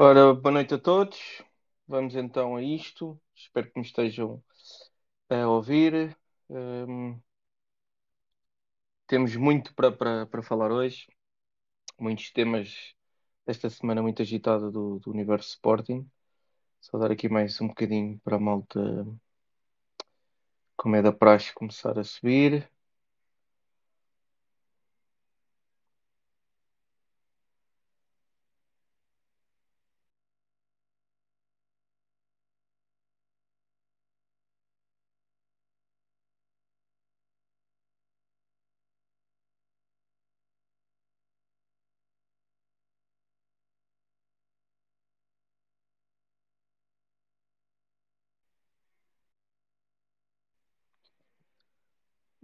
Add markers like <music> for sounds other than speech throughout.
Ora, boa noite a todos. Vamos então a isto. Espero que me estejam a ouvir. Um, temos muito para, para, para falar hoje. Muitos temas desta semana muito agitada do, do universo Sporting. Só dar aqui mais um bocadinho para a malta, como é da praxe, começar a subir.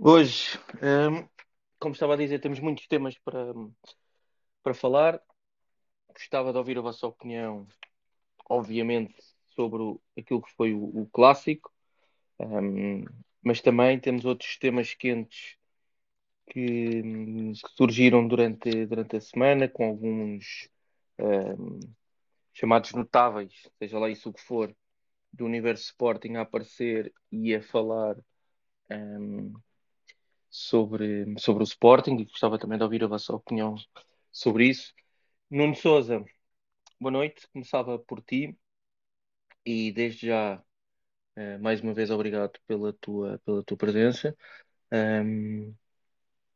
Hoje, um, como estava a dizer, temos muitos temas para, para falar. Gostava de ouvir a vossa opinião, obviamente, sobre o, aquilo que foi o, o clássico, um, mas também temos outros temas quentes que, que, surgiram durante, durante a semana, com alguns um, chamados notáveis, seja lá isso o que for, do universo Sporting a aparecer e a falar um, sobre, sobre o Sporting e gostava também de ouvir a vossa opinião sobre isso. Nuno Souza, boa noite. Começava por ti e desde já, uh, mais uma vez, obrigado pela tua, pela tua presença. Um,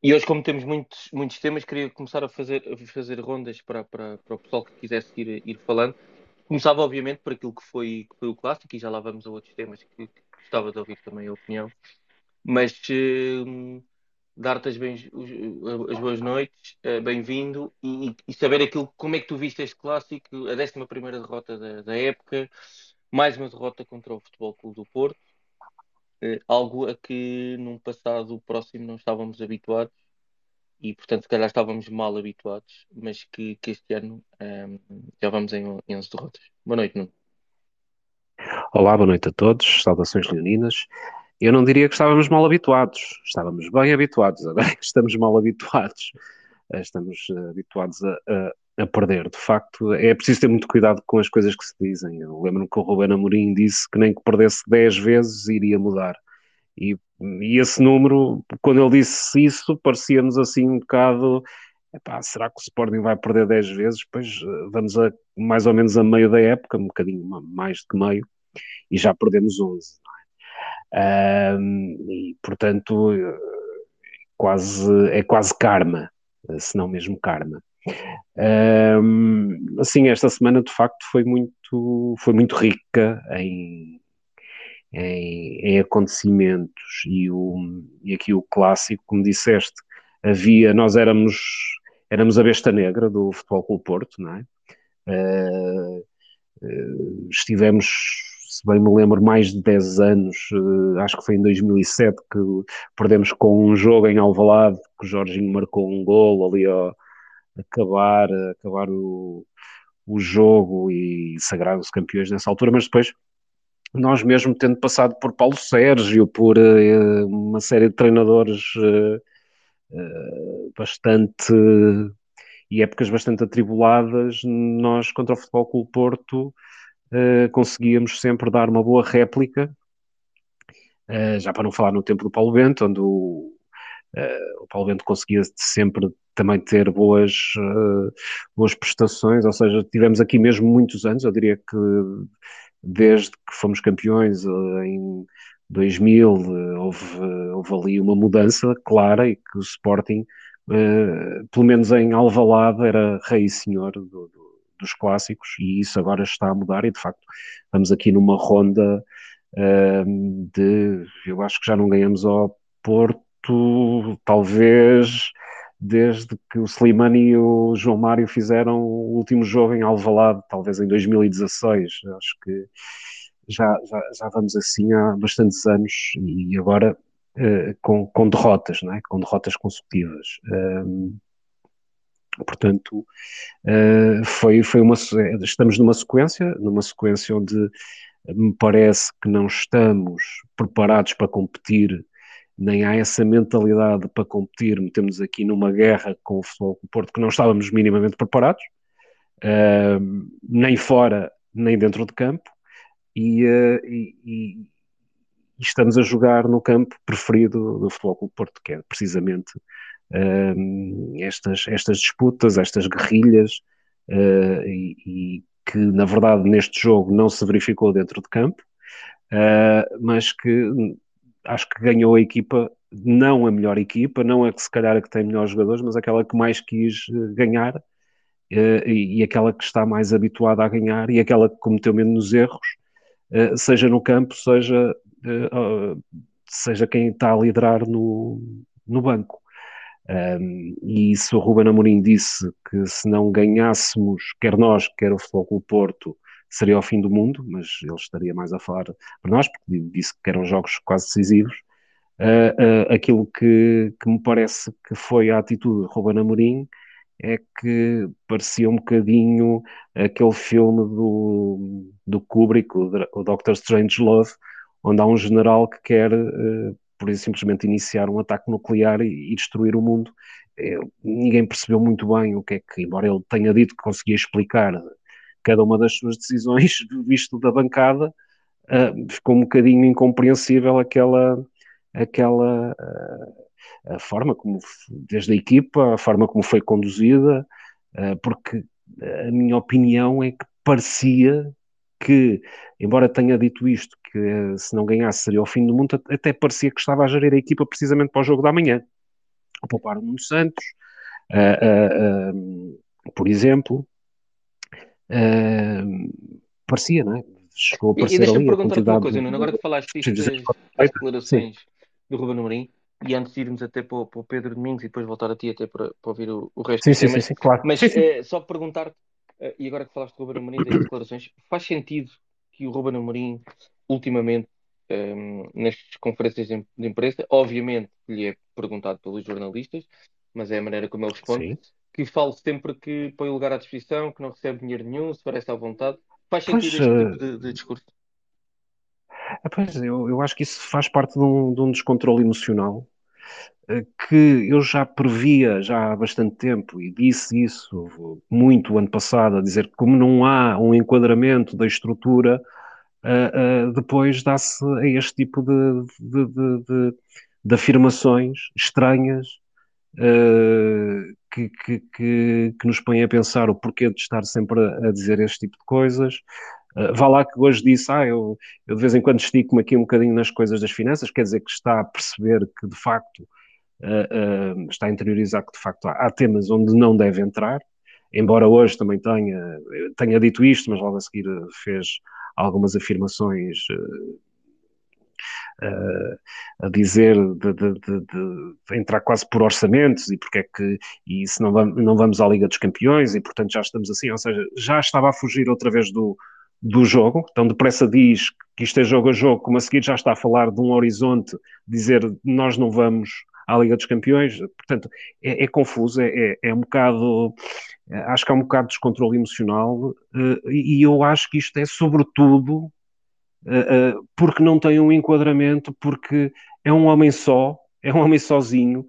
e hoje, como temos muitos, muitos temas, queria começar a fazer, a fazer rondas para, para, para o pessoal que quisesse ir, ir falando. Começava, obviamente, por aquilo que foi, que foi o clássico, e já lá vamos a outros temas que, que gostava de ouvir também a opinião. Mas uh, dar-te as, as, boas noites, uh, bem-vindo, e, e, saber aquilo, como é que tu viste este clássico, a 11 derrota da, da, época, mais uma derrota contra o Futebol Clube do Porto, uh, algo a que num passado próximo não estávamos habituados, e portanto se calhar estávamos mal habituados, mas que, que este ano um, ehm, já vamos em, em 11 derrotas. Boa noite, Nuno. Olá, boa noite a todos, saudações leoninas. Eu não diria que estávamos mal habituados, estávamos bem habituados, agora estamos mal habituados, eh, estamos eh, habituados a, a, a, perder. De facto, é preciso ter muito cuidado com as coisas que se dizem. Eu lembro-me que o Ruben Amorim disse que nem que perdesse 10 vezes iria mudar. E, e esse número, quando ele disse isso, parecia-nos assim um bocado. Epá, será que o Sporting vai perder 10 vezes? Pois eh, vamos a mais ou menos a meio da época, um bocadinho mais de meio, e já perdemos 11 e, portanto, quase, é quase karma, se não mesmo karma. Um, assim, esta semana de facto foi muito, foi muito rica em, em, em acontecimentos e, o, e aqui o clássico, como disseste, havia, nós éramos, éramos a besta negra do Futebol Clube Porto, não é? Uh, uh, estivemos se bem me lembro, mais de 10 anos, uh, acho que foi em 2007 que perdemos com um jogo em Alvalade, que o Jorginho marcou um gol ali a acabar, a acabar o, o jogo e sagrar-se campeões nessa altura, mas depois nós mesmo tendo passado por Paulo Sérgio, por uh, uma série de treinadores uh, bastante e épocas bastante atribuladas, nós contra o Futebol Clube Porto uh, conseguíamos sempre dar uma boa réplica, uh, já para não falar no tempo do Paulo Bento, onde o, uh, o Paulo Bento conseguia sempre também ter boas, boas prestações, ou seja, tivemos aqui mesmo muitos anos, eu diria que desde que fomos campeões em 2000 houve, houve ali uma mudança clara e que o Sporting, pelo menos em Alvalade, era rei e senhor do dos clássicos e isso agora está a mudar e de facto estamos aqui numa ronda uh, de, eu acho que já não ganhamos ao Porto, talvez desde que o Slimani e o João Mário fizeram o último jogo em Alvalade, talvez em 2016, acho que já, já, já vamos assim há bastantes anos e agora uh, com, com derrotas, não é? com derrotas consecutivas. Uh, Portanto, uh, foi, foi uma, estamos numa sequência, numa sequência onde me parece que não estamos preparados para competir, nem há essa mentalidade para competir, metemos aqui numa guerra com o Futebol do Porto que não estávamos minimamente preparados, uh, nem fora nem dentro de campo, e, uh, e, e, estamos a jogar no campo preferido do Futebol Clube Porto, que é precisamente estas, estas disputas, estas guerrilhas, uh, e, que na verdade neste jogo não se verificou dentro de campo, mas que acho que ganhou a equipa não a melhor equipa, não a que se calhar a que tem melhores jogadores, mas aquela que mais quis ganhar uh, e, e, aquela que está mais habituada a ganhar e aquela que cometeu menos erros, seja no campo, seja, seja quem está a liderar no, no banco. Um, e se o Ruben Amorim disse que se não ganhássemos, quer nós, quer o Futebol Clube Porto, seria o fim do mundo, mas ele estaria mais a falar para nós, porque disse que eram jogos quase decisivos. Uh, uh, aquilo que, que, me parece que foi a atitude de Ruben Amorim é que parecia um bocadinho aquele filme do, do Kubrick, o, o Doctor Strange Love, onde há um general que quer, uh, por simplesmente iniciar um ataque nuclear e, destruir o mundo. É, ninguém percebeu muito bem o que é que, embora ele tenha dito que conseguia explicar cada uma das suas decisões, <laughs> visto da bancada, uh, ficou um bocadinho incompreensível aquela, aquela uh, a forma como, desde a equipa, a forma como foi conduzida, eh, porque a minha opinião é que parecia que, embora tenha dito isto, que se não ganhasse seria o fim do mundo, até parecia que estava a gerir a equipa precisamente para o jogo da manhã. A poupar o Nuno Santos, uh, uh, uh, por exemplo, parecia, não é? Chegou a parecer e deixa-me perguntar uma coisa, Nuno, agora que falaste disto das declarações do Ruben Amorim, e antes de irmos até para o, para o, Pedro Domingos e depois voltar a ti até para, para ouvir o, o resto sim, sim, sim, sim, claro. Mas sim, sim. É, só perguntar, eh, e agora que falaste do Ruben Amorim das declarações, faz sentido que o Ruben Amorim, ultimamente, um, ehm, nestas conferências de imprensa, obviamente lhe é perguntado pelos jornalistas, mas é a maneira como ele responde, sim. que fale sempre que põe o lugar à disposição, que não recebe dinheiro nenhum, se parece à vontade. Faz sentido pois, este tipo eh, de, de discurso? É, pois, eu, eu acho que isso faz parte de um, de um descontrole emocional eh, que eu já previa já há bastante tempo e disse isso muito ano passado, a dizer que como não há um enquadramento da estrutura, uh, uh, depois dá-se a este tipo de, de, de, de afirmações estranhas uh, que, que, que, que, nos põem a pensar o porquê de estar sempre a, a dizer este tipo de coisas, Uh, vá lá que hoje disse, ah, eu, eu de vez em quando estico-me aqui um bocadinho nas coisas das finanças, quer dizer que está a perceber que de facto uh, uh, está a interiorizar que de facto há, há, temas onde não deve entrar, embora hoje também tenha, tenha dito isto, mas logo a seguir fez algumas afirmações a dizer de, de, de, de, entrar quase por orçamentos e porque é que e se não vamos, não vamos à Liga dos Campeões e portanto já estamos assim, ou seja, já estava a fugir outra vez do, do jogo, então depressa diz que isto é jogo a jogo, como a seguir já está a falar de um horizonte, dizer nós não vamos à Liga dos Campeões, portanto é, é confuso, é, é, é, um bocado, acho que há um bocado de descontrole emocional uh, e eu acho que isto é sobretudo uh, porque não tem um enquadramento, porque é um homem só, é um homem sozinho,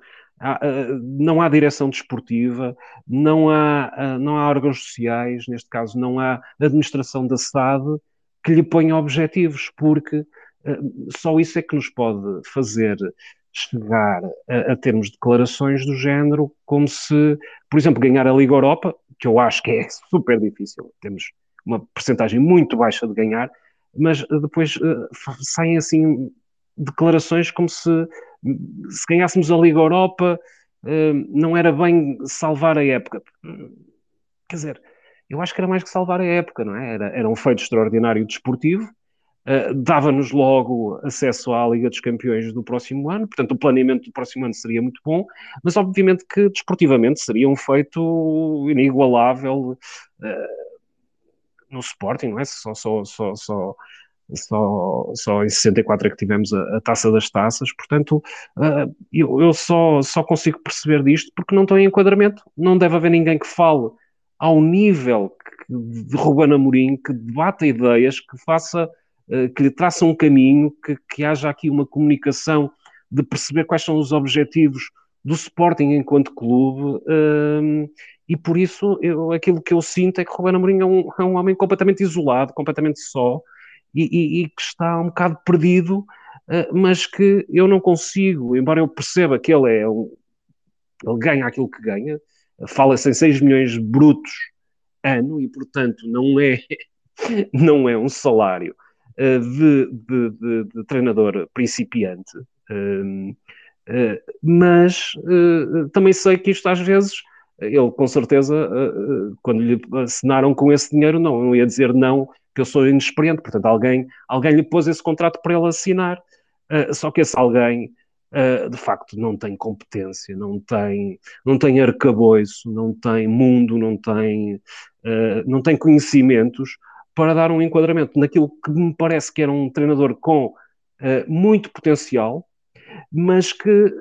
não há direção desportiva, não há, não há órgãos sociais, neste caso não há administração da SAD que lhe ponha objetivos, porque só isso é que nos pode fazer chegar a, a, termos declarações do género como se, por exemplo, ganhar a Liga Europa, que eu acho que é <laughs> super difícil, temos uma percentagem muito baixa de ganhar, mas depois uh, saem assim declarações como se se ganhássemos a Liga Europa, eh, não era bem salvar a época. Quer dizer, eu acho que era mais que salvar a época, não é? Era, era um feito extraordinário desportivo, uh, dava-nos logo acesso à Liga dos Campeões do próximo ano, portanto, o planeamento do próximo ano seria muito bom, mas obviamente que desportivamente seria um feito inigualável uh, no Sporting, não é? Só, só, só, só só, só em 64 é que tivemos a, a taça das taças, portanto uh, eu, eu, só, só consigo perceber disto porque não estou em enquadramento, não deve haver ninguém que fale ao nível que, de Ruben Amorim, que debata ideias, que faça, que lhe traça um caminho, que, que haja aqui uma comunicação de perceber quais são os objetivos do Sporting enquanto clube uh, e por isso eu, aquilo que eu sinto é que Ruben Amorim é um, é um homem completamente isolado, completamente só, e, e, e que está um bocado perdido, uh, mas que eu não consigo, embora eu perceba que ele é um, ele ganha aquilo que ganha, fala-se em 6 milhões brutos ano, e portanto não é, <laughs> não é um salário de, de, de, de, treinador principiante. Uh, mas também sei que isto às vezes ele com certeza, quando lhe assinaram com esse dinheiro, não, não ia dizer não, que eu sou inexperiente, portanto alguém, alguém lhe pôs esse contrato para ele assinar, só que esse alguém, de facto, não tem competência, não tem, não tem arcabouço, não tem mundo, não tem, não tem conhecimentos para dar um enquadramento naquilo que me parece que era um treinador com muito potencial, mas que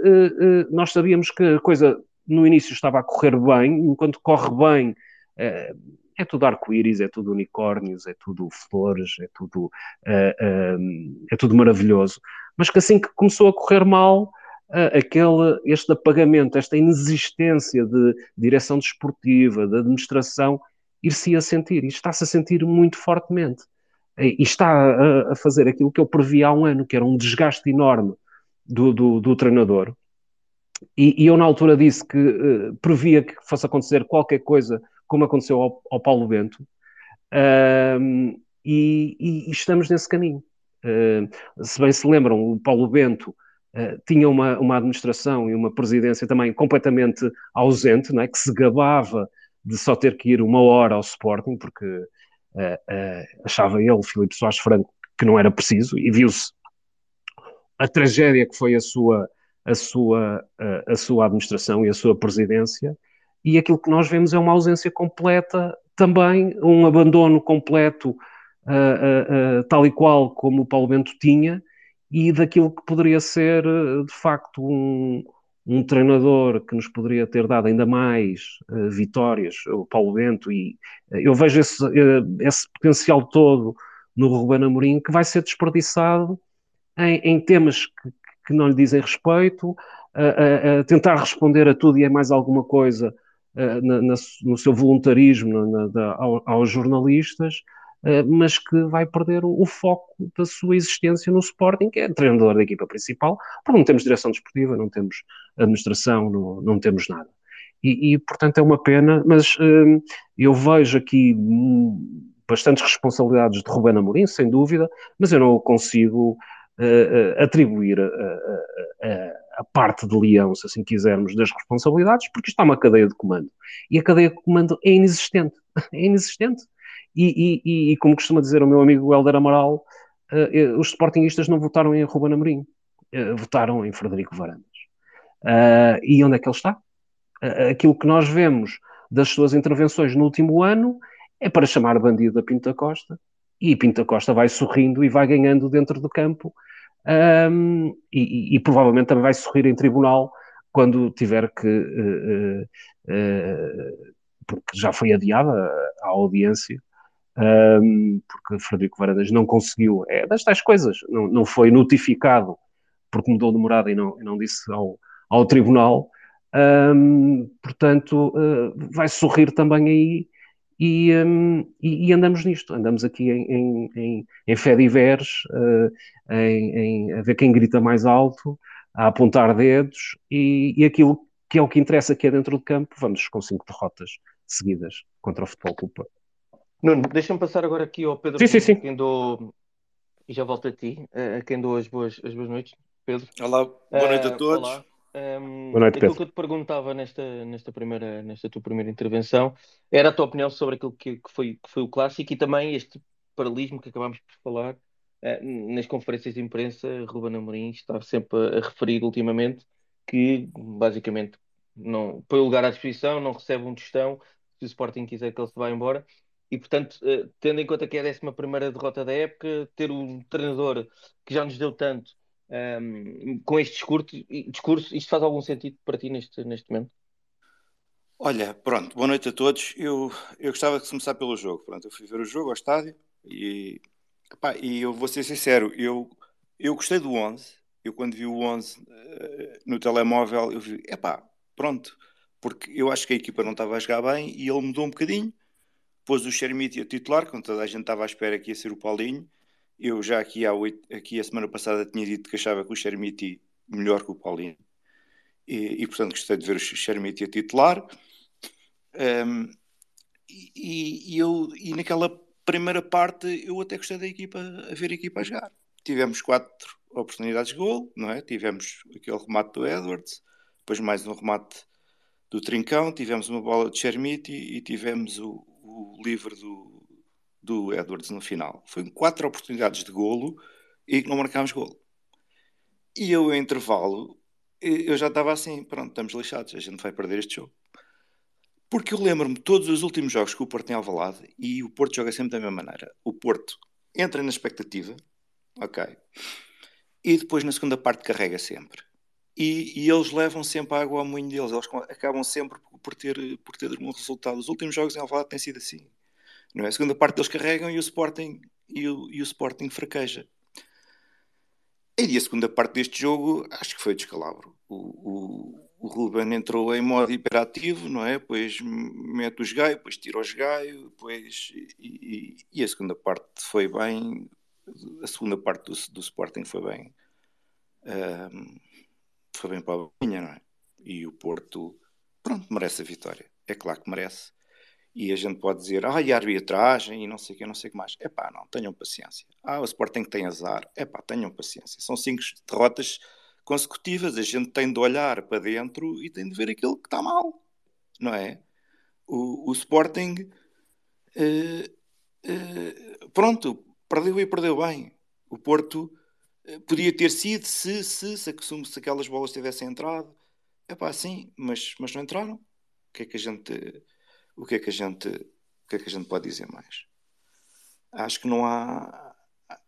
nós sabíamos que a coisa no início estava a correr bem, enquanto corre bem, é, tudo arco-íris, é tudo unicórnios, é tudo flores, é tudo, é, tudo maravilhoso. Mas que assim que começou a correr mal, aquele, este apagamento, esta inexistência de direção desportiva, de administração, ir-se a sentir, e está-se a sentir muito fortemente. E está a, a, fazer aquilo que eu previa há um ano, que era um desgaste enorme do, do, do treinador, e, e, eu, na altura, disse que uh, previa que fosse acontecer qualquer coisa como aconteceu ao, ao Paulo Bento, uh, e, e, estamos nesse caminho. Uh, se bem se lembram, o Paulo Bento uh, tinha uma, uma administração e uma presidência também completamente ausente, não é? que se gabava de só ter que ir uma hora ao Sporting, porque achava ele, Filipe Soares Franco, que não era preciso, e viu-se a tragédia que foi a sua a sua, a, a sua administração e a sua presidência, e aquilo que nós vemos é uma ausência completa, também um abandono completo, uh, uh, uh, tal e qual como o Paulo Bento tinha, e daquilo que poderia ser, de facto, um, um treinador que nos poderia ter dado ainda mais vitórias, o Paulo Bento, e eu vejo esse, esse potencial todo no Ruben Amorim que vai ser desperdiçado em, em temas que, que não lhe dizem respeito, a, a, a tentar responder a tudo e é mais alguma coisa uh, na, na, no seu voluntarismo na, ao, aos jornalistas, uh, mas que vai perder o, o, foco da sua existência no Sporting, que é treinador da equipa principal, porque não temos direção desportiva, não temos administração, não, não temos nada. E, e, portanto é uma pena, mas uh, eu vejo aqui bastantes responsabilidades de Rubén Amorim, sem dúvida, mas eu não consigo uh, atribuir a, a, a, parte de leão, se assim quisermos, das responsabilidades, porque está uma cadeia de comando. E a cadeia de comando é inexistente. <laughs> É inexistente. E, e, e, como costuma dizer o meu amigo Helder Amaral, uh, os sportingistas não votaram em Ruben Amorim, uh, votaram em Frederico Varandas. Uh, e onde é que ele está? aquilo que nós vemos das suas intervenções no último ano é para chamar bandido a Pinta Costa, e Pinta Costa vai sorrindo e vai ganhando dentro do campo um, e, e, provavelmente também vai sorrir em tribunal quando tiver que. Porque já foi adiada a audiência, um, porque Frederico Varandas não conseguiu. É das tais coisas, não, não foi notificado porque mudou de morada e não, não disse ao, ao tribunal. Um, portanto, uh, vai sorrir também aí e, um, e, e, andamos nisto, andamos aqui em, em, em, em fé diversos, uh, em, a ver quem grita mais alto, a apontar dedos, e, e aquilo que é o que interessa aqui é dentro do campo, vamos com cinco derrotas seguidas contra o Futebol Clube Nuno, deixa-me passar agora aqui ao Pedro, sim, sim, sim. quem dou, e já volto a ti, a quem dou as boas, as boas noites, Pedro. Olá, boa noite a uh, todos. Olá. Um, Boa noite, aquilo Pedro. que eu te perguntava nesta, nesta, primeira, nesta tua primeira intervenção era a tua opinião sobre aquilo que, que, foi, que foi o clássico e também este paralelismo que acabámos por falar uh, nas conferências de imprensa. Ruben Amorim está sempre a, a, referir ultimamente que basicamente não põe o lugar à disposição, não recebe um tostão se o Sporting quiser que ele se vá embora. E, portanto, uh, tendo em conta que é a 11 derrota da época, ter um treinador que já nos deu tanto um, com este discurso, discurso, isto faz algum sentido para ti neste, neste momento? Olha, pronto, boa noite a todos. Eu, eu gostava de começar pelo jogo. Pronto, eu fui ver o jogo ao estádio e, epá, e eu vou ser sincero, eu, eu gostei do 11. Eu quando vi o 11 uh, no telemóvel, eu vi, epá, pronto, porque eu acho que a equipa não estava a jogar bem e ele mudou um bocadinho. Pôs o Xermiti a titular, quando toda a gente estava à espera que ia ser o Paulinho. Eu já aqui, há aqui a semana passada tinha dito que achava que o Xermiti melhor que o Paulinho. E, e portanto gostei de ver o Xermiti a titular. Um, e, e, eu, e naquela primeira parte eu até gostei da equipa, a ver a equipa a jogar. Tivemos quatro oportunidades de gol, não é? Tivemos aquele remate do Edwards, depois mais um remate do Trincão, tivemos uma bola de Chermiti e tivemos o, o livre do, do Edwards no final. Foram quatro oportunidades de golo e não marcámos golo. E eu, em intervalo, eu já estava assim, pronto, estamos lixados, a gente vai perder este jogo. Porque eu lembro-me todos os últimos jogos que o Porto tem Alvalade e o Porto joga sempre da mesma maneira. O Porto entra na expectativa, ok, e depois na segunda parte carrega sempre. E, e, eles levam sempre a água ao moinho deles, eles acabam sempre por ter, por ter um resultado. Os últimos jogos em Alvalade têm sido assim. Não é? A segunda parte eles carregam e o Sporting, e o, e o Sporting fraqueja. E a segunda parte deste jogo, acho que foi descalabro. O, o, o Ruben entrou em modo hiperativo, não é? Depois mete os gaios, depois tira os gaios, depois... E, e, a segunda parte foi bem... A segunda parte do, do Sporting foi bem... Um, foi bem para a bolinha, não é? E o Porto, pronto, merece a vitória. É claro que merece. E a gente pode dizer, ah, e a arbitragem e não sei o que, não sei o que mais. É pá, não, tenham paciência. Ah, o Sporting tem azar. É pá, tenham paciência. São cinco derrotas consecutivas. A gente tem de olhar para dentro e tem de ver aquilo que está mal, não é? O, o Sporting, uh, uh, pronto, perdeu e perdeu bem. O Porto Podia ter sido se, se, se, se aquelas bolas tivessem entrado. É pá, sim, mas, mas não entraram. O que é que a gente. O que é que a gente. O que é que a gente pode dizer mais? Acho que não há.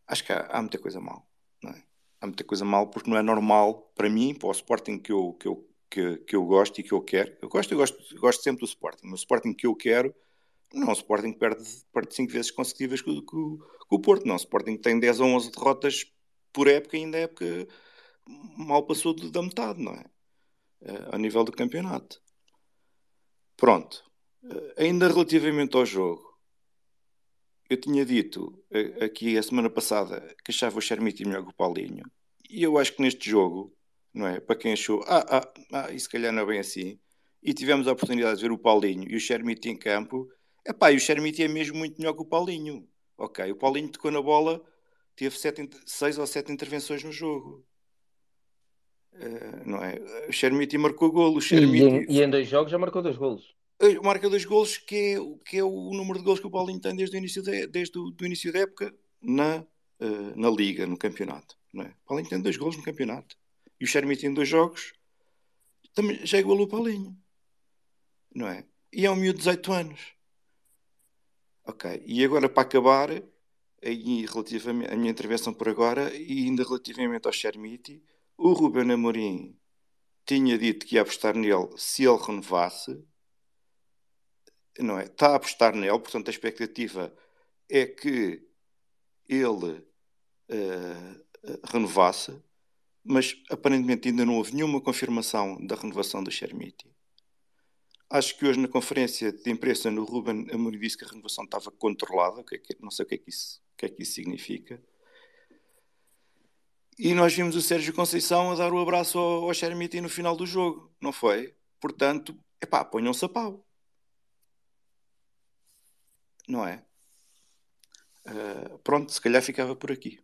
Acho que há, há muita coisa mal. Não é? Há muita coisa mal porque não é normal para mim, para o Sporting que eu, que eu, que, que eu gosto e que eu quero. Eu gosto, eu gosto, eu gosto sempre do Sporting, mas o Sporting que eu quero não, o Sporting perde, perde cinco vezes consecutivas com, com, com, o Porto. Não, o Sporting tem 10 ou 11 derrotas por época, ainda a época mal passou da metade, não é? Uh, a nível do campeonato. Pronto. Uh, ainda relativamente ao jogo, eu tinha dito uh, aqui a semana passada que achava o Chermiti melhor que o Paulinho. E eu acho que neste jogo, não é? Para quem achou, ah, ah, ah, isso calhar não é bem assim, e tivemos a oportunidade de ver o Paulinho e o Chermiti em campo, epá, e o Chermiti é mesmo muito melhor que o Paulinho. Ok, o Paulinho tocou na bola teve sete, seis ou sete intervenções no jogo. Uh, não é? O Chermiti marcou golo. O Chermiti... E, em, e em dois jogos já marcou dois golos. Eh, marca dois golos, que é, que é o número de golos que o Paulinho tem desde o início, de, desde o do início da época na, uh, na Liga, no campeonato. Não é? O Paulinho tem dois golos no campeonato. E o Chermiti em dois jogos também já é igual ao Paulinho. Não é? E é um miúdo de 18 anos. Ok. E agora para acabar, aí relativamente a minha intervenção por agora e ainda relativamente ao Chermiti, o Ruben Amorim tinha dito que ia apostar nele se ele renovasse, não é? Está a apostar nele, portanto a expectativa é que ele uh, renovasse, mas aparentemente ainda não houve nenhuma confirmação da renovação do Chermiti. Acho que hoje na conferência de imprensa no Ruben Amorim disse que a renovação estava controlada, é não sei o que é que isso que é que isso significa. E nós vimos o Sérgio Conceição a dar o abraço ao, Xermiti no final do jogo, não foi? Portanto, epá, ponham-se a pau. Não é? Uh, pronto, se calhar ficava por aqui.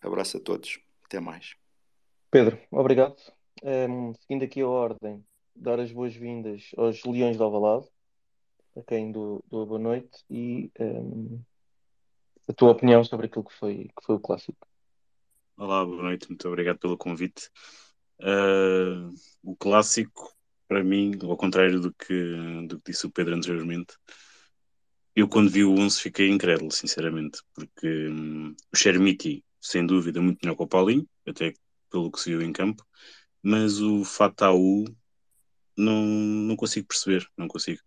Abraço a todos. Até mais. Pedro, obrigado. Um, seguindo aqui a ordem, dar as boas-vindas aos Leões de Alvalade, a quem dou, dou boa noite e um, a tua opinião sobre aquilo que foi, que foi o clássico. Olá, boa noite, muito obrigado pelo convite. Uh, o clássico, para mim, ao contrário do que, do que disse o Pedro anteriormente, eu quando vi o 11 fiquei incrédulo, sinceramente, porque um, o Chermiti, sem dúvida, muito melhor que o Paulinho, até pelo que se viu em campo, mas o Fataú não, não consigo perceber, não consigo.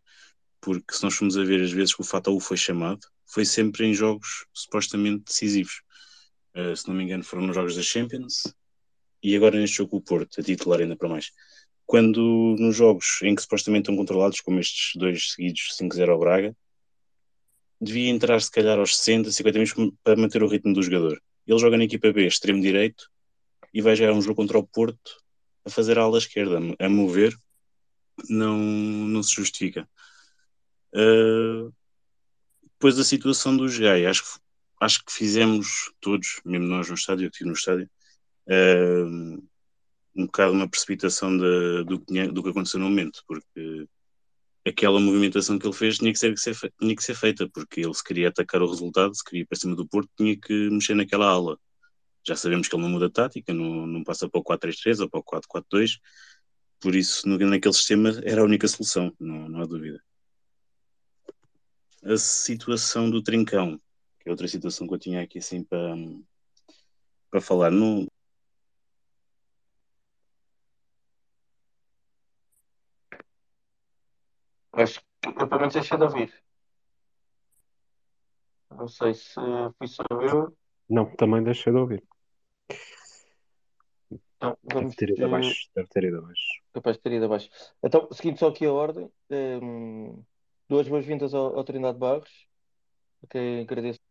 Porque se nós formos a ver as vezes que o Fataú foi chamado, foi sempre em jogos supostamente decisivos. Uh, se não me engano, foram nos jogos da Champions e agora neste jogo o Porto, a titular ainda para mais. quando nos jogos em que supostamente estão controlados, como estes dois seguidos 5-0 ao Braga, devia entrar se calhar aos 60, 50 minutos para manter o ritmo do jogador. Ele joga na equipa B, extremo direito, e vai jogar um jogo contra o Porto a fazer a ala esquerda. A mover, não, não se justifica. Uh, depois da situação do Gai, acho que, acho que fizemos todos, mesmo nós no estádio, estive no estádio, uh, um bocado uma precipitação de, do, do que aconteceu no momento, porque aquela movimentação que ele fez tinha que, ser, tinha que ser feita, porque ele se queria atacar o resultado, se queria ir para cima do Porto, tinha que mexer naquela ala. Já sabemos que ele não muda tática, não, não passa para o 4-3-3 ou para o 4-4-2, por isso naquele sistema era a única solução, não, não há dúvida. A situação do Trincão, que é outra situação que eu tinha aqui assim para, para falar, não, Acho que eu pelo menos deixei de ouvir. Não sei se fui só eu. Não, também deixei de ouvir. Então, vamos, Deve ter ido abaixo. Deve ter ido abaixo. Capaz de ter ido abaixo. Então, seguindo só aqui a ordem, ehm, duas boas-vindas ao, ao Trindade Barros. Ok, agradeço.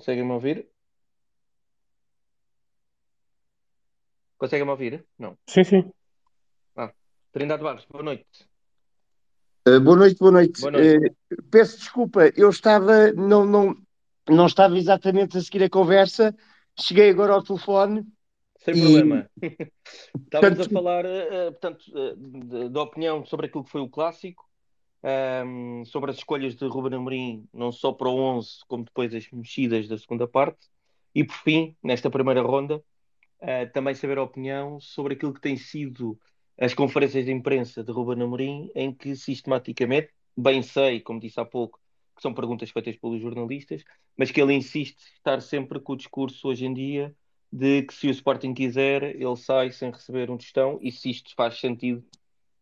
Conseguem-me ouvir? Conseguem-me ouvir? Não. Sim, sim. Trindade Barros, boa noite. Uh, boa noite, boa noite. Boa noite. Uh, peço desculpa, eu estava, não, não, não estava exatamente a seguir a conversa, cheguei agora ao telefone. Sem E- problema. <laughs> Estávamos a Portanto- falar, eh, eh, portanto, da opinião sobre aquilo que foi o clássico, ehm, sobre as escolhas de Ruben Amorim, não só para o 11, como depois as mexidas da segunda parte, e por fim, nesta primeira ronda, eh, também saber a opinião sobre aquilo que tem sido as conferências de imprensa de Ruben Amorim, em que sistematicamente, bem sei, como disse há pouco, que são perguntas feitas pelos jornalistas, mas que ele insiste estar sempre com o discurso hoje em dia de que se o Sporting quiser, ele sai sem receber um tostão, e se isto faz sentido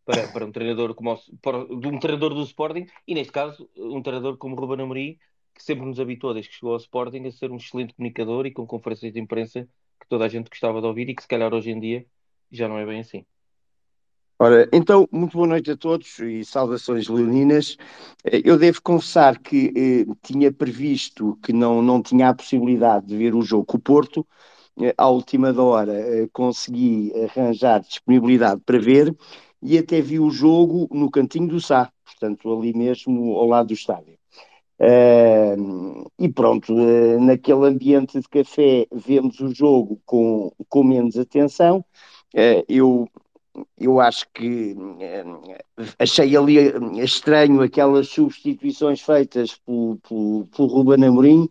para, para um treinador como o- para, de um treinador do Sporting, e neste caso, um treinador como Ruben Amorim, que sempre nos habituou, desde que chegou ao Sporting, a ser um excelente comunicador e com conferências de imprensa que toda a gente gostava de ouvir e que se calhar hoje em dia já não é bem assim. Ora, então, muito boa noite a todos e saudações leoninas. Eu devo confessar que eh, tinha previsto que não, não tinha a possibilidade de ver o jogo com o Porto. Eh, à última hora eh, consegui arranjar disponibilidade para ver e até vi o jogo no cantinho do Sá, portanto, ali mesmo ao lado do estádio. Eh, e pronto, eh, naquele ambiente de café vemos o jogo com, com menos atenção. Eh, eu eu acho que eh, achei ali estranho aquelas substituições feitas pelo, pelo Ruben Amorim.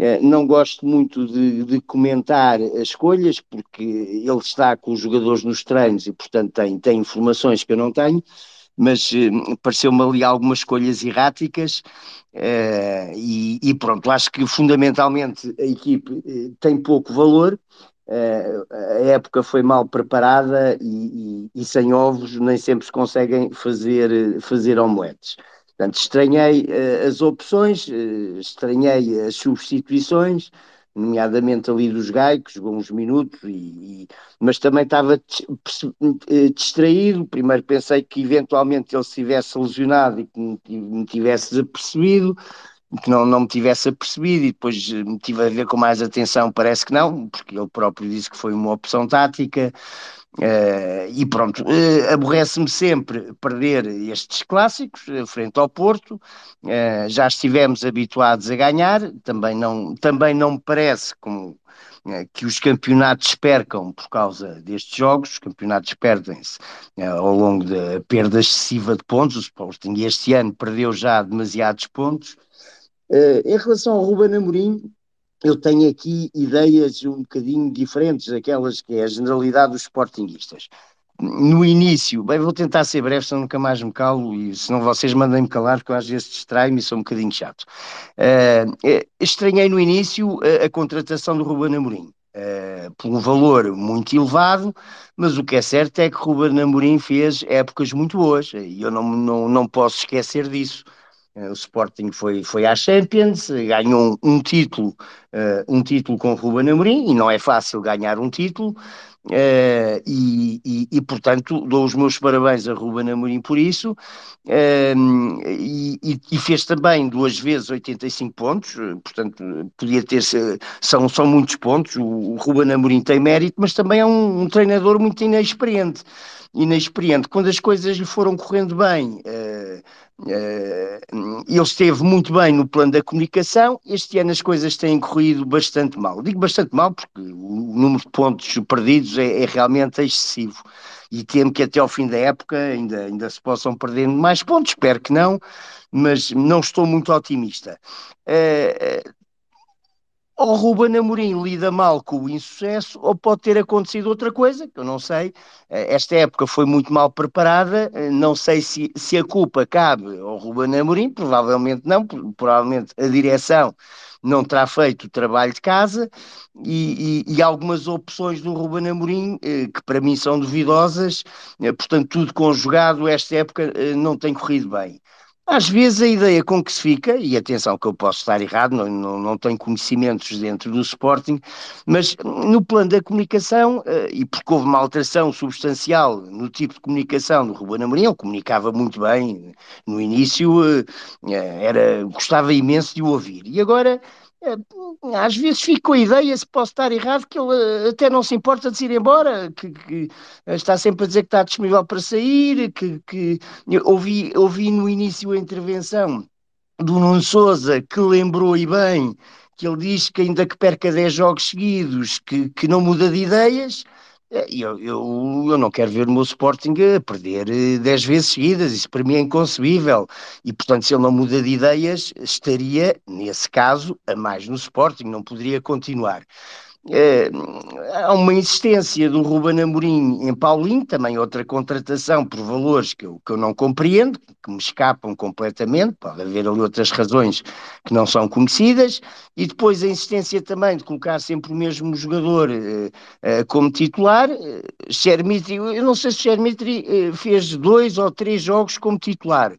Eh, Não gosto muito de, de comentar as escolhas, porque ele está com os jogadores nos treinos e, portanto, tem, tem informações que eu não tenho, mas eh, pareceu-me ali algumas escolhas erráticas. eh, e, e pronto, acho que fundamentalmente a equipe eh, tem pouco valor. Eh, a época foi mal preparada e, e- e sem ovos nem sempre se conseguem fazer, fazer omeletes. Portanto, estranhei eh, as opções, eh, estranhei as substituições, nomeadamente ali dos Gai, que jogou uns minutos, e, e- mas também estava eh, distraído. Primeiro pensei que eventualmente ele se tivesse lesionado e que me ti- me tivesse desapercebido que não, não me tivesse apercebido e depois me tive a ver com mais atenção, parece que não, porque ele próprio disse que foi uma opção tática. Eh, e pronto, eh, aborrece-me sempre perder estes clássicos eh, frente ao Porto. já estivemos habituados a ganhar, também não, também não me parece como, que os campeonatos percam por causa destes jogos, os campeonatos perdem-se ao longo da perda excessiva de pontos. O Sporting este ano perdeu já demasiados pontos. Em relação ao Ruben Amorim, eu tenho aqui ideias um bocadinho diferentes daquelas que é a generalidade dos sportinguistas. no início, bem, vou tentar ser breve, senão nunca mais me calo, e senão vocês mandem-me calar, porque eu às vezes distraio-me e sou um bocadinho chato. Uh, estranhei no início a, a contratação do Ruben Amorim. Uh, por um valor muito elevado, mas o que é certo é que Ruben Amorim fez épocas muito boas e eu não, não, não posso esquecer disso. Uh, o Sporting foi, foi à Champions, ganhou um, título, uh, um título com Ruben Amorim e não é fácil ganhar um título. Uh, e, e, e, portanto, dou os meus parabéns a Ruben Amorim por isso, uh, e, e, fez também duas vezes 85 pontos, portanto, podia ter, são, são muitos pontos, o, o Ruben Amorim tem mérito, mas também é um, um treinador muito inexperiente, inexperiente, quando as coisas lhe foram correndo bem, uh, Uh, ele esteve muito bem no plano da comunicação. Este ano as coisas têm corrido bastante mal. Digo bastante mal porque o número de pontos perdidos é, é realmente excessivo. E temo que até ao fim da época ainda, ainda se possam perder mais pontos. Espero que não, mas não estou muito otimista. Uh, ou Ruben Amorim lida mal com o insucesso, ou pode ter acontecido outra coisa, que eu não sei. Eh, esta época foi muito mal preparada, eh, não sei se, se a culpa cabe ao Ruben Amorim, provavelmente não, provavelmente a direção não terá feito o trabalho de casa e, e, e algumas opções do Ruben Amorim eh, que para mim são duvidosas, portanto tudo conjugado esta época não tem corrido bem. Às vezes a ideia com que se fica, e atenção que eu posso estar errado, não, não, não tenho conhecimentos dentro do Sporting, mas no plano da comunicação, eh, e porque houve uma alteração substancial no tipo de comunicação do Ruben Amorim, ele comunicava muito bem no início, eh, eh, era, gostava imenso de o ouvir. E agora às vezes fico com a ideia, se posso estar errado, que ele eh, até não se importa de ir embora, que, que está sempre a dizer que está disponível para sair, que, que ouvi, ouvi no início a intervenção do Nuno Souza, que lembrou e bem, que ele diz que ainda que perca 10 jogos seguidos, que, que não muda de ideias, eu, eu, eu não quero ver o meu Sporting a perder 10 eh, vezes seguidas, isso para mim é inconcebível. E, portanto, se ele não muda de ideias, estaria, nesse caso, a mais no Sporting, não poderia continuar. É, há uma insistência do Ruben Amorim em Paulinho, também outra contratação por valores que eu, que eu não compreendo, que me escapam completamente, pode haver ali outras razões que não são conhecidas, e depois a insistência também de colocar sempre o mesmo jogador uh, uh, como titular. Uh, eu não sei se Chermitri fez dois ou três jogos como titular.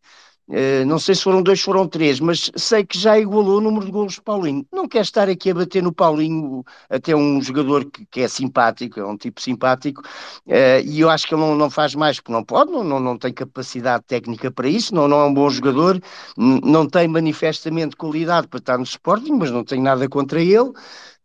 Uh, não sei se foram dois, foram três, mas sei que já igualou o número de gols de Paulinho. Não quero estar aqui a bater no Paulinho, até um jogador que, que é simpático, é um tipo simpático, uh, e eu acho que ele não, não faz mais, porque não pode, não, não, não tem capacidade técnica para isso, não, não é um bom jogador, não tem manifestamente qualidade para estar no Sporting, mas não tenho nada contra ele.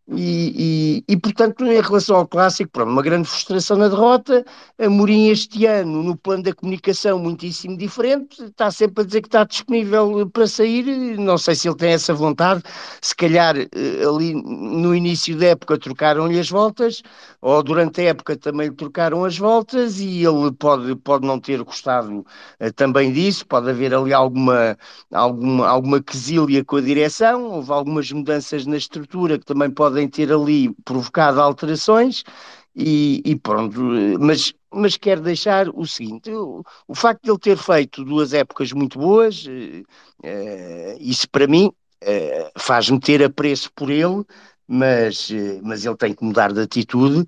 E, e, e, portanto, em relação ao clássico, pronto, uma grande frustração na derrota. A Mourinho, este ano, no plano da comunicação, muitíssimo diferente, está sempre a dizer que está disponível para sair. Não sei se ele tem essa vontade. Se calhar, eh, ali no início da época, trocaram-lhe as voltas, ou durante a época também lhe trocaram as voltas, e ele pode, pode não ter gostado uh, também disso. Pode haver ali alguma, alguma, alguma quesilha com a direção, houve algumas mudanças na estrutura que também podem podem ter ali provocado alterações e, e pronto, mas, mas quero deixar o seguinte: o, o, facto de ele ter feito duas épocas muito boas, uh, isso para mim uh, faz-me ter apreço por ele, mas, mas ele tem que mudar de atitude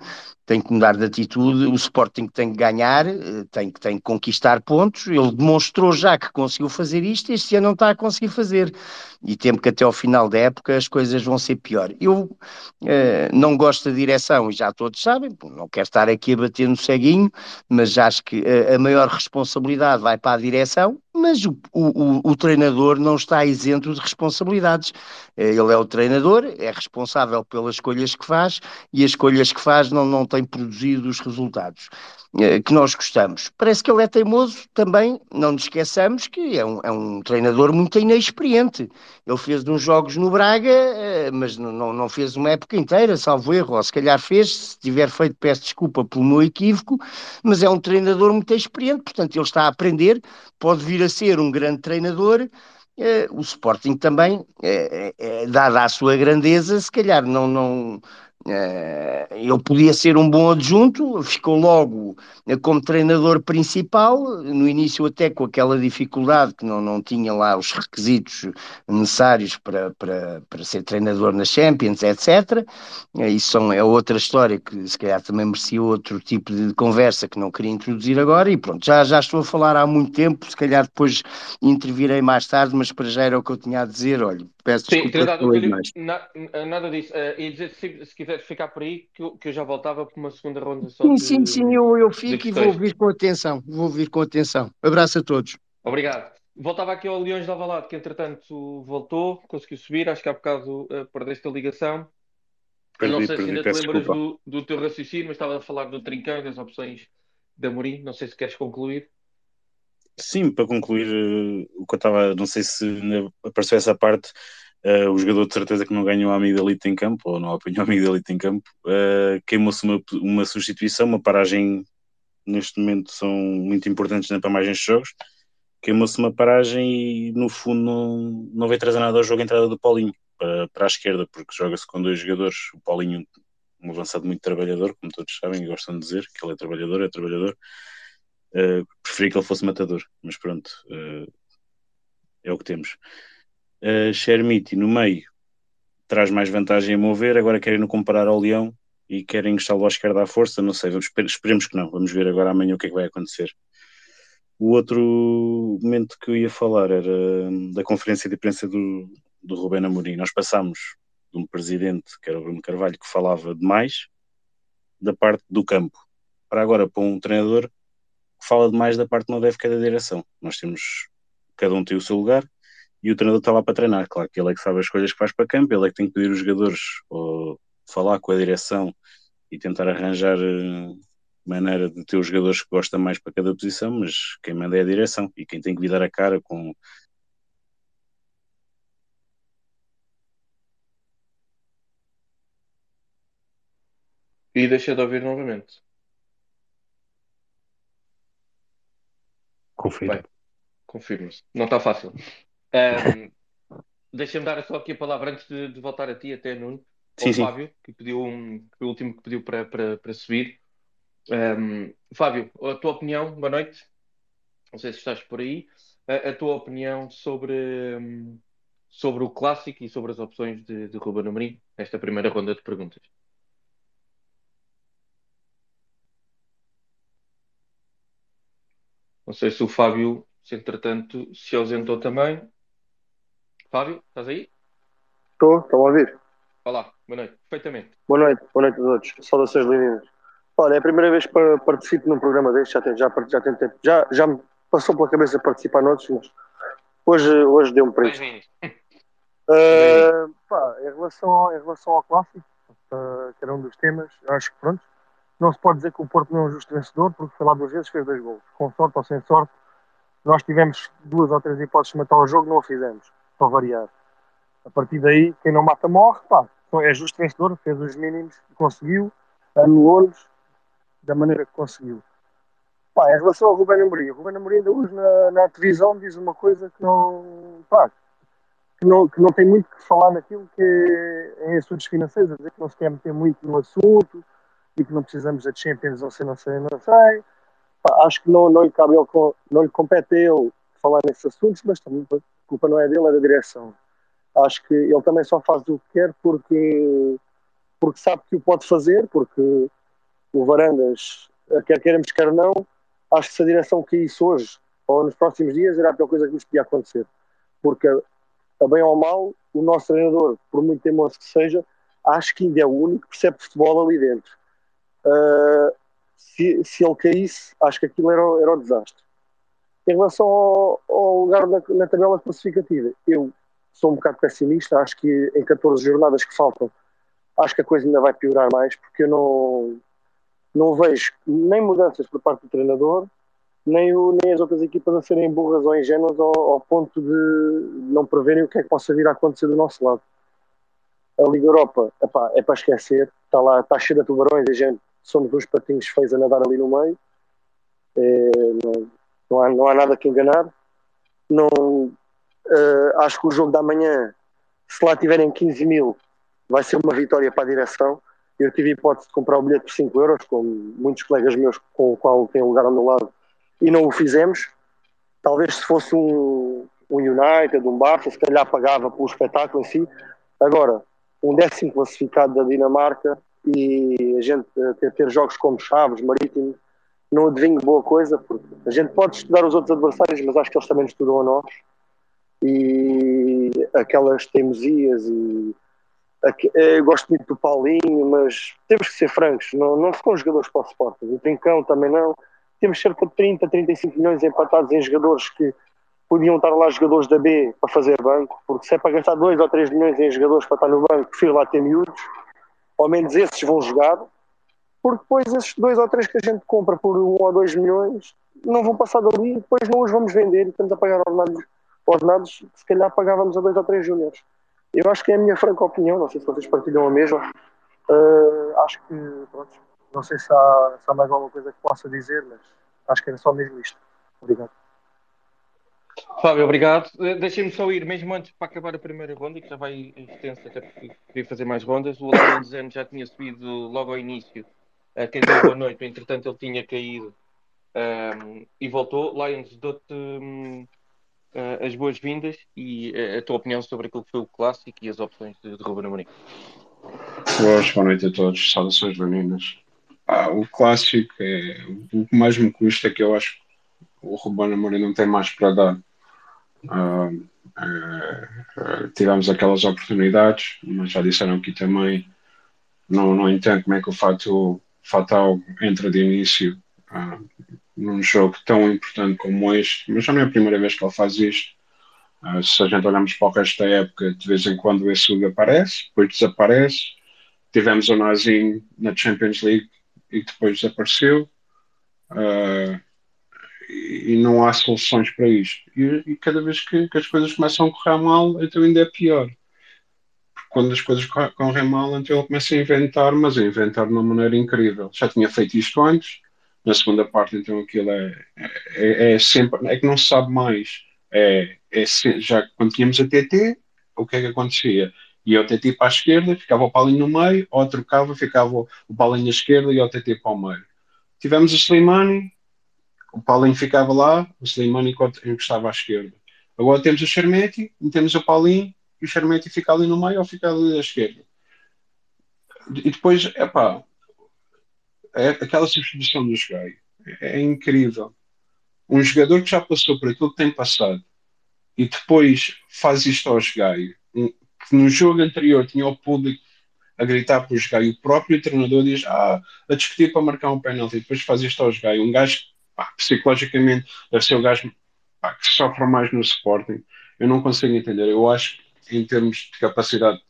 tem que mudar de atitude, o Sporting tem que ganhar, eh, tem que, tem que conquistar pontos, ele demonstrou já que conseguiu fazer isto, este ano não está a conseguir fazer, e temo que até ao final da época as coisas vão ser pior. Eu eh, não gosto da direção, e já todos sabem, não quero estar aqui a bater no ceguinho, mas acho que a, a maior responsabilidade vai para a direção, mas o, o, o, treinador não está isento de responsabilidades. Eh, ele é o treinador, é responsável pelas escolhas que faz, e as escolhas que faz não, não tem tem produzido os resultados eh, que nós gostamos. Parece que ele é teimoso também, não nos esqueçamos que é um, é um treinador muito inexperiente. Ele fez uns jogos no Braga, eh, mas não, não fez uma época inteira, salvo erro, ou se calhar fez, se tiver feito peço desculpa pelo meu equívoco, mas é um treinador muito experiente, portanto ele está a aprender, pode vir a ser um grande treinador, Uh, o Sporting também, dada a sua grandeza, se calhar não, não, ele podia ser um bom adjunto, ficou logo uh, como treinador principal, no início até com aquela dificuldade que não, não tinha lá os requisitos necessários para, para, para ser treinador na Champions, etc. Uh, isso são, é outra história que se calhar também merecia outro tipo de conversa que não queria introduzir agora e pronto, já, já estou a falar há muito tempo, se calhar depois intervirei mais tarde, mas para já era o que eu tinha a dizer, olha, peço Sim, desculpa. Mais. Na, nada disso, uh, e dizer se, se quiseres ficar por aí, que eu, que eu já voltava para uma segunda ronda só Sim, de, sim, sim, eu, eu fico e vou ouvir com atenção, vou ouvir com atenção. Abraço a todos. Obrigado. Voltava aqui ao Leões de Alvalade, que entretanto voltou, conseguiu subir, acho que há bocado uh, perdeste a ligação. Perdi, não sei perdi, se ainda te lembras do, do, teu raciocínio, mas estava a falar do Trincão, das opções da Amorim, não sei se queres concluir. Sim, para concluir uh, o que eu estava, não sei se apareceu essa parte, uh, o jogador de certeza que não ganhou a amigo elite em campo, ou não apanhou a amigo elite em campo, uh, queimou-se uma, uma substituição, uma paragem, neste momento são muito importantes na paragem de jogos, queimou-se uma paragem e no fundo não, não veio trazer nada ao jogo a entrada do Paulinho para, para a esquerda, porque joga-se com dois jogadores, o Paulinho um avançado muito trabalhador, como todos sabem e gostam de dizer, que ele é trabalhador, é trabalhador, uh, preferi que ele fosse matador, mas pronto, uh, é o que temos uh, no meio traz mais vantagem a mover, agora querem no comparar ao Leão e querem instalá-lo à esquerda à força, não sei, vamos, esperemos que não, vamos ver agora amanhã o que é que vai acontecer. O outro momento que eu ia falar era hum, da conferência de imprensa do, do Rubén Amorim. Nós passámos de um presidente, que era o Bruno Carvalho, que falava demais da parte do campo, para agora para um treinador fala demais da parte não deve cada direção. Nós temos, cada um tem o seu lugar, e o treinador está lá para treinar. Claro que ele é que sabe as coisas que faz para campo, ele é que tem que pedir os jogadores ou falar com a direção e tentar arranjar uh, maneira de ter os jogadores que gostam mais para cada posição, mas quem manda é a direção e quem tem que lidar a cara com. E deixa de ouvir novamente. Confirma. Confirma-se. Não está fácil. Um, <laughs> Deixa-me dar só aqui a palavra antes de, de voltar a ti, até Nuno, sim, ao sim. Fábio, que pediu um, o último que pediu para, para, para subir. Um, Fábio, a tua opinião, boa noite. Não sei se estás por aí. A, a tua opinião sobre, sobre o clássico e sobre as opções de, de Ruben Amorim, esta primeira ronda de perguntas. Não sei se o Fábio, se entretanto, se ausentou também. Fábio, estás aí? Estou, estão a ouvir? Olá, boa noite, perfeitamente. Boa noite, boa noite a todos. Saudações lindas. Olha, é a primeira vez que participo num programa deste, já, já, já tentei, já, já me passou pela cabeça participar noutros, mas hoje, hoje deu-me para isso. Uh, pá, em, relação ao, em relação ao clássico, uh, que era um dos temas, acho que pronto, não se pode dizer que o Porto não é um justo vencedor, porque foi lá duas vezes, fez dois gols. Com sorte ou sem sorte, nós tivemos duas ou três hipóteses de matar o jogo, não a fizemos para variar. A partir daí, quem não mata morre, pá, é justo vencedor, fez os mínimos, conseguiu, anulou-nos da maneira que conseguiu. Pá, em relação ao Rubén Amorim, o Rubén Amorim ainda hoje na, na televisão diz uma coisa que não, pá, que não, que não tem muito que falar naquilo que é, é assuntos financeiros, a dizer que não se quer meter muito no assunto e que não precisamos de Champions, não sei, não sei, não sei. Pá, acho que não, não, lhe cabe não lhe compete a ele falar nesses assuntos, mas também culpa não é dele, é da direção. Acho que ele também só faz o que quer porque, porque sabe que o pode fazer, porque o Varandas, quer queremos, quer não, acho que se a direção caísse hoje ou nos próximos dias era a pior coisa que nos podia acontecer. Porque, a bem ou mal, o nosso treinador, por muito teimoso que seja, acho que ainda é o único que percebe futebol ali dentro. Se, se ele caísse, acho que aquilo era, era um desastre. Em relação ao, ao lugar na, na, tabela classificativa, eu sou um bocado pessimista. Acho que em 14 jornadas que faltam, acho que a coisa ainda vai piorar mais, porque eu não, não vejo nem mudanças por parte do treinador, nem, o, nem as outras equipas a serem burras ou ingênuas ao, ao ponto de não preverem o que é que possa vir a acontecer do nosso lado. A Liga Europa epá, é para esquecer, está lá, está cheia de tubarões a gente somos uns patinhos feios a nadar ali no meio. É, não, não há, não há nada que enganar. Não, uh, acho que o jogo da manhã, se lá tiverem 15 mil, vai ser uma vitória para a direção. Eu tive a hipótese de comprar o bilhete por 5 euros, com muitos colegas meus com o qual tenho lugar ao meu lado, e não o fizemos. Talvez se fosse um, um United, um Barça, se calhar pagava pelo espetáculo em si. Agora, um décimo classificado da Dinamarca e a gente ter, ter jogos como Chaves, Marítimo, não adivinho boa coisa, porque a gente pode estudar os outros adversários, mas acho que eles também estudam a nós. E aquelas teimosias e eu gosto muito do Paulinho, mas temos que ser francos, não, não ficam jogadores para o Sporting, o Trincão também não. Temos cerca de 30, 35 milhões empatados em jogadores que podiam estar lá jogadores da B para fazer banco, porque se é para gastar 2 ou 3 milhões em jogadores para estar no banco, prefiro lá ter miúdos, ao menos esses vão jogar, porque depois esses 2 ou 3 que a gente compra por 1 ou 2 milhões não vão passar dali, depois não os vamos vender e estamos a pagar ordenados, ordenados se calhar pagávamos a 2 ou 3 júniores. Eu acho que é a minha franca opinião, não sei se vocês partilham a mesma. Uh, acho que, pronto, não sei se há, se há mais alguma coisa que possa dizer, mas acho que era só mesmo isto. Obrigado. Fábio, obrigado. Eh, deixem-me só ir, mesmo antes para acabar a primeira ronda, que já vai extensa, até porque queria fazer mais rondas. O Alexandre já tinha subido logo ao início. Uh, quem deu boa noite, entretanto ele tinha caído um, ehm, e voltou. Lions, dou-te um, uh, as boas-vindas e uh, a tua opinião sobre aquilo que foi o clássico e as opções de, de Ruben Amorim. Boas, boa noite a todos, saudações meninas. Ah, o clássico é o que mais me custa é que eu acho que o Ruben Amorim não tem mais para dar. Uh, uh, tivemos aquelas oportunidades, mas já disseram aqui também. Não, não entendo como é que o fato fatal entra de início uh, num jogo tão importante como este, mas já não é a primeira vez que ele faz isto. Uh, se a gente olharmos para o resto da época, de vez em quando o Essug aparece, depois desaparece. Tivemos o Nazinho na Champions League e depois desapareceu. Uh, e não há soluções para isto. E, e cada vez que, que, as coisas começam a correr mal, então ainda é pior. Porque quando as coisas correm mal, então ele começa a inventar, mas a inventar de uma maneira incrível. Já tinha feito isto antes, na segunda parte, então aquilo é, é, é sempre, é que não se sabe mais. É, é, já quando tínhamos a TT, o que é que acontecia? Ia o TT para a esquerda, ficava o Paulinho no meio, ou trocava, ficava o Paulinho à esquerda e o TT para o meio. Tivemos o Slimani, o Paulinho ficava lá, o Slimani encostava à esquerda. Agora temos o Charmeti, temos o Paulinho, e o Charmeti fica ali no meio ou fica ali à esquerda. E depois, epá, é, aquela substituição do Jogai é, é incrível. Um jogador que já passou por aquilo que tem passado e depois faz isto ao um, que no jogo anterior tinha o público a gritar para o Jogai, o próprio treinador diz ah, a discutir para marcar um pênalti depois faz isto ao Jogai. Um gajo pá, psicologicamente deve ser o gajo pá, que sofre mais no Sporting. Eu não consigo entender. Eu acho em termos de capacidade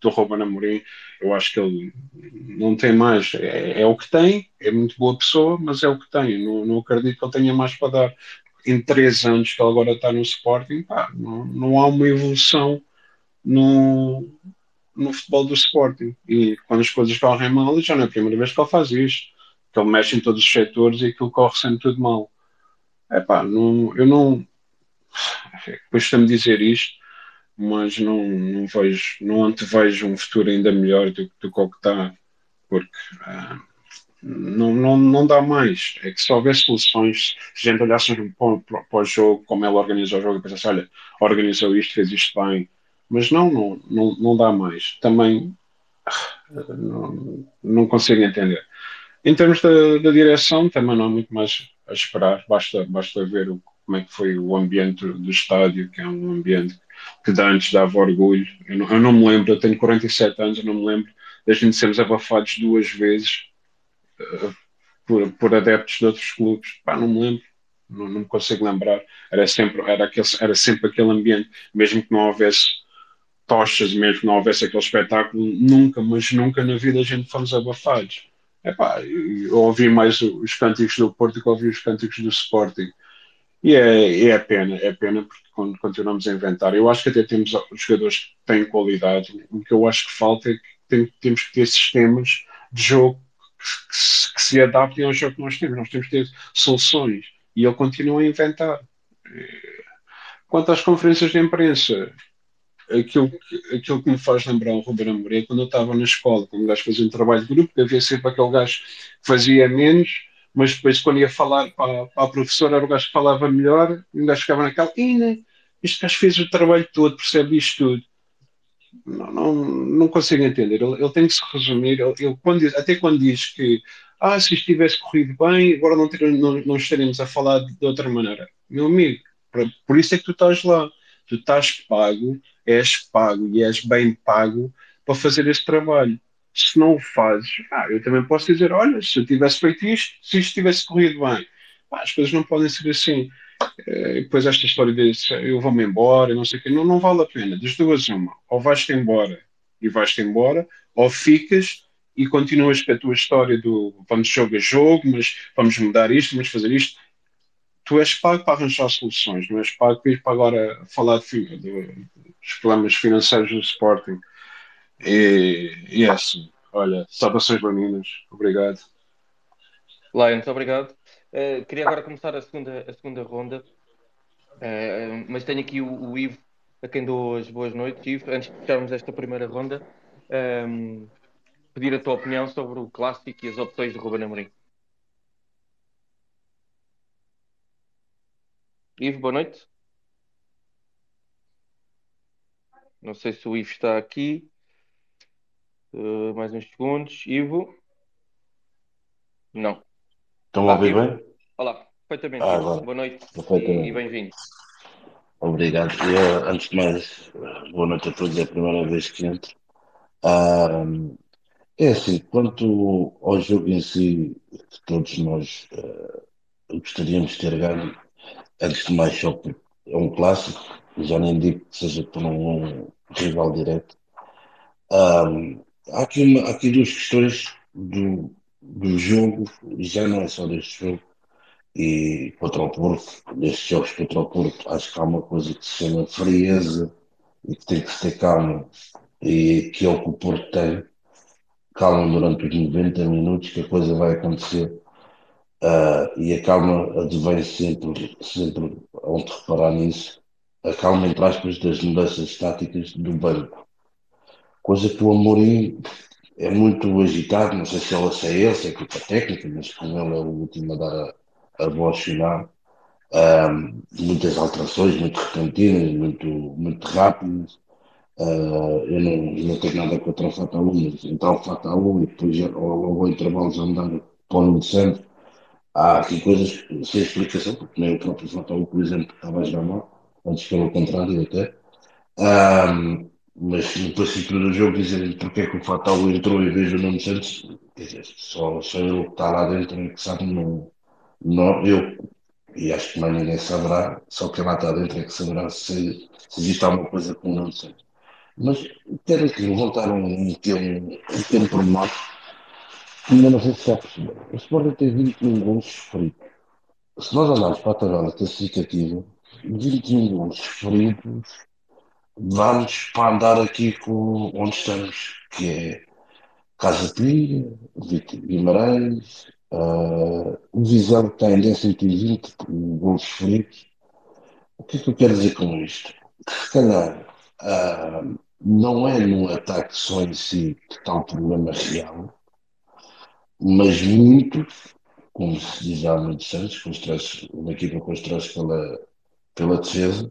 do Ruben Amorim, eu acho que ele não tem mais. É, é, o que tem, é muito boa pessoa, mas é o que tem. Não, não acredito que ele tenha mais para dar. Em três anos que ele agora está no Sporting, pá, não, não há uma evolução no, no futebol do Sporting. E quando as coisas correm mal, já não é a primeira vez que ele faz isto. Que ele mexe em todos os setores e aquilo corre sempre tudo mal. É pá, não, eu não. Custa-me dizer isto, mas não, não vejo, não antevejo um futuro ainda melhor do, do que o que está, porque uh, não, não, não dá mais. É que se houver soluções, se a gente olhasse para, para, para o jogo, como ela organizou o jogo, e pensasse, olha, organizou isto, fez isto bem, mas não, não, não, não dá mais. Também não, não consigo entender. Em termos da, da direção, também não há muito mais a esperar, basta, basta ver o, como é que foi o ambiente do estádio, que é um ambiente que de antes dava orgulho. Eu não, eu não, me lembro, eu tenho 47 anos, eu não me lembro da gente sermos abafados duas vezes uh, por, por, adeptos de outros clubes. Pá, não me lembro, não, não, me consigo lembrar. Era sempre, era, aquele, era sempre aquele ambiente, mesmo que não houvesse tochas, mesmo que não houvesse aquele espetáculo, nunca, mas nunca na vida a gente fomos abafados. Epá, ouvi mais os cânticos do Porto que ouvi os cânticos do Sporting. E é, é pena, é pena porque continuamos a inventar. Eu acho que até temos jogadores que têm qualidade. O que eu acho que falta é que tem, temos que ter sistemas de jogo que se, que se adaptem ao jogo que nós temos. Nós temos que ter soluções. E ele continua a inventar. Quanto às conferências de imprensa, aquilo, que, aquilo que me faz lembrar o Ruben Amorim é quando eu estava na escola, quando o gajo fazia um trabalho de grupo, havia sempre aquele gajo que fazia menos, mas depois quando ia falar para, para a professora era o gajo que falava melhor, e o gajo ficava naquela, né, este gajo fez o trabalho todo, percebe isto tudo. Não, não, não consigo entender. Ele, ele tem que se resumir. Ele, ele quando, até quando diz que ah, se isto tivesse corrido bem, agora não, ter, não, não estaríamos a falar de, de outra maneira. Meu amigo, por isso é que tu estás lá. Tu estás pago, és pago e és bem pago para fazer esse trabalho. Se não o fazes, ah, eu também posso dizer: olha, se eu tivesse feito isto, se isto tivesse corrido bem, ah, as coisas não podem ser assim. E depois esta história de eu vou-me embora, não sei o quê, não, não vale a pena. Das duas, uma. Ou vais-te embora e vais-te embora, ou ficas e continuas com a tua história do vamos jogo a jogo, mas vamos mudar isto, vamos fazer isto. Tu és pago para arranjar soluções, não és pago para agora falar de, de, dos problemas financeiros do Sporting. E, e é assim. Olha, saudações meninas. Obrigado. Lion, muito obrigado. Uh, queria agora começar a segunda, a segunda ronda, uh, mas tenho aqui o, o, Ivo, a quem dou as boas noites. Ivo, antes de fecharmos esta primeira ronda, um, ehm, pedir a tua opinião sobre o clássico e as opções de Ruben Amorim. Ivo, boa noite. Não sei se o Ivo está aqui. Uh, mais uns segundos. Ivo? Não. Estão a ouvir bem? Olá, perfeitamente. Ah, boa noite e, bem-vindo. Obrigado. Eu, antes de mais, boa noite a todos. É a primeira vez que entro. Ah, é assim, quanto ao jogo em si, que todos nós uh, gostaríamos de ter ganho, antes de mais, só é um clássico, já nem digo que seja por um, um rival direto. Um, há, aqui uma, há aqui duas questões do, do jogo, já não é só deste jogo, e contra o Porto, destes jogos contra o Porto, acho que há uma coisa que se chama frieza e que tem que ter calma, e que é o que o Porto tem. Calma durante os 90 minutos que a coisa vai acontecer. Uh, e a calma advém sempre, sempre onde reparar nisso, a calma entre aspas das mudanças táticas do banco. Coisa que o Amorim é muito agitado, não sei se ela é ele, se é equipa técnica, mas com ele é o último a dar a, a voz final. Um, muitas alterações, muito repentinas, muito, muito rápidas. Uh, eu não, não tenho nada contra o Fataú, mas entrar o Fataú e depois ao longo intervalo já andar para o centro. Há aqui coisas sem explicação, porque nem o próprio Fataú, por exemplo, estava a jogar mal, antes pelo contrário até. Um, mas no princípio do jogo dizerem porque é que o Fatal entrou em vez do Nuno Santos, dizer, só, só ele que está lá dentro é que sabe, não, não eu, e acho que mais ninguém saberá, só quem lá está dentro é que saberá se, se existe alguma coisa com o Nuno Santos. Mas quero aqui levantar um, um, um, um pequeno pormenor, que ainda não sei se está perceber. O Sporting tem 21 gols sofridos. Se nós olharmos para a tabela classificativa, 21 gols sofridos vamos para andar aqui com onde estamos, que é Casa Pia, Guimarães, uh, o Visão que está em 120 gols feridos. O que é que eu quero dizer com isto? Se calhar uh, não é no ataque só em si que está o problema real, mas muito, como se diz há muitos anos, uma equipa constrói-se pela, pela defesa,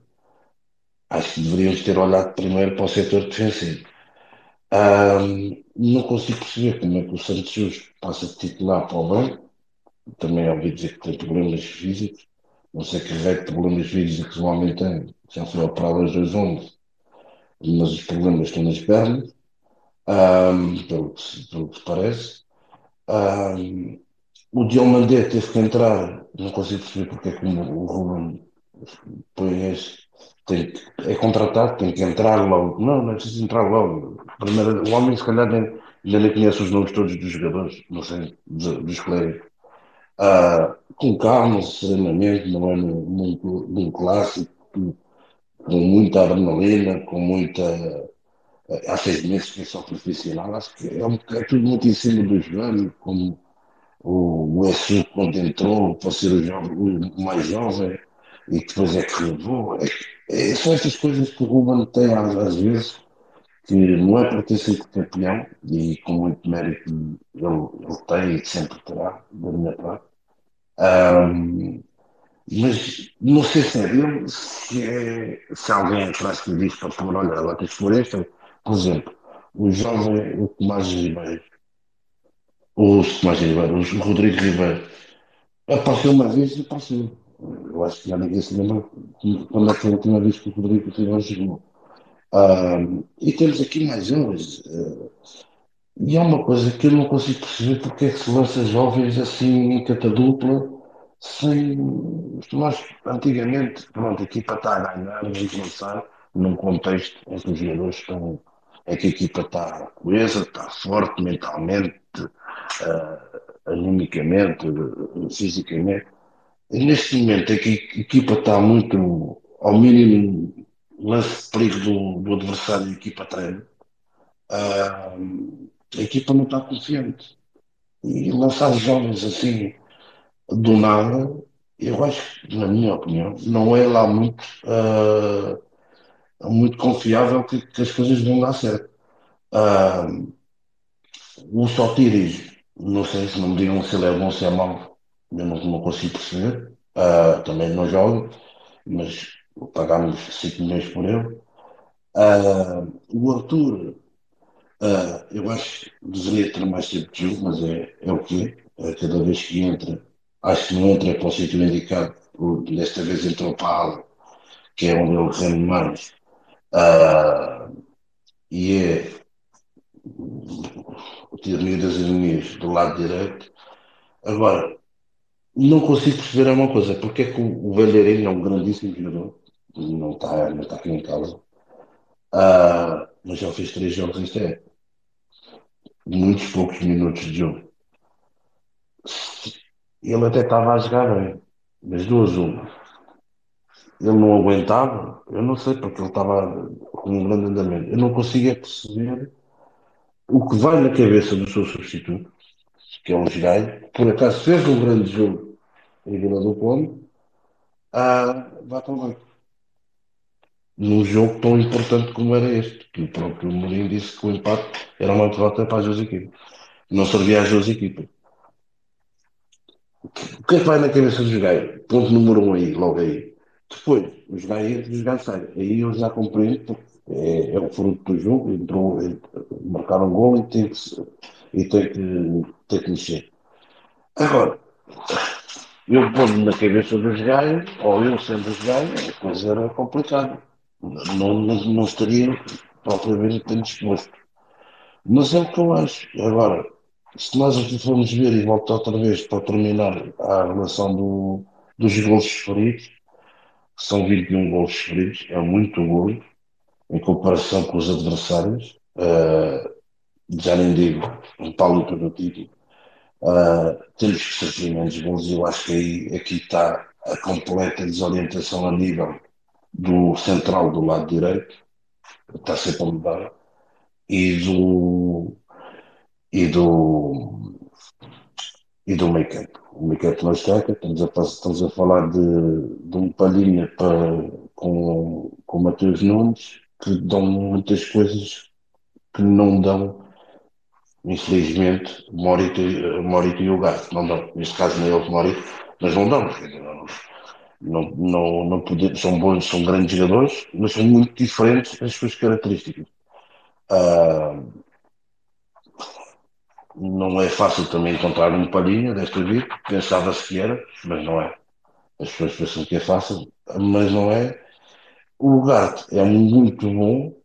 acho que deveríamos ter olhado primeiro para o setor defensivo. Um, não consigo perceber como é que o Santos Justo passa de titular para o banco. Também ouvi dizer que tem problemas físicos. Não sei que raio de problemas físicos o homem tem. Já foi operado aos dois ombros, mas os problemas estão nas pernas, um, pelo, que, pelo que parece. Um, o Diomandé teve que entrar, não consigo perceber porque é que o Ruben este tem, é contratado, tem que entrar logo. Não, não é preciso entrar logo. Primeiro, o homem, se calhar, nem, ainda nem conhece os nomes todos dos jogadores, não sei, dos, dos. Ah, com calma, serenamente, não é num clássico, com muita adrenalina, com muita. Há seis meses que é só profissional, acho que é, um, é tudo muito em cima do joelho, como o, o SU quando entrou para ser o, jovem, o mais jovem e depois é que levou. É, É, são estas coisas que o Ruben tem às, às vezes, que não é para ter sido campeão, e com muito mérito ele, ele tem e sempre terá, da minha parte. Um, mas não sei se é dele, se, é, se alguém atrás que diz para pôr, olha, lá tens floresta, por exemplo, o jovem, o Tomás Ribeiro, o Tomás Ribeiro, o Rodrigo Ribeiro, apareceu uma vez e apareceu. Eu acho que já ninguém se lembra quando é que foi a última vez que o Rodrigo Ribeiro jogou. Um, e temos aqui mais jovens. Uh, e há uma coisa que eu não consigo perceber porque é que se lança jovens assim em catadupla sem. Nós, antigamente, pronto, a equipa está a ganhar, vamos lançar num contexto em que os jogadores estão. É que a equipa está coesa, está forte mentalmente, uh, fisicamente. E neste momento é que a equipa está muito ao mínimo lance de perigo do, do adversário e a equipa treina. Uh, a equipa não está confiante. E lançar jovens assim do nada, eu acho, na minha opinião, não é lá muito, uh, muito confiável que, que, as coisas vão dar certo. O Sotiris, não sei se não me digam se ele é bom ou se é mau, eu não, não consigo perceber. Uh, também não jogo, mas pagámos 5 milhões por ele. o Arthur, eu acho que deveria ter mais tempo de jogo, mas é, é o que é. Cada vez que entra, acho que não entra para o sítio indicado, desta vez entrou para a que é onde ele rende mais, uh, e é o tirania das enemias do lado direito. Agora, não consigo perceber uma coisa, porque é que o, o é um grandíssimo jogador, não está, não está aqui em causa, uh, mas já fez três jogos isto é muitos poucos minutos de jogo. Ele até estava a jogar bem, mas duas uma. Ele não aguentava, eu não sei, porque ele estava com um grande andamento. Eu não conseguia perceber o que vai na cabeça do seu substituto, que é um Gai, por acaso fez um grande jogo em Vila do Conde, ah, vai para o banco. Num jogo tão importante como era este, que o próprio Mourinho disse que o empate era uma derrota para as duas equipas. Não servia às duas equipas. O que é que vai na cabeça dos gajos? Ponto número um aí, logo aí. Depois, os entram e os. Aí eu já compreendo, é, é o fruto do jogo, entrou, marcar um gol e tem que, e tem que, tem que mexer. Agora, eu pondo na cabeça dos gajos, ou eu sendo os gajos, a coisa era complicada. Não, não, não estaria propriamente bem disposto. Mas é o que eu acho. Agora, se nós formos ver e voltar outra vez para terminar a relação do, dos gols sofridos, são 21 gols sofridos, é muito gol em comparação com os adversários. Uh, já nem digo um Paulo pelo título. Uh, temos que sofrer menos gols eu acho que aí aqui está a completa desorientação a nível do central do lado direito, está sempre a mudar, e do e do e do campo. O campo não está, estamos a, estamos a falar de, de um palhinha para, com, com o Matheus Nunes, que dão muitas coisas que não dão, infelizmente, Morito, Morito e o Gato, não dão. Neste caso, nem ele Morito, mas não dão. Não, não, não são bons, são grandes jogadores, mas são muito diferentes as suas características. Uh, não é fácil também encontrar um palhinho desta vida, pensava-se que era, mas não é. As pessoas pensam que é fácil, mas não é. O gato é muito bom,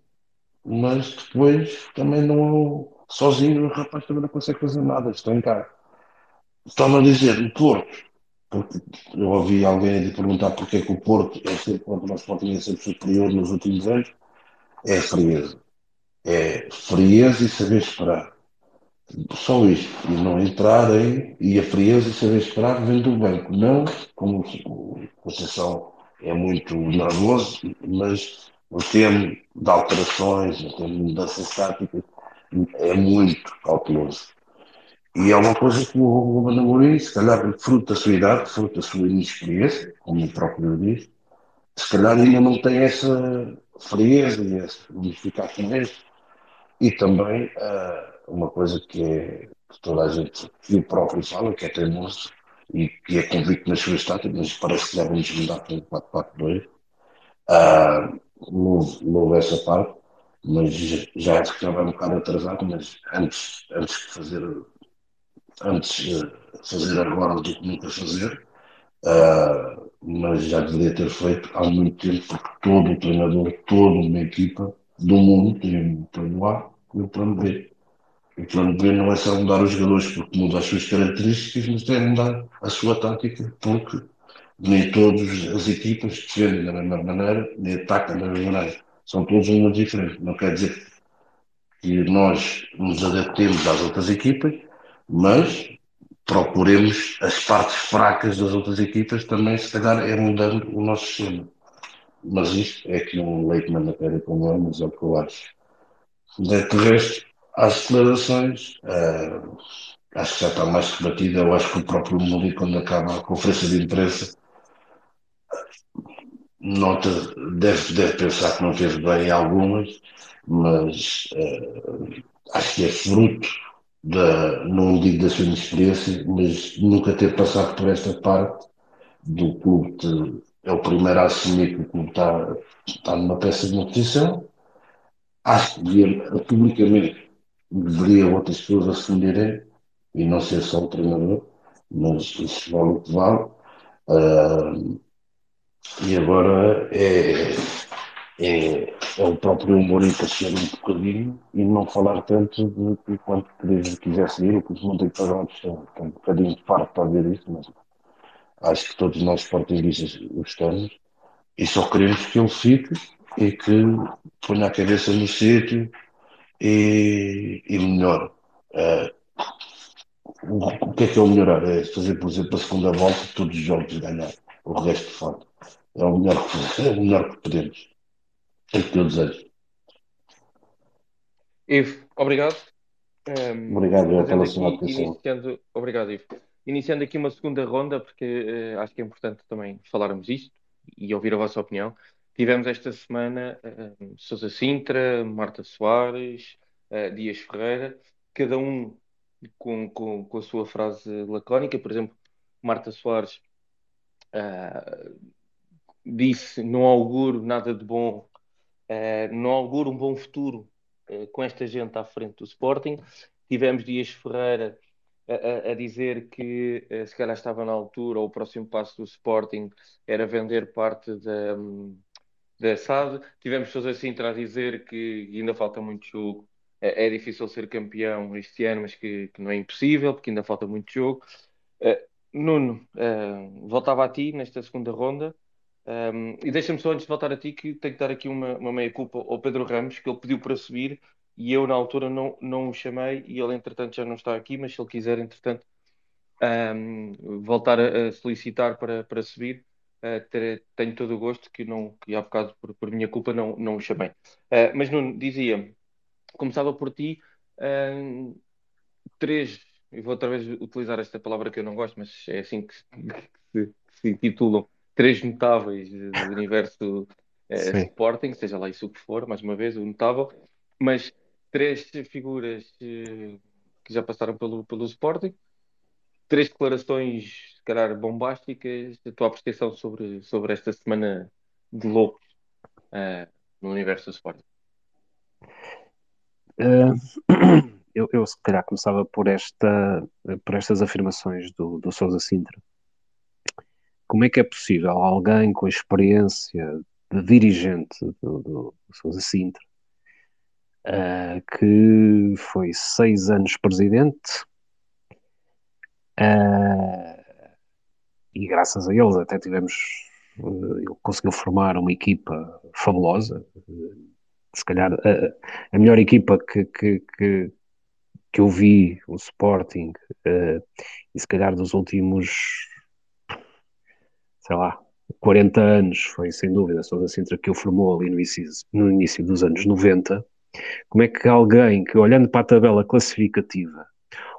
mas depois também não. Sozinho o rapaz também não consegue fazer nada, casa. Estava a dizer, o Porto, porque eu ouvi alguém perguntar porque é que o Porto é sempre quanto mais Sporting é sempre superior nos últimos anos, é frieza. É frieza e saber esperar. Só isto, e não entrar aí, e a frieza e saber esperar vem do banco. Não, como o Conceição é muito nervoso, mas o termo de alterações, o termo de mudanças táticas, é muito cauteloso. E é uma coisa que o Ruben Amorim, se calhar fruto da sua idade, fruto da sua inexperiência, como o próprio diz, se calhar ainda não tem essa frieza essa este. E também uh, uma coisa que, é, que toda a gente, e próprio fala, que é teimoso e que é convicto nas suas táticas, mas parece que já vamos mudar para um 4-4-2. Uh, não houve essa parte, mas já acho que já vai um bocado atrasado, mas antes, antes de fazer antes de fazer agora do que nunca fazer, uh, mas já deveria ter feito há muito tempo, porque todo o treinador, toda uma equipa do mundo tem um plano A e um plano B. O plano B não é só mudar os jogadores porque muda as suas características, mas é mudar a sua tática, porque nem todas as equipas defendem da mesma maneira, nem atacam da mesma maneira. São todos uma diferente. Não quer dizer que nós nos adaptemos às outras equipas, mas procuremos as partes fracas das outras equipas também, se calhar, é mudando o nosso sistema. Mas isto é que um leite na matéria como é, mas é o que eu acho. De resto, as declarações, uh, acho que já está mais rebatida. Eu acho que o próprio Mourinho, quando acaba a conferência de imprensa, nota, deve, deve pensar que não teve bem algumas, mas uh, acho que é fruto da, não digo da sua inexperiência, mas nunca ter passado por esta parte do clube de, é o primeiro a assumir que o clube está, está numa peça de posição. Acho que publicamente deveria outras pessoas assumirem e não ser só o treinador, mas isso vale o que vale. Uh, e agora é, é, é o próprio humorista ser um bocadinho e não falar tanto de que quanto quiser seguir, porque não tem que pagar uma questão. Um bocadinho de farto para ver isso, mas acho que todos nós sportingistas gostamos e só queremos que ele fique e que ponha a cabeça no sítio e, e. Uh, o, que é que é o melhorar? É fazer, por exemplo, a segunda volta, todos os jogos ganhar, o resto fora. É o melhor, <laughs> é o melhor que podemos. É que eu desejo. Ivo, obrigado. Um, obrigado pela sua atenção. Iniciando, obrigado, Ivo. Iniciando aqui uma segunda ronda, porque uh, acho que é importante também falarmos isto e ouvir a vossa opinião. Tivemos esta semana uh, Sousa Sintra, Marta Soares, uh, Dias Ferreira, cada um com, com, com, a sua frase lacónica. Por exemplo, Marta Soares uh, disse: Não auguro nada de bom, uh, não auguro um bom futuro com esta gente à frente do Sporting. Tivemos Dias Ferreira a, a, dizer que se calhar estava na altura, ou o próximo passo do Sporting era vender parte da, da SAD. Tivemos pessoas assim a dizer que ainda falta muito jogo. É, é difícil ser campeão este ano, mas que, que, não é impossível, porque ainda falta muito jogo. Nuno, voltava a ti nesta segunda ronda. Um, e deixa-me só antes de voltar a ti que tenho que dar aqui uma, uma meia-culpa ao Pedro Ramos, que ele pediu para subir e eu na altura não, não o chamei e ele entretanto já não está aqui, mas se ele quiser entretanto um, voltar a, a, solicitar para, para subir, uh, ter, tenho todo o gosto que, não, que há bocado por, por minha culpa não, não o chamei. Uh, mas não dizia, começava por ti, um, três, e vou outra vez utilizar esta palavra que eu não gosto, mas é assim que, se, que se titulam três notáveis do universo eh, Sporting, seja lá isso o que for, mais uma vez, o notável, mas três figuras eh, que já passaram pelo, pelo Sporting, três declarações, se calhar, bombásticas, a tua apreciação sobre, sobre esta semana de loucos uh, no universo do Sporting. Uh, eu, eu, se calhar começava por, esta, por estas afirmações do, do Sousa Sintra, como é que é possível alguém com experiência de dirigente do, do Sousa Sintra, uh, que foi seis anos presidente, uh, e graças a eles até tivemos, uh, ele conseguiu formar uma equipa fabulosa, se calhar a, a melhor equipa que, que, que, que eu vi, o Sporting, e se calhar dos últimos sei lá, 40 anos, foi sem dúvida Sousa Sintra que o formou ali no início, no início dos anos 90, como é que alguém que olhando para a tabela classificativa,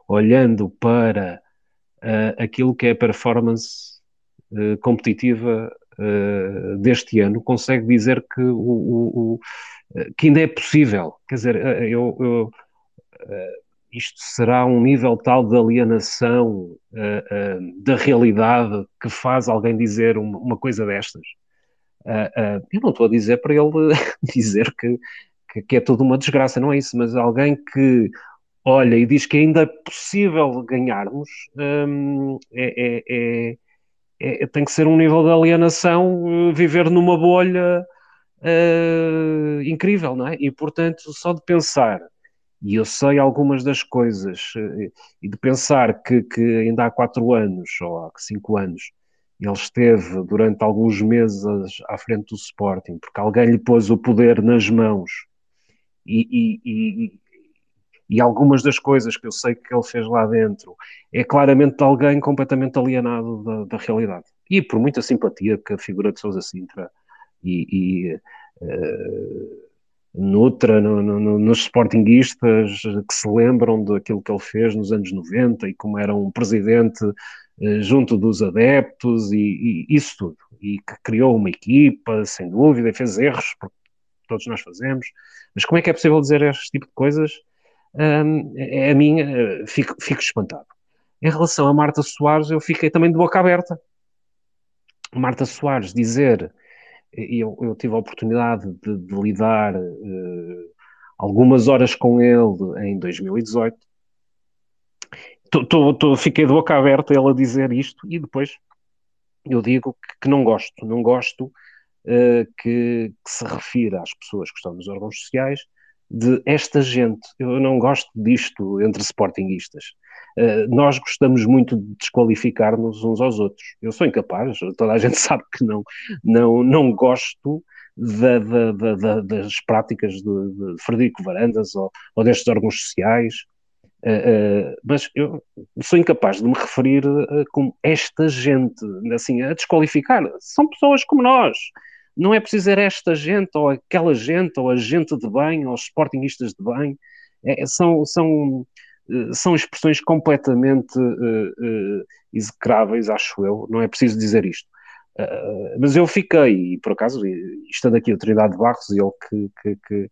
olhando para uh, aquilo que é a performance uh, competitiva uh, deste ano consegue dizer que, o, o, o, que ainda é possível. Quer dizer, eu, eu isto será um nível tal de alienação da realidade que faz alguém dizer uma, uma coisa destas. eu não estou a dizer para ele <laughs> dizer que, que, que é tudo uma desgraça, não é isso, mas alguém que olha e diz que ainda é possível ganharmos, hum, é, é, é, tem que ser um nível de alienação, eh, viver numa bolha uh, incrível, não é? E portanto, só de pensar, e eu sei algumas das coisas, uh, e de pensar que, que, ainda há quatro anos, ou há cinco anos, ele esteve durante alguns meses à frente do Sporting, porque alguém lhe pôs o poder nas mãos e, e, e algumas das coisas que eu sei que ele fez lá dentro é claramente de alguém completamente alienado da, da realidade. E por muita simpatia que a figura de Sousa Sintra e, e uh, nutra no, no, nos sportinguistas que se lembram daquilo que ele fez nos anos 90 e como era um presidente uh, junto dos adeptos e, e, isso tudo. E que criou uma equipa, sem dúvida, e fez erros, porque todos nós fazemos. Mas como é que é possível dizer este tipo de coisas é a minha, fico, fico espantado. Em relação a Marta Soares, eu fiquei também de boca aberta. Marta Soares dizer, eu, eu tive a oportunidade de, de lidar uh, algumas horas com ele em 2018. Tô, tô, tô, fiquei de boca aberta ele a dizer isto e depois eu digo que, que não gosto, não gosto uh, que, que, se refira às pessoas que estão nos órgãos sociais de esta gente. Eu não gosto disto entre sportinguistas. Uh, nós gostamos muito de desqualificar-nos uns aos outros. Eu sou incapaz, toda a gente <laughs> sabe que não, não, não gosto da, da, da, das práticas de, de Frederico Varandas ou, ou destes órgãos sociais, uh, uh, mas eu sou incapaz de me referir como esta gente, assim, a desqualificar. São pessoas como nós não é preciso ser esta gente ou aquela gente ou a gente de bem ou os sportingistas de bem. É, são, são, eh, são expressões completamente uh, uh, execráveis, acho eu. Não é preciso dizer isto. Uh, mas eu fiquei, e por acaso, estando aqui a Trindade Barros, e ele que, que, que,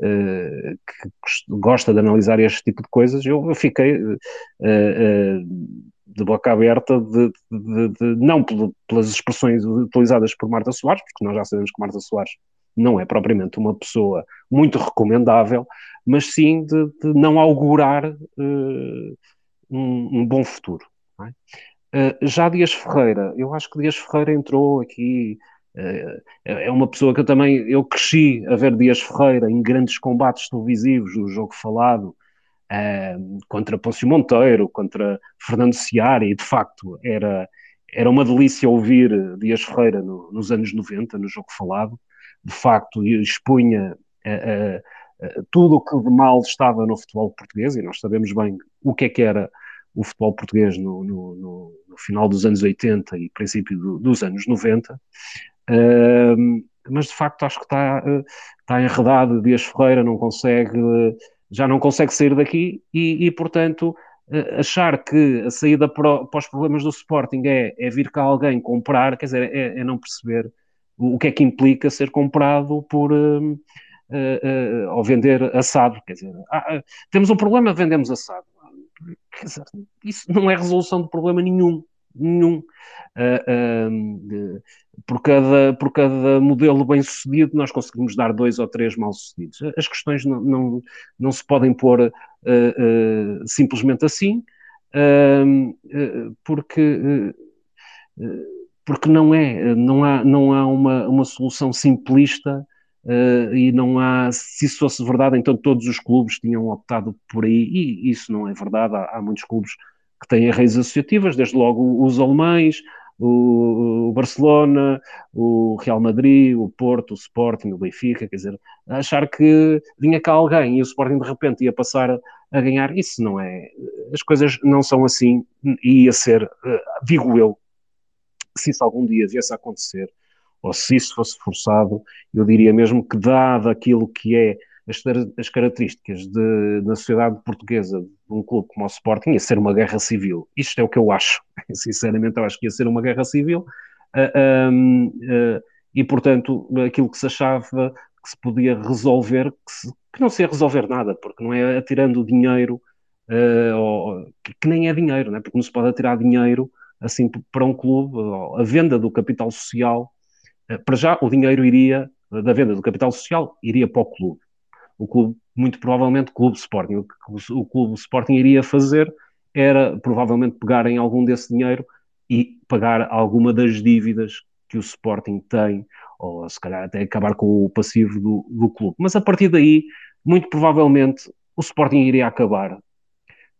uh, que, gosta de analisar este tipo de coisas, eu, eu fiquei uh, de boca aberta, de, de, de, não pelas expressões utilizadas por Marta Soares, porque nós já sabemos que Marta Soares não é propriamente uma pessoa muito recomendável, mas sim de, não augurar uh, um, um, bom futuro. É? Uh, já Dias Ferreira, eu acho que Dias Ferreira entrou aqui, uh, é uma pessoa que eu também, eu cresci a ver Dias Ferreira em grandes combates televisivos, no jogo falado, contra Pôncio Monteiro, contra Fernando Seara, e de facto era, era uma delícia ouvir Dias Ferreira no, nos anos 90, no jogo falado, de facto expunha uh, uh, tudo o que de mal estava no futebol português, e nós sabemos bem o que é que era o futebol português no, no, no, no final dos anos 80 e princípio do, dos anos 90. Uh, mas de facto acho que está, está enredado. Dias Ferreira não consegue já não consegue sair daqui e, e portanto, eh, achar que a saída para, para, os problemas do Sporting é, é vir cá alguém comprar, quer dizer, é, é não perceber o, que é que implica ser comprado por. Uh, uh, uh, ou vender assado, quer dizer, ah, temos um problema, vendemos assado. Dizer, isso não é resolução de problema nenhum nenhum. Uh, uh, por, cada, por cada modelo bem sucedido, nós conseguimos dar dois ou três mal sucedidos. As questões não, não, não se podem pôr uh, simplesmente assim, porque. porque não é, não há, não há uma, uma solução simplista Uh, e não há, se isso fosse verdade, então todos os clubes tinham optado por aí, e isso não é verdade. Há, há muitos clubes que têm raízes associativas, desde logo os alemães, o, Barcelona, o Real Madrid, o Porto, o Sporting, o Benfica, quer dizer, achar que vinha cá alguém e o Sporting de repente ia passar a, ganhar, isso não é, as coisas não são assim e ia ser, uh, digo eu, se isso algum dia viesse a acontecer, ou se isso fosse forçado, eu diria mesmo que dado aquilo que é as, as características de, da sociedade portuguesa de um clube como o Sporting ia ser uma guerra civil. Isto é o que eu acho. <laughs> Sinceramente, eu acho que ia ser uma guerra civil. uh, e, portanto, aquilo que se achava que se podia resolver, que, se, que não se ia resolver nada, porque não é atirando dinheiro, uh, ou, que nem é dinheiro, né? porque não se pode atirar dinheiro assim para um clube, a venda do capital social, uh, para já o dinheiro iria, da venda do capital social, iria para o clube. O clube, muito provavelmente, o Clube Sporting. O que o Clube Sporting iria fazer era provavelmente pegar em algum desse dinheiro e pagar alguma das dívidas que o Sporting tem, ou se calhar até acabar com o passivo do, do clube. Mas a partir daí, muito provavelmente, o Sporting iria acabar,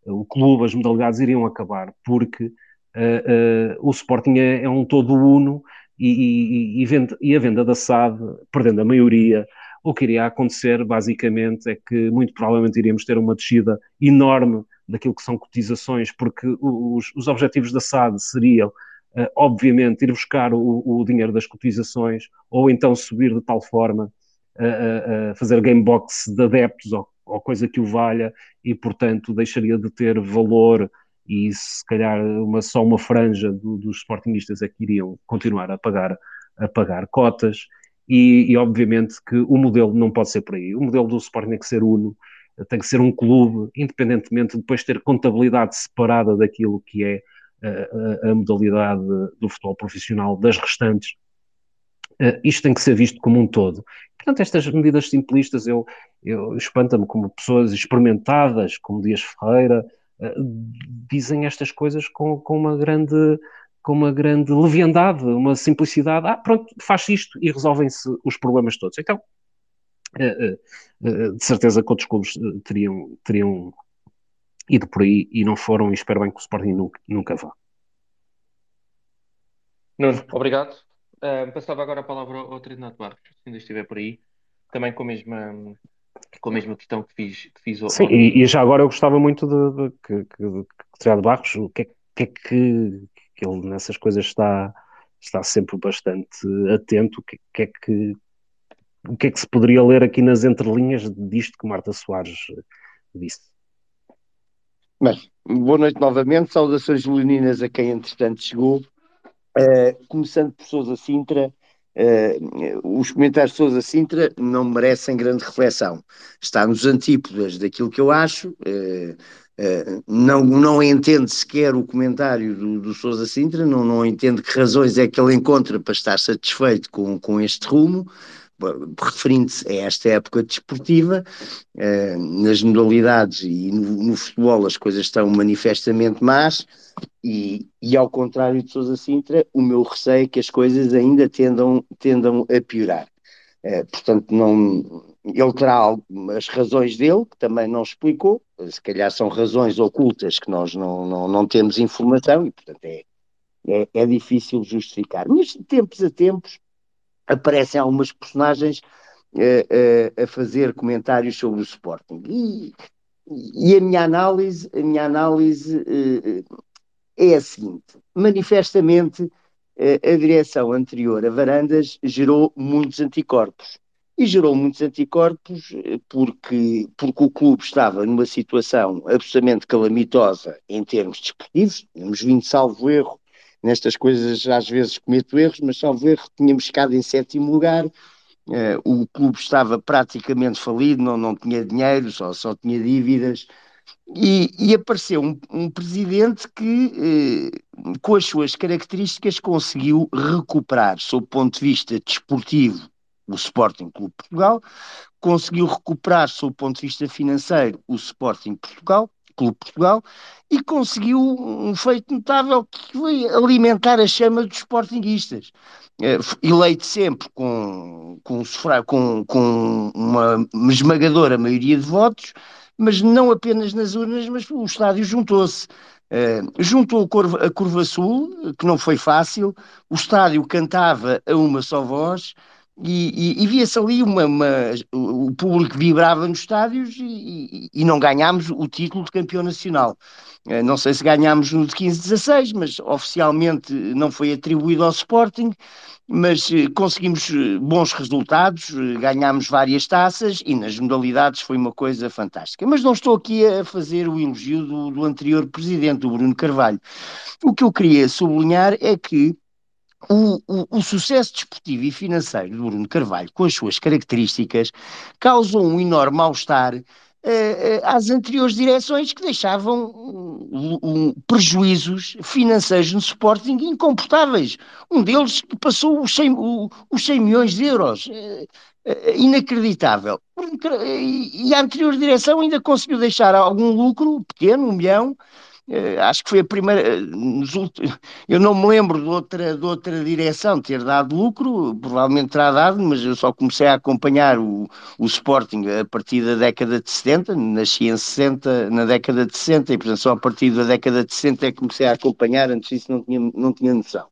o clube, as modalidades iriam acabar, porque uh, uh, o Sporting é, é, um todo uno e, e, e, vende, e a venda da SAD, perdendo a maioria, o que iria acontecer basicamente é que muito provavelmente iríamos ter uma descida enorme daquilo que são cotizações, porque os, os objetivos da SAD seriam, uh, obviamente, ir buscar o, o, dinheiro das cotizações ou então subir de tal forma a, a fazer gamebox de adeptos ou, ou, coisa que o valha e, portanto, deixaria de ter valor e se calhar uma, só uma franja do, dos sportingistas é que iriam continuar a pagar, a pagar cotas. E, e, obviamente que o modelo não pode ser por aí. O modelo do Sporting tem que ser uno, tem que ser um clube, independentemente de depois ter contabilidade separada daquilo que é a, a, a modalidade do futebol profissional das restantes. Uh, isto tem que ser visto como um todo. Portanto, estas medidas simplistas, eu, eu espanta-me como pessoas experimentadas, como Dias Ferreira, uh, dizem estas coisas com, com uma grande com uma grande leviandade, uma simplicidade. Ah, pronto, faz isto e resolvem-se os problemas todos. Então, eh, eh, eh, de certeza que outros clubes teriam, teriam ido por aí e não foram, e espero bem que o Sporting nunca, nunca vá. Nuno, obrigado. Uh, passava agora a palavra ao, ao treinador Barros, se ainda estiver por aí, também com a mesma, com a mesma questão que fiz, que fiz ao, Sim, e, e, já agora eu gostava muito de, de, que o treinador Barros, o que é que, é que, ele nessas coisas está, está sempre bastante atento, o que, que é que o que é que se poderia ler aqui nas entrelinhas disto que Marta Soares disse? Bem, boa noite novamente, saudações leoninas a quem entretanto chegou. Uh, começando por Sousa Sintra, uh, os comentários de Sousa Sintra não merecem grande reflexão. Está nos antípodas daquilo que eu acho, uh, não, não entende sequer o comentário do, do Sousa Sintra, não, não entende que razões é que ele encontra para estar satisfeito com, com este rumo referindo-se a esta época desportiva, eh, nas modalidades e no, no, futebol as coisas estão manifestamente más, e, e ao contrário de Sousa Sintra, o meu receio é que as coisas ainda tendam, tendam a piorar. Eh, portanto, não, ele terá as razões dele, que também não explicou, se calhar são razões ocultas que nós não, não, não temos informação, e portanto é, é, é difícil justificar. Mas de tempos a tempos aparecem algumas personagens uh, uh, a fazer comentários sobre o Sporting. E, e a minha análise, a minha análise uh, é a seguinte: manifestamente a direção anterior a Varandas gerou muitos anticorpos. E gerou muitos anticorpos porque, porque o clube estava numa situação absolutamente calamitosa em termos desportivos. Tínhamos vindo, salvo erro, nestas coisas às vezes cometo erros, mas salvo erro, tínhamos ficado em sétimo lugar, uh, o clube estava praticamente falido, não, não tinha dinheiro, só, só tinha dívidas, e, e apareceu um, um, presidente que, eh, com as suas características, conseguiu recuperar, sob o ponto de vista desportivo, o Sporting Clube Portugal, conseguiu recuperar, sob o ponto de vista financeiro, o Sporting Portugal, Clube Portugal, e conseguiu um feito notável que foi alimentar a chama dos sportinguistas. Eh, eleito sempre com, com, com, com uma esmagadora maioria de votos, mas não apenas nas urnas, mas o estádio juntou-se. Uh, juntou a curva, a curva Sul, que não foi fácil, o estádio cantava a uma só voz, e, e, e via-se ali uma, uma, o público vibrava nos estádios e, e, não ganhámos o título de campeão nacional. Eh, não sei se ganhámos no de 15-16, mas oficialmente não foi atribuído ao Sporting, mas eh, conseguimos eh, bons resultados, ganhámos várias taças e nas modalidades foi uma coisa fantástica. Mas não estou aqui a fazer o elogio do, do anterior presidente, do Bruno Carvalho. O que eu queria sublinhar é que o, o, o, sucesso desportivo e financeiro do Bruno Carvalho, com as suas características, causou um enorme mal-estar uh, às anteriores direções que deixavam um, um, prejuízos financeiros no Sporting incomportáveis. Um deles que passou os 100, os 100 milhões de euros. Uh, inacreditável. E a anterior direção ainda conseguiu deixar algum lucro pequeno, um milhão, Uh, acho que foi a primeira. Uh, eu não me lembro de outra, de outra direção ter dado lucro, provavelmente terá dado, mas eu só comecei a acompanhar o, o Sporting a partir da década de 70, nasci em 60, na década de 60, e portanto só a partir da década de 60 é que comecei a acompanhar, antes disso não tinha, não tinha noção.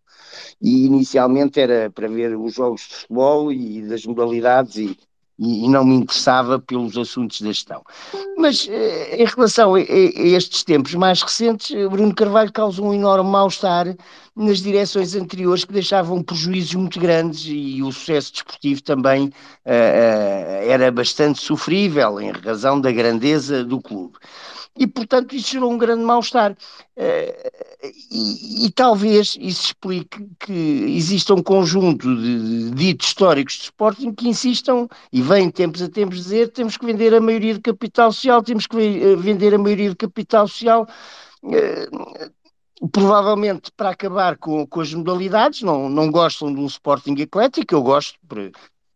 E inicialmente era para ver os jogos de futebol e das modalidades e, e, não me interessava pelos assuntos da gestão. Mas eh, em relação a, a, estes tempos mais recentes, eh, Bruno Carvalho causou um enorme mal-estar nas direções anteriores que deixavam prejuízos muito grandes e o sucesso desportivo também uh, era bastante sofrível em razão da grandeza do clube e, portanto, isso gerou um grande mal-estar. Uh, e, e, talvez isso explique que exista um conjunto de, ditos históricos de Sporting que insistam, e vêm tempos a tempos dizer, temos que vender a maioria de capital social, temos que eh, vender a maioria de capital social. Uh, provavelmente para acabar com, com as modalidades, não, não gostam de um Sporting eclético, eu gosto,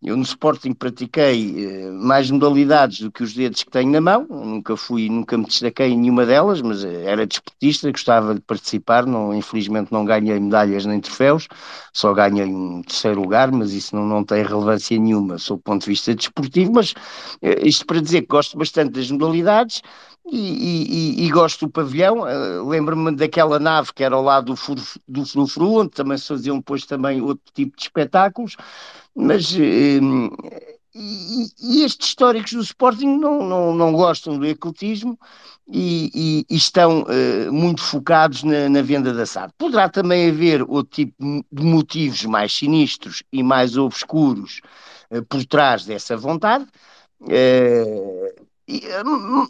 eu no Sporting pratiquei eh, mais modalidades do que os dedos que tenho na mão, nunca fui, nunca me destaquei em nenhuma delas, mas eh, era desportista, gostava de participar, não, infelizmente não ganhei medalhas nem troféus, só ganhei um terceiro lugar, mas isso não, não tem relevância nenhuma, sob o ponto de vista desportivo, mas eh, isto para dizer que gosto bastante das modalidades, e, e, e, gosto do pavilhão. Uh, Lembro-me daquela nave que era ao lado do, do Frufru, onde também se faziam depois também outro tipo de espetáculos. Mas uh, e, e, estes históricos do Sporting não, não, não gostam do ecletismo e, estão uh, muito focados na, na, venda da SAD. Poderá também haver outro tipo de motivos mais sinistros e mais obscuros por trás dessa vontade. Uh, e,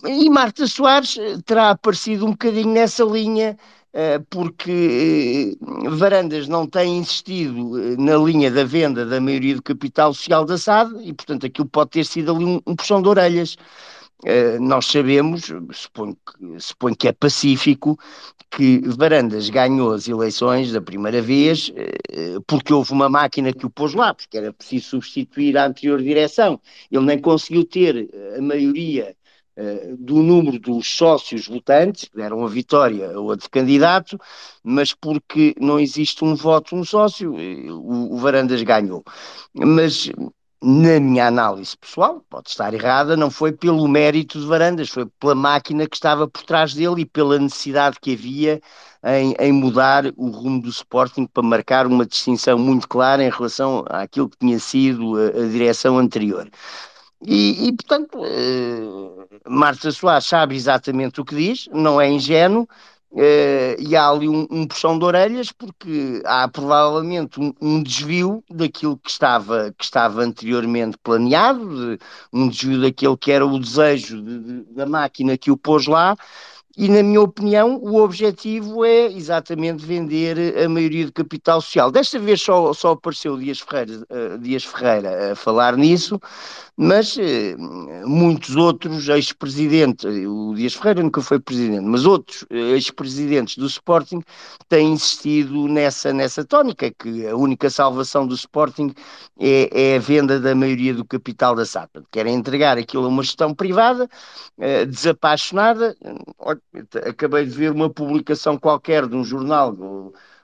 e, Marta Soares eh, terá aparecido um bocadinho nessa linha, eh, porque eh, Varandas não tem insistido na linha da venda da maioria do capital social da SAD e, portanto, aquilo pode ter sido ali um, um puxão de orelhas. Nós sabemos, suponho que, suponho que é pacífico, que Varandas ganhou as eleições da primeira vez porque houve uma máquina que o pôs lá, porque era preciso substituir a anterior direção. Ele nem conseguiu ter a maioria do número dos sócios votantes, que deram a vitória a outro candidato, mas porque não existe um voto, um sócio, o, o Varandas ganhou. Mas na minha análise pessoal, pode estar errada, não foi pelo mérito de Varandas, foi pela máquina que estava por trás dele e pela necessidade que havia em, em, mudar o rumo do Sporting para marcar uma distinção muito clara em relação àquilo que tinha sido a, a direção anterior. E, e portanto, uh, Marta Soares sabe exatamente o que diz, não é ingênuo, Uh, e há ali um, um puxão de orelhas porque há provavelmente um, um, desvio daquilo que estava, que estava anteriormente planeado, de, um desvio daquele que era o desejo de, de, da máquina que o pôs lá, e na minha opinião o objetivo é exatamente vender a maioria do capital social. Desta vez só, só apareceu Dias Ferreira, uh, Dias Ferreira a falar nisso, mas eh, muitos outros ex-presidentes, o Dias Ferreira nunca foi presidente, mas outros eh, ex-presidentes do Sporting têm insistido nessa, nessa tónica, que a única salvação do Sporting é, é a venda da maioria do capital da SAP. Querem entregar aquilo a uma gestão privada, eh, desapaixonada. Acabei de ver uma publicação qualquer de um jornal,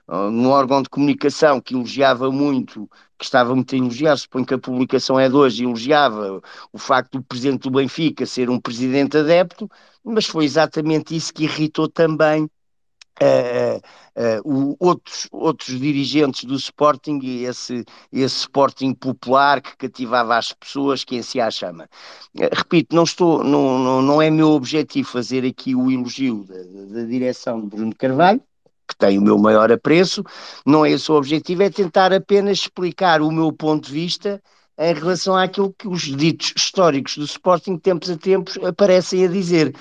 num órgão de comunicação que elogiava muito que estava muito a elogiar, suponho que a publicação é de hoje, elogiava o facto do presidente do Benfica ser um presidente adepto, mas foi exatamente isso que irritou também Uh, uh, uh, outros, outros dirigentes do Sporting e esse, esse Sporting popular que cativava as pessoas, que em si a chama. repito, não, estou, não, não, não é meu objetivo fazer aqui o elogio da, da direção de Bruno Carvalho, que tem o meu maior apreço, não é esse o objetivo, é tentar apenas explicar o meu ponto de vista em relação àquilo que os ditos históricos do Sporting, tempos a tempos, aparecem a dizer.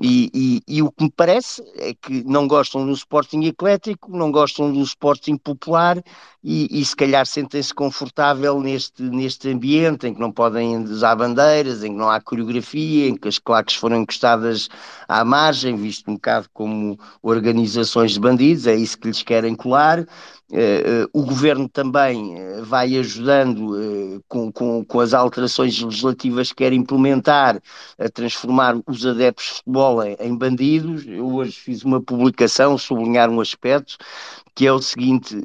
E, e, e, o que me parece é que não gostam do Sporting eclético, não gostam do Sporting popular e, e se calhar sentem-se confortável neste, neste ambiente em que não podem usar bandeiras, em que não há coreografia, em que as claques foram encostadas à margem, visto um bocado como organizações de bandidos, é isso que lhes querem colar. Uh, uh, o governo também uh, vai ajudando com, com, com, as alterações legislativas que quer implementar a transformar os adeptos de futebol em, em bandidos. Eu hoje fiz uma publicação sublinhar um aspecto que é o seguinte: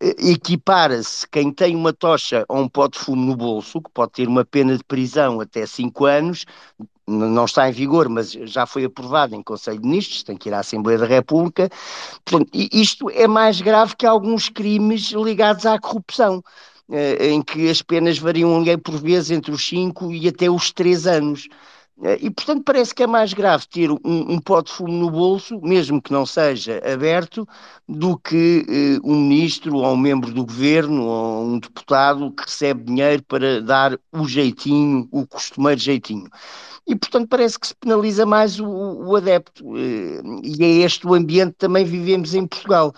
equipara-se quem tem uma tocha ou um pote de fumo no bolso, que pode ter uma pena de prisão até 5 anos, não está em vigor, mas já foi aprovado em Conselho de Ministros, tem que ir à Assembleia da República. Portanto, isto é mais grave que alguns crimes ligados à corrupção, eh, em que as penas variam por vezes entre os 5 e até os 3 anos. Eh, e, portanto, parece que é mais grave ter um, um pote de fumo no bolso, mesmo que não seja aberto, do que eh, um ministro ou um membro do governo ou um deputado que recebe dinheiro para dar o jeitinho, o costumeiro jeitinho. E, portanto, parece que se penaliza mais o, o adepto. Eh, e é este o ambiente que também vivemos em Portugal.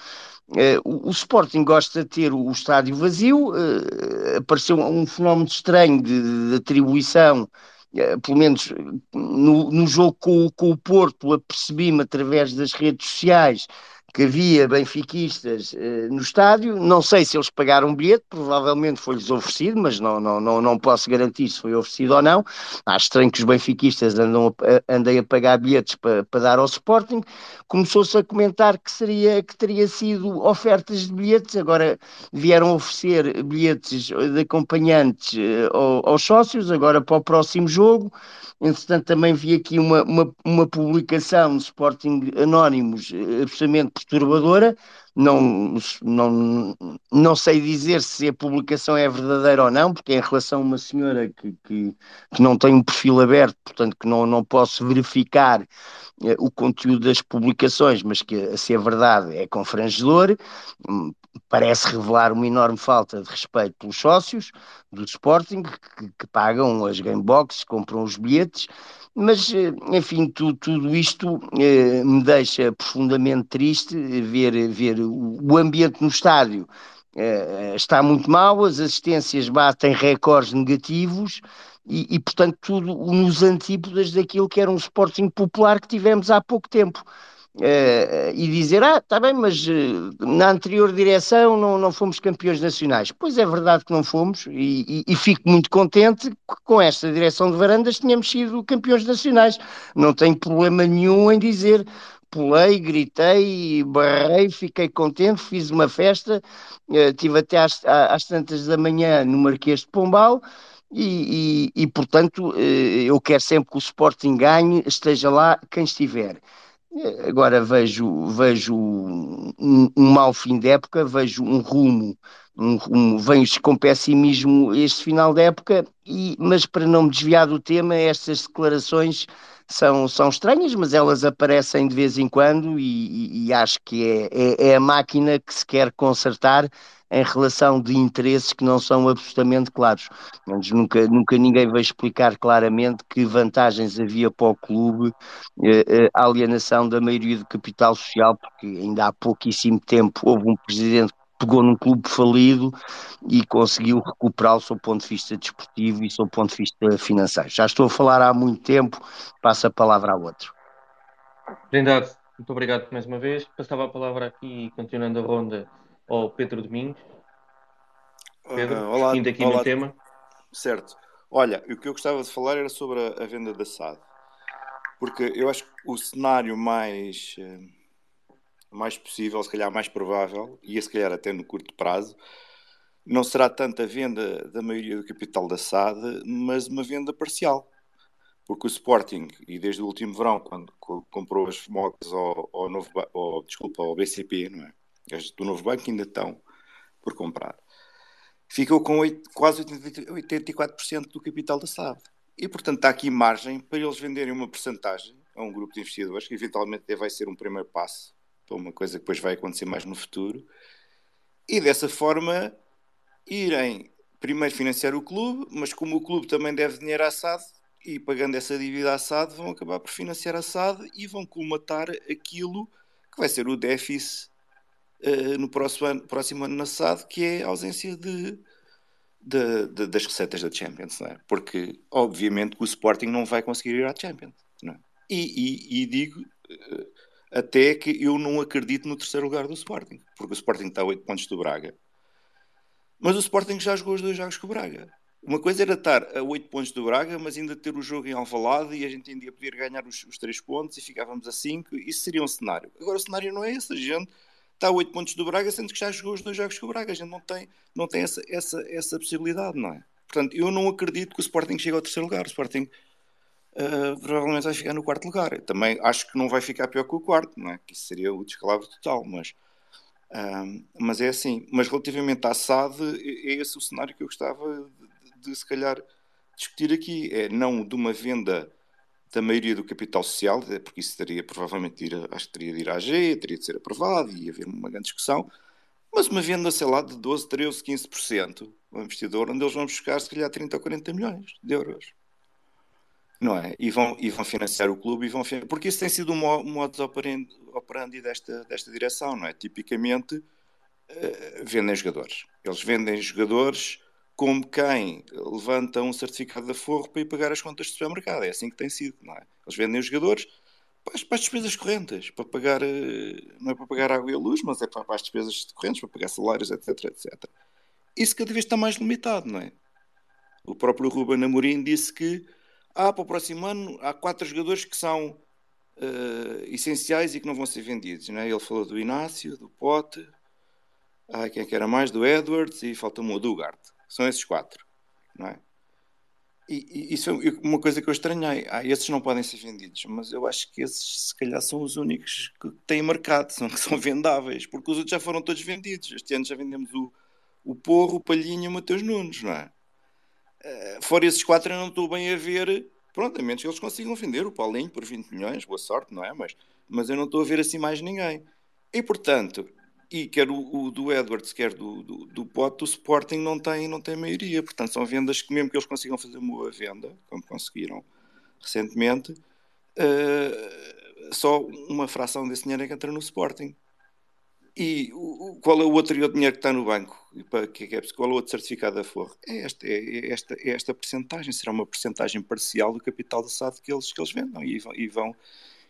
Uh, o, o, Sporting gosta de ter o, o estádio vazio, uh, apareceu um fenómeno estranho de, de atribuição pelo menos no, no jogo com, com o Porto, apercebi-me através das redes sociais que havia benfiquistas eh, no estádio. Não sei se eles pagaram bilhete, provavelmente foi-lhes oferecido, mas não, não, não, não posso garantir se foi oferecido ou não. Acho estranho que os benfiquistas andam a, andem a pagar bilhetes para, dar ao Sporting. Começou-se a comentar que, seria, que teria sido ofertas de bilhetes, agora vieram oferecer bilhetes de acompanhantes eh, aos sócios, agora para o próximo jogo. Entretanto, também vi aqui uma, uma, uma publicação de Sporting Anónimos eh, absolutamente perturbadora. Não, não, não sei dizer se a publicação é verdadeira ou não, porque é em relação a uma senhora que, que, que não tem um perfil aberto, portanto que não, não posso verificar eh, o conteúdo das publicações, mas que a ser verdade é confrangedor, hum, parece revelar uma enorme falta de respeito pelos sócios do Sporting, que, que pagam as gameboxes, compram os bilhetes, mas, eh, enfim, tu, tudo isto eh, me deixa profundamente triste ver, ver o, ambiente no estádio. Eh, está muito mal, as assistências batem recordes negativos e, e, portanto, tudo nos antípodas daquilo que era um Sporting popular que tivemos há pouco tempo. Uh, e dizer, ah, está bem, mas uh, na anterior direção não, não fomos campeões nacionais. Pois é verdade que não fomos, e, e, e, fico muito contente que com esta direção de varandas tenhamos sido campeões nacionais. Não tenho problema nenhum em dizer, pulei, gritei, barrei, fiquei contente, fiz uma festa, estive até às, às tantas da manhã no Marquês de Pombal. E, e, e, portanto, eu quero sempre que o Sporting ganhe, esteja lá quem estiver. Agora vejo, vejo um, um mau fim de época, vejo um rumo, um, um, com pessimismo este final de época, e, mas para não me desviar do tema, estas declarações são, são estranhas, mas elas aparecem de vez em quando e, e, e acho que é, é, é a máquina que se quer consertar em relação de interesses que não são absolutamente claros. Mas nunca, nunca ninguém vai explicar claramente que vantagens havia para o clube eh, eh, a alienação da maioria do capital social, porque ainda há pouquíssimo tempo houve um presidente pegou num clube falido e conseguiu recuperar o seu ponto de vista desportivo e o seu ponto de vista financeiro. Já estou a falar há muito tempo, passo a palavra a outro. Trindade, muito obrigado mais uma vez. Passava a palavra aqui, continuando a ronda, ao Pedro Domingos. Pedro, uh, olá, aqui olá. no tema. Certo. Olha, o que eu gostava de falar era sobre a, a venda da SAD. Porque eu acho que o cenário mais, eh, mais possível, se calhar mais provável, e se calhar até no curto prazo, não será tanto a venda da maioria do capital da SAD, mas uma venda parcial. Porque o Sporting, e desde o último verão, quando comprou as FMOCs ao, ao, novo, ao, desculpa, ao BCP, não é? as do novo banco ainda estão por comprar. Ficou com 8, quase 84% do capital da SAD. E, portanto, está aqui margem para eles venderem uma porcentagem a um grupo de investidores, que eventualmente vai ser um primeiro passo para uma coisa que depois vai acontecer mais no futuro, e dessa forma irem primeiro financiar o clube, mas como o clube também deve dinheiro à SAD, e pagando essa dívida à SAD, vão acabar por financiar a SAD e vão colmatar aquilo que vai ser o déficit uh, no próximo ano, próximo ano na SAD, que é a ausência de, de, de, das receitas da Champions, é? Porque, obviamente, o Sporting não vai conseguir ir à Champions, é? e, e, e, digo uh, até que eu não acredito no terceiro lugar do Sporting, porque o Sporting está a 8 pontos do Braga, mas o Sporting já jogou os dois jogos com o Braga. Uma coisa era estar a 8 pontos do Braga, mas ainda ter o jogo em Alvalade e a gente ainda poder ganhar os, os 3 pontos e ficávamos a 5. Isso seria um cenário. Agora o cenário não é esse. A gente está a 8 pontos do Braga, sendo que já jogou os dois jogos com o Braga. A gente não tem, não tem essa, essa, essa possibilidade, não é? Portanto, eu não acredito que o Sporting chegue ao terceiro lugar. O Sporting uh, provavelmente vai ficar no quarto lugar. Eu também acho que não vai ficar pior que o quarto, não é? Que isso seria o descalabro total, mas... Uh, mas é assim, mas relativamente à SAD, é esse o cenário que eu gostava de se calhar discutir aqui. É não de uma venda da maioria do capital social, é porque isso teria provavelmente de ir, acho que teria de ir à AG, teria de ser aprovado e haver uma grande discussão, mas uma venda, sei lá, de 12, 13, 15%, um investidor, onde eles vão buscar se calhar 30 ou 40 milhões de euros. Não é? E vão, e vão financiar o clube e vão porque isso tem sido um modus operandi, desta, desta direção, não é? Tipicamente uh, vendem jogadores. Eles vendem jogadores como quem levanta um certificado de aforro para ir pagar as contas do supermercado. É assim que tem sido, não é? Eles vendem os jogadores para as, despesas correntes, para pagar, eh, não é para pagar água e luz, mas é para, para as despesas correntes, para pagar salários, etc, etc. Isso cada vez está mais limitado, não é? O próprio Ruben Amorim disse que ah, para o próximo ano há quatro jogadores que são uh, essenciais e que não vão ser vendidos. Não é? Ele falou do Inácio, do Pote, ah, quem é que era mais? Do Edwards e falta-me o Dugarte. São esses quatro, não é? E, isso é uma coisa que eu estranhei. Ah, esses não podem ser vendidos, mas eu acho que esses, se calhar, são os únicos que têm mercado, são, que <laughs> são vendáveis, porque os outros já foram todos vendidos. Este ano já vendemos o, o Porro, o Palhinha e o Mateus Nunes, não é? Uh, fora esses quatro, eu não estou bem a ver. Pronto, a menos que eles consigam vender o Paulinho por 20 milhões, boa sorte, não é? Mas, mas eu não estou a ver assim mais ninguém. E portanto, e quer o, o, do Edwards, quer do, do, do Pote, o Sporting não tem, não tem maioria. Portanto, são vendas que, mesmo que eles consigam fazer uma boa venda, como conseguiram recentemente, uh, só uma fração desse dinheiro é que entra no Sporting. E qual é o outro dinheiro que está no banco? Que é, qual é o outro certificado da Forro? É esta, é, esta, é esta percentagem. Será uma percentagem parcial do capital do SAD que eles, que eles vendam e vão, e vão,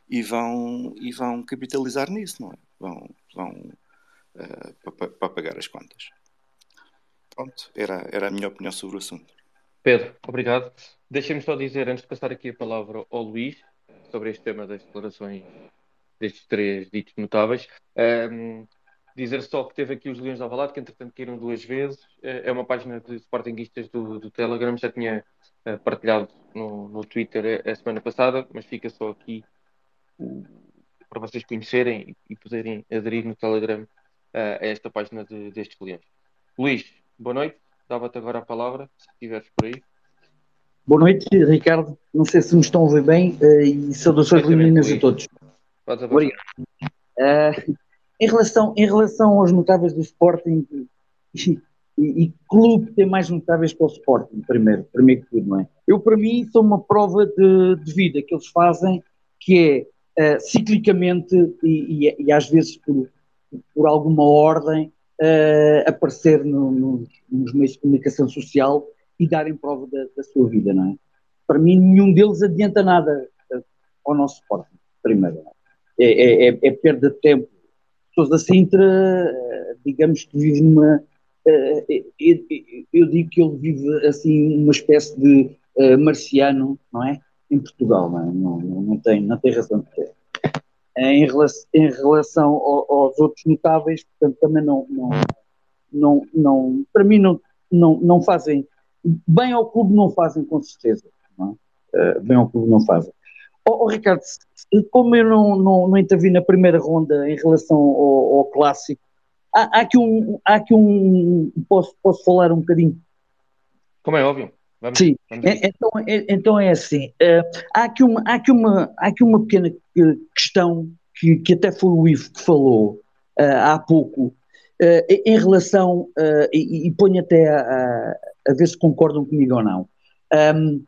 e vão, e vão capitalizar nisso, não é? Vão, vão uh, para, para, pagar as contas. Pronto, era, era a minha opinião sobre o assunto. Pedro, obrigado. Deixem-me só dizer, antes de passar aqui a palavra ao Luís, sobre este tema das declarações destes três ditos notáveis, um, dizer só que teve aqui os Leões de Alvalade, que entretanto caíram duas vezes, eh, é uma página de Sportingistas do, do Telegram, já tinha uh, partilhado no, no Twitter a, a, semana passada, mas fica só aqui para vocês conhecerem e, e poderem aderir no Telegram a esta página de, destes clientes. Luís, boa noite. Dava-te agora a palavra, se estiveres por aí. Boa noite, Ricardo. Não sei se me estão a ouvir bem uh, e saudações meninas a todos. Obrigado. Uh, em, relação, em relação aos notáveis do Sporting e, e, clube tem mais notáveis para o Sporting, primeiro, primeiro que tudo, não é? Eu, para mim, sou uma prova de, de vida que eles fazem, que é uh, ciclicamente e, e, e às vezes por, por alguma ordem, uh, aparecer no, no, nos meios de comunicação social e darem prova da, da, sua vida, não é? Para mim, nenhum deles adianta nada ao nosso esporte, primeiro. É? É, é, é, perda de tempo. Da Sintra, digamos que vive numa. Eu, eu, digo que ele vive assim, uma espécie de marciano, não é? Em Portugal, não, é? não, não, tem, não tem razão de ter em relação, em relação aos outros notáveis, portanto, também não, não, não, não para mim não, não, não fazem, bem ao clube não fazem com certeza, não é? bem ao clube não fazem. Oh, oh, Ricardo, como eu não, não, não intervi na primeira ronda em relação ao, ao clássico, há, há, aqui um, há aqui um, posso, posso falar um bocadinho? Como é óbvio. Vamos, Sim, vamos então, é, então é assim. Uh, há, aqui uma, há, aqui uma, há aqui uma pequena questão que, que até foi o Ivo que falou uh, há pouco, uh, em relação, e, e ponho até a, a ver se concordam comigo ou não. Um,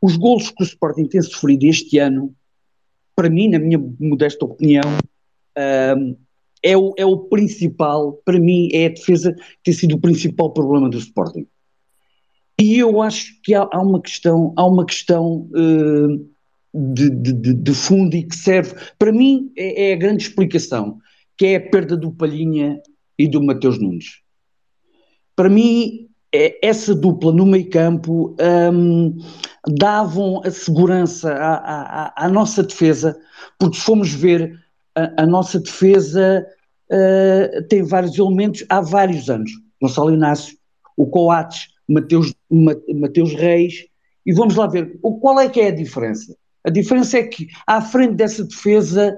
os golos que o Sporting tem sofrido este ano, para mim, na minha modesta opinião, um, é, o, é o principal, para mim, é a defesa que tem sido o principal problema do Sporting. E eu acho que há, há uma questão, há uma questão uh, de, de, de, fundo e que serve, para mim, é, é, a grande explicação, que é a perda do Palhinha e do Mateus Nunes. Para mim, essa dupla no meio campo um, davam a segurança à, à, à, nossa defesa, porque se formos ver, a, a nossa defesa uh, tem vários elementos há vários anos. Gonçalo Inácio, o Coates, Mateus, Mateus Reis, e vamos lá ver qual é que é a diferença. A diferença é que à frente dessa defesa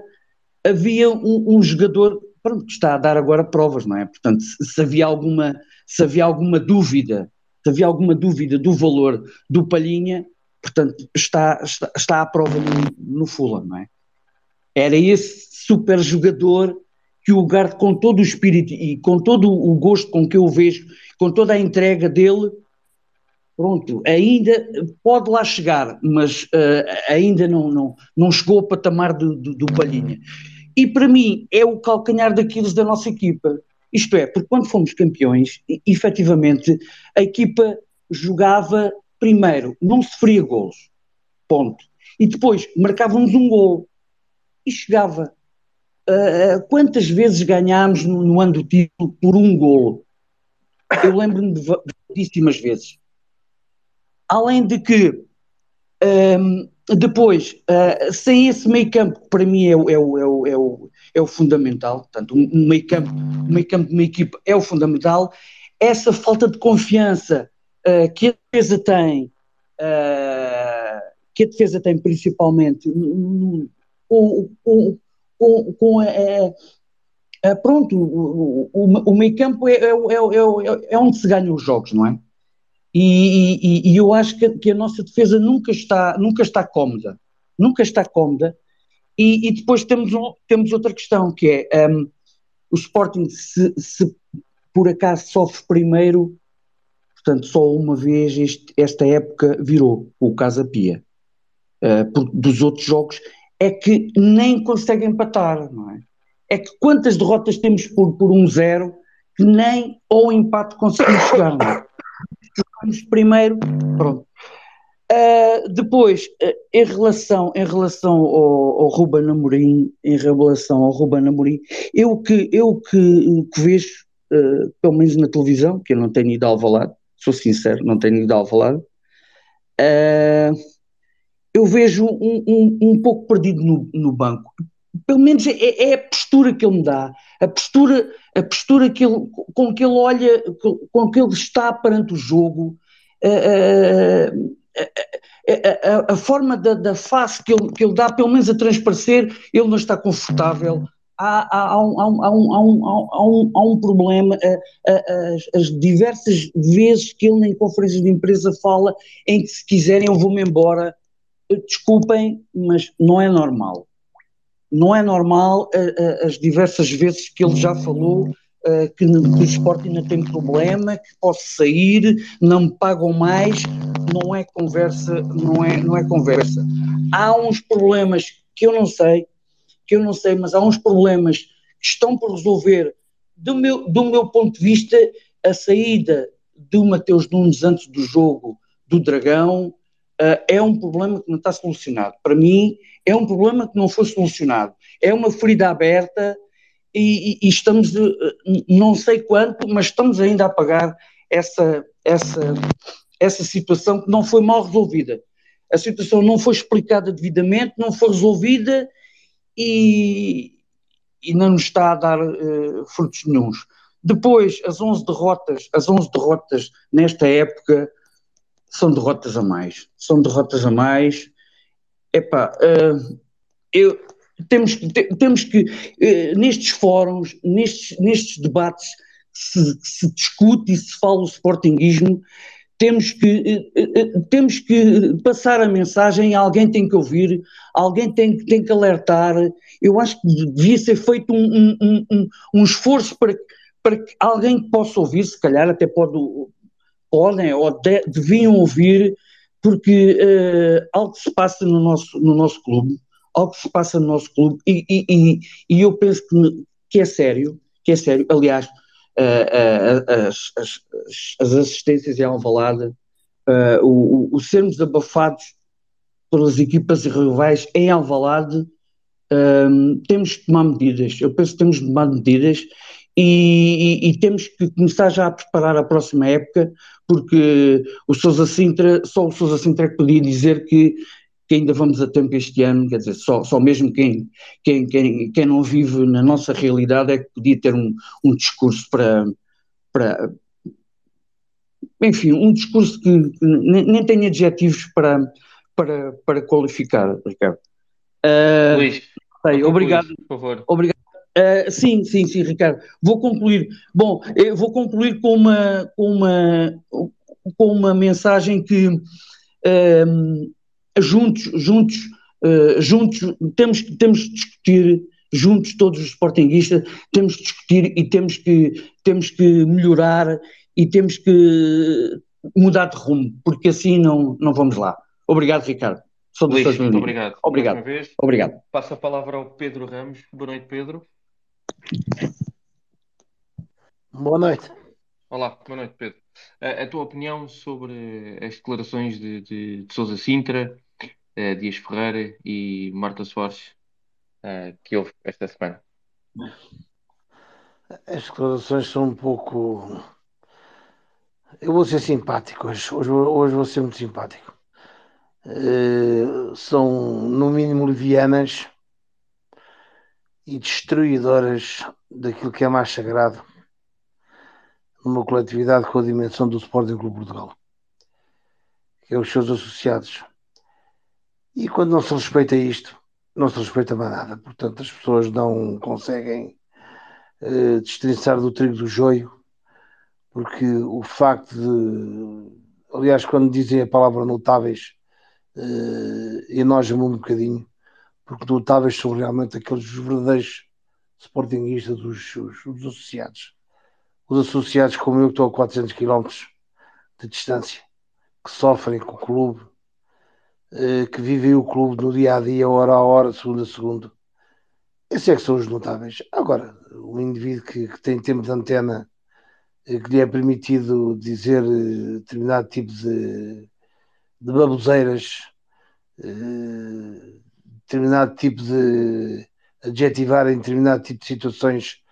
havia um, um jogador pronto, está a dar agora provas, não é? Portanto, se, se, havia alguma, se havia alguma dúvida, se havia alguma dúvida do valor do Palhinha, portanto, está, está, está à prova no, no Fulham, não é? Era esse super jogador que o Garde, com todo o espírito e com todo o gosto com que eu o vejo, com toda a entrega dele, pronto, ainda pode lá chegar, mas uh, ainda não, não, não chegou ao patamar do, do, do, Palhinha. E para mim é o calcanhar daqueles da nossa equipa. Isto é, porque quando fomos campeões, efetivamente, a equipa jogava primeiro, não sofria golos, ponto. E depois marcávamos um gol e chegava. Uh, quantas vezes ganhámos no, no, ano do título por um golo? Eu lembro-me de variedíssimas vezes. Além de que um, depois, uh, sem esse meio campo, que para mim é o, é o, é o, é o, é fundamental, portanto, um meio campo, um meio campo de uma equipa é o fundamental, essa falta de confiança uh, que a defesa tem, uh, que a defesa tem principalmente com, com a, a, pronto, o, o, o meio campo é, é, é, é, onde se ganham os jogos, não é? E, e, e eu acho que, que, a nossa defesa nunca está, nunca está cómoda, nunca está cómoda. E, e depois temos, um, temos outra questão que é um, o Sporting se, se, por acaso sofre primeiro, portanto só uma vez este, esta época virou o Casa Pia. Uh, dos outros jogos é que nem consegue empatar, não é? É que quantas derrotas temos por, por um zero que nem ao empate conseguimos chegar, não é? jogamos primeiro, pronto. Uh, depois, uh, em relação, em relação ao, ao Ruben Amorim, em relação ao Ruben Amorim, eu que, eu que, que vejo, uh, pelo menos na televisão, que eu não tenho ido ao Alvalade, sou sincero, não tenho ido ao Alvalade, eu vejo um, um, um pouco perdido no, no banco. Pelo menos é, é, a postura que ele me dá, a postura, a postura que ele, com que ele olha, com que ele está perante o jogo, a, a, a, a forma da, da, face que ele, que ele dá, pelo menos a transparecer, ele não está confortável. Há, um, problema, as, as, diversas vezes que ele em conferências de empresa fala em que se quiserem eu vou-me embora, desculpem, mas não é normal. Não é normal as diversas vezes que ele já falou que, que, o Sporting ainda tem problema, que posso sair, não me pagam mais, não é conversa, não é, não é conversa. Há uns problemas que eu não sei, que eu não sei, mas há uns problemas que estão por resolver. Do meu, do meu ponto de vista, a saída do Mateus Nunes antes do jogo do Dragão uh, é um problema que não está solucionado. Para mim, é um problema que não foi solucionado. É uma ferida aberta e, e, estamos, eh, não sei quanto, mas estamos ainda a pagar essa, essa, essa situação que não foi mal resolvida. A situação não foi explicada devidamente, não foi resolvida e, e não nos está a dar uh, frutos nenhums. Depois, as 11 derrotas, as 11 derrotas nesta época são derrotas a mais. São derrotas a mais. Epá, uh, eu, temos, temos que, eh, nestes fóruns, nestes, nestes debates, se, se discute e se fala o sportinguismo, temos que, eh, eh, temos que passar a mensagem, alguém tem que ouvir, alguém tem, tem que alertar. Eu acho que devia ser feito um, um, um, um esforço para, para que alguém possa ouvir, se calhar até pode, podem ou de, deviam ouvir, porque uh, algo se passa no nosso, no nosso clube, algo se passa no nosso clube, e, e, e, e eu penso que, que é sério, que é sério, aliás, as, as, as, assistências em Alvalade, o, o, sermos abafados pelas equipas rivais em Alvalade, temos que tomar medidas. Eu penso que temos de tomar medidas e, e, e, temos que começar já a preparar a próxima época, porque o Sousa Sintra, só o Sousa Sintra é que podia dizer que, que, ainda vamos a tempo este ano, quer dizer, só, só mesmo quem, quem, quem, quem não vive na nossa realidade é que podia ter um, um discurso para, para. Enfim, um discurso que, que nem, nem tem adjetivos para, para, para qualificar, Ricardo. Uh, Luís, sei, obrigado. Luís, por favor. Obrigado Uh, sim, sim, sim, Ricardo. Vou concluir. Bom, eu vou concluir com uma, com uma, com uma mensagem que uh, juntos, juntos, uh, juntos temos, temos de discutir, juntos todos os sportinguistas, temos de discutir e temos que, temos que melhorar e temos que mudar de rumo, porque assim não, não vamos lá. Obrigado, Ricardo. Sou do Luís, muito obrigado. Obrigado. Obrigado. Passo a palavra ao Pedro Ramos. Boa noite, Pedro. Boa noite. Olá, boa noite, Pedro. A, a tua opinião sobre as declarações de, de, de Sousa Sintra, uh, Dias Ferreira e Marta Soares uh, que houve esta semana? As declarações são um pouco. Eu vou ser simpático hoje, hoje, hoje vou ser muito simpático. Uh, são, no mínimo, levianas e destruidoras daquilo que é mais sagrado numa coletividade com a dimensão do Sporting Clube Portugal, que é os seus associados. E quando não se respeita isto, não se respeita mais nada. Portanto, as pessoas não conseguem uh, destrinçar do trigo do joio, porque o facto de. Aliás, quando dizem a palavra notáveis, uh, enoja-me um bocadinho, porque notáveis são realmente aqueles verdadeiros sportinguistas, os, os, os, associados. Os associados como eu que estou a 400 km de distância, que sofrem com o clube, eh, que vivem o clube no dia a dia, hora a hora, segundo a segundo. Esses é que são os notáveis. Agora, um indivíduo que, que tem tempo de antena, eh, que lhe é permitido dizer eh, determinado tipo de, de baboseiras, determinado tipo de adjetivar em determinado tipo de situações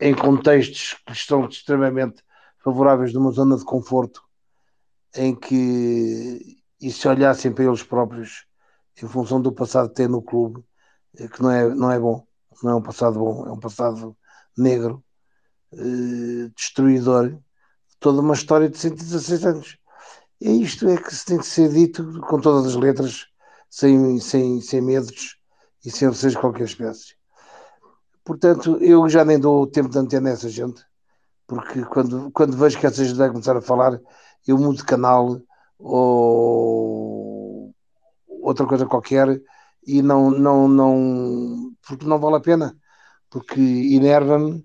em contextos que estão extremamente favoráveis numa zona de conforto em que e se olhassem para eles próprios em função do passado que têm no clube eh, que não é, não é bom não é um passado bom, é um passado negro eh, destruidor de toda uma história de 116 anos e isto é que se tem que ser dito com todas as letras sem, sem, sem medos e sem receios de qualquer espécie. Portanto, eu já nem dou tempo de antena a essa gente, porque quando, quando vejo que essa gente vai começar a falar, eu mudo de canal ou outra coisa qualquer e não, não, não, porque não vale a pena, porque enerva-me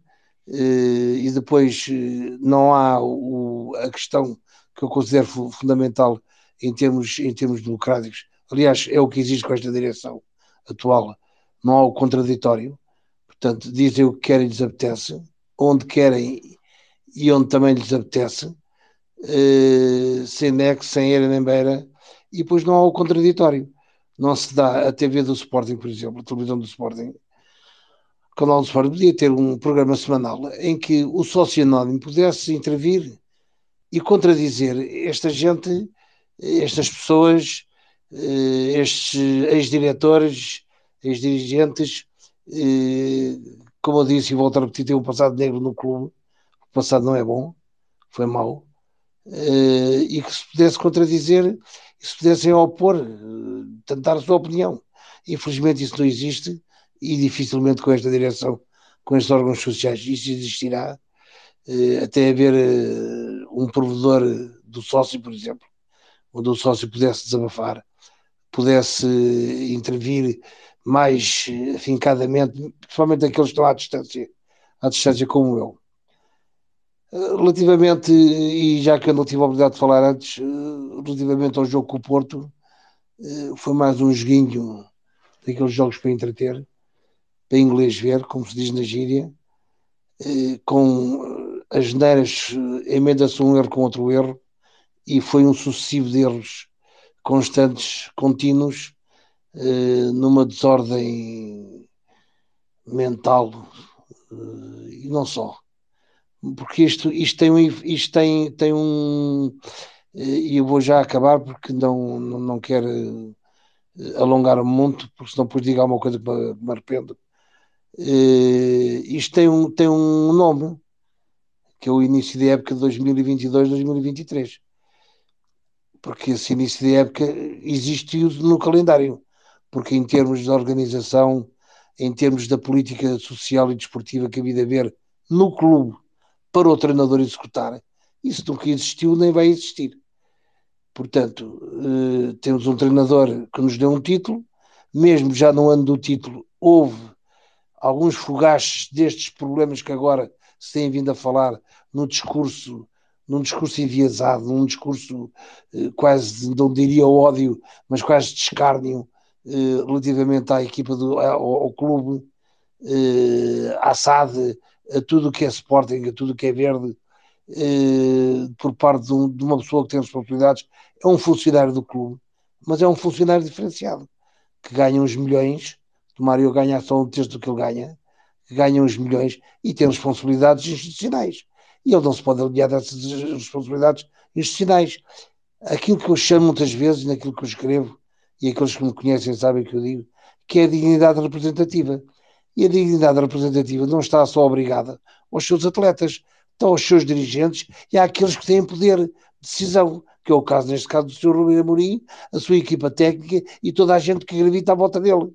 eh, e depois eh, não há o, a questão que eu considero fundamental em termos, em termos democráticos, Aliás, é o que existe com esta direção atual. Não há o contraditório. Portanto, dizem o que querem e lhes apetece, onde querem e onde também lhes apetece, eh, sem nexo, sem era nem beira, e depois não há o contraditório. Não se dá a TV do Sporting, por exemplo, a televisão do Sporting, o canal do Sporting podia ter um programa semanal em que o sócio anónimo pudesse intervir e contradizer esta gente, estas pessoas eh, estes ex-diretores, ex-dirigentes, eh, como eu disse e volto a repetir, têm um passado negro no clube, o passado não é bom, foi mau, eh, e que se pudesse contradizer, se pudessem opor, tentar a sua opinião. Infelizmente isso não existe e dificilmente com esta direção, com estes órgãos sociais, isso existirá, até haver um provedor do sócio, por exemplo, onde o sócio pudesse desabafar pudesse intervir mais afincadamente, principalmente aqueles que estão à distância, à distância como eu. Relativamente, e já que eu não tive a oportunidade de falar antes, relativamente ao jogo com o Porto, foi mais um joguinho daqueles jogos para entreter, para inglês ver, como se diz na gíria, com as neiras emenda-se um erro com outro erro, e foi um sucessivo de erros constantes, contínuos, numa desordem mental, e não só porque isto, isto, tem, um, isto tem, tem um. E eu vou já acabar porque não, não, não quero eh, alongar muito, porque senão depois digo alguma coisa que me arrependo. Uh, isto tem um, tem um nome, que é o início da época de 2022-2023. Porque esse início da época existiu no calendário, porque em termos de organização, em termos da política social e desportiva que havia de haver no clube para o treinador executar. Isso nunca existiu nem vai existir. Portanto, eh, temos um treinador que nos deu um título, mesmo já no ano do título, houve alguns fogaches destes problemas que agora se têm vindo a falar no discurso, num discurso enviesado, num discurso eh, quase, não diria ódio, mas quase de escárnio eh, relativamente à equipa do, ao, ao clube, à SAD, a tudo o que é Sporting, a tudo o que é verde, eh, por parte de, um, de, uma pessoa que tem responsabilidades, é um funcionário do clube, mas é um funcionário diferenciado, que ganha uns milhões, o Mário ganha só um terço do que ele ganha, que ganha uns milhões e tem responsabilidades institucionais. E ele não se pode aliar dessas responsabilidades institucionais. Aquilo que eu chamo muitas vezes, naquilo que eu escrevo, e aqueles que me conhecem sabem o que eu digo, que é a dignidade representativa. E a dignidade representativa não está só obrigada aos seus atletas, está aos seus dirigentes e àqueles que têm poder de decisão, que é o caso, neste caso, do Sr. Rubem Amorim, a sua equipa técnica e toda a gente que gravita à volta dele.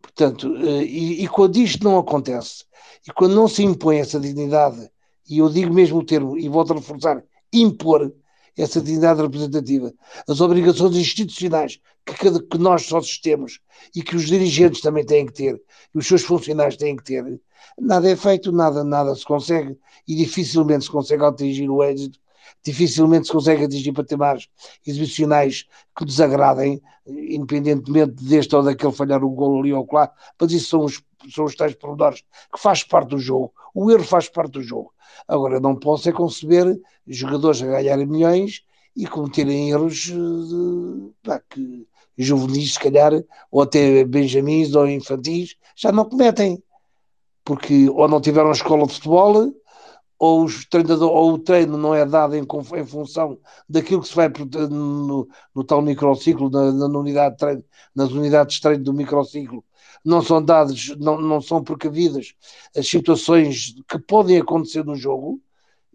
Portanto, eh, e, e quando isto não acontece, e quando não se impõe essa dignidade, e eu digo mesmo o termo, e volto a reforçar, impor, essa dignidade representativa, as obrigações institucionais que, cada, que nós só temos e que os dirigentes também têm que ter, e os seus funcionários têm que ter, nada é feito, nada, nada se consegue e dificilmente se consegue atingir o êxito, dificilmente se consegue atingir patamares exibicionais que desagradem, independentemente deste ou daquele falhar um gol ali ou lá, mas isso são os, são os tais pormenores que faz parte do jogo, o erro faz parte do jogo. Agora, não posso é conceber jogadores a ganharem milhões e cometerem erros de, pá, que juvenis, se calhar, ou até benjamins ou infantis, já não cometem. Porque ou não tiveram escola de futebol, ou, os treinador, ou o treino não é dado em, em função daquilo que se vai no, no tal microciclo, na, na, unidade de treino, nas unidades de treino do microciclo, não são dados, não, não são precavidas as situações que podem acontecer no jogo,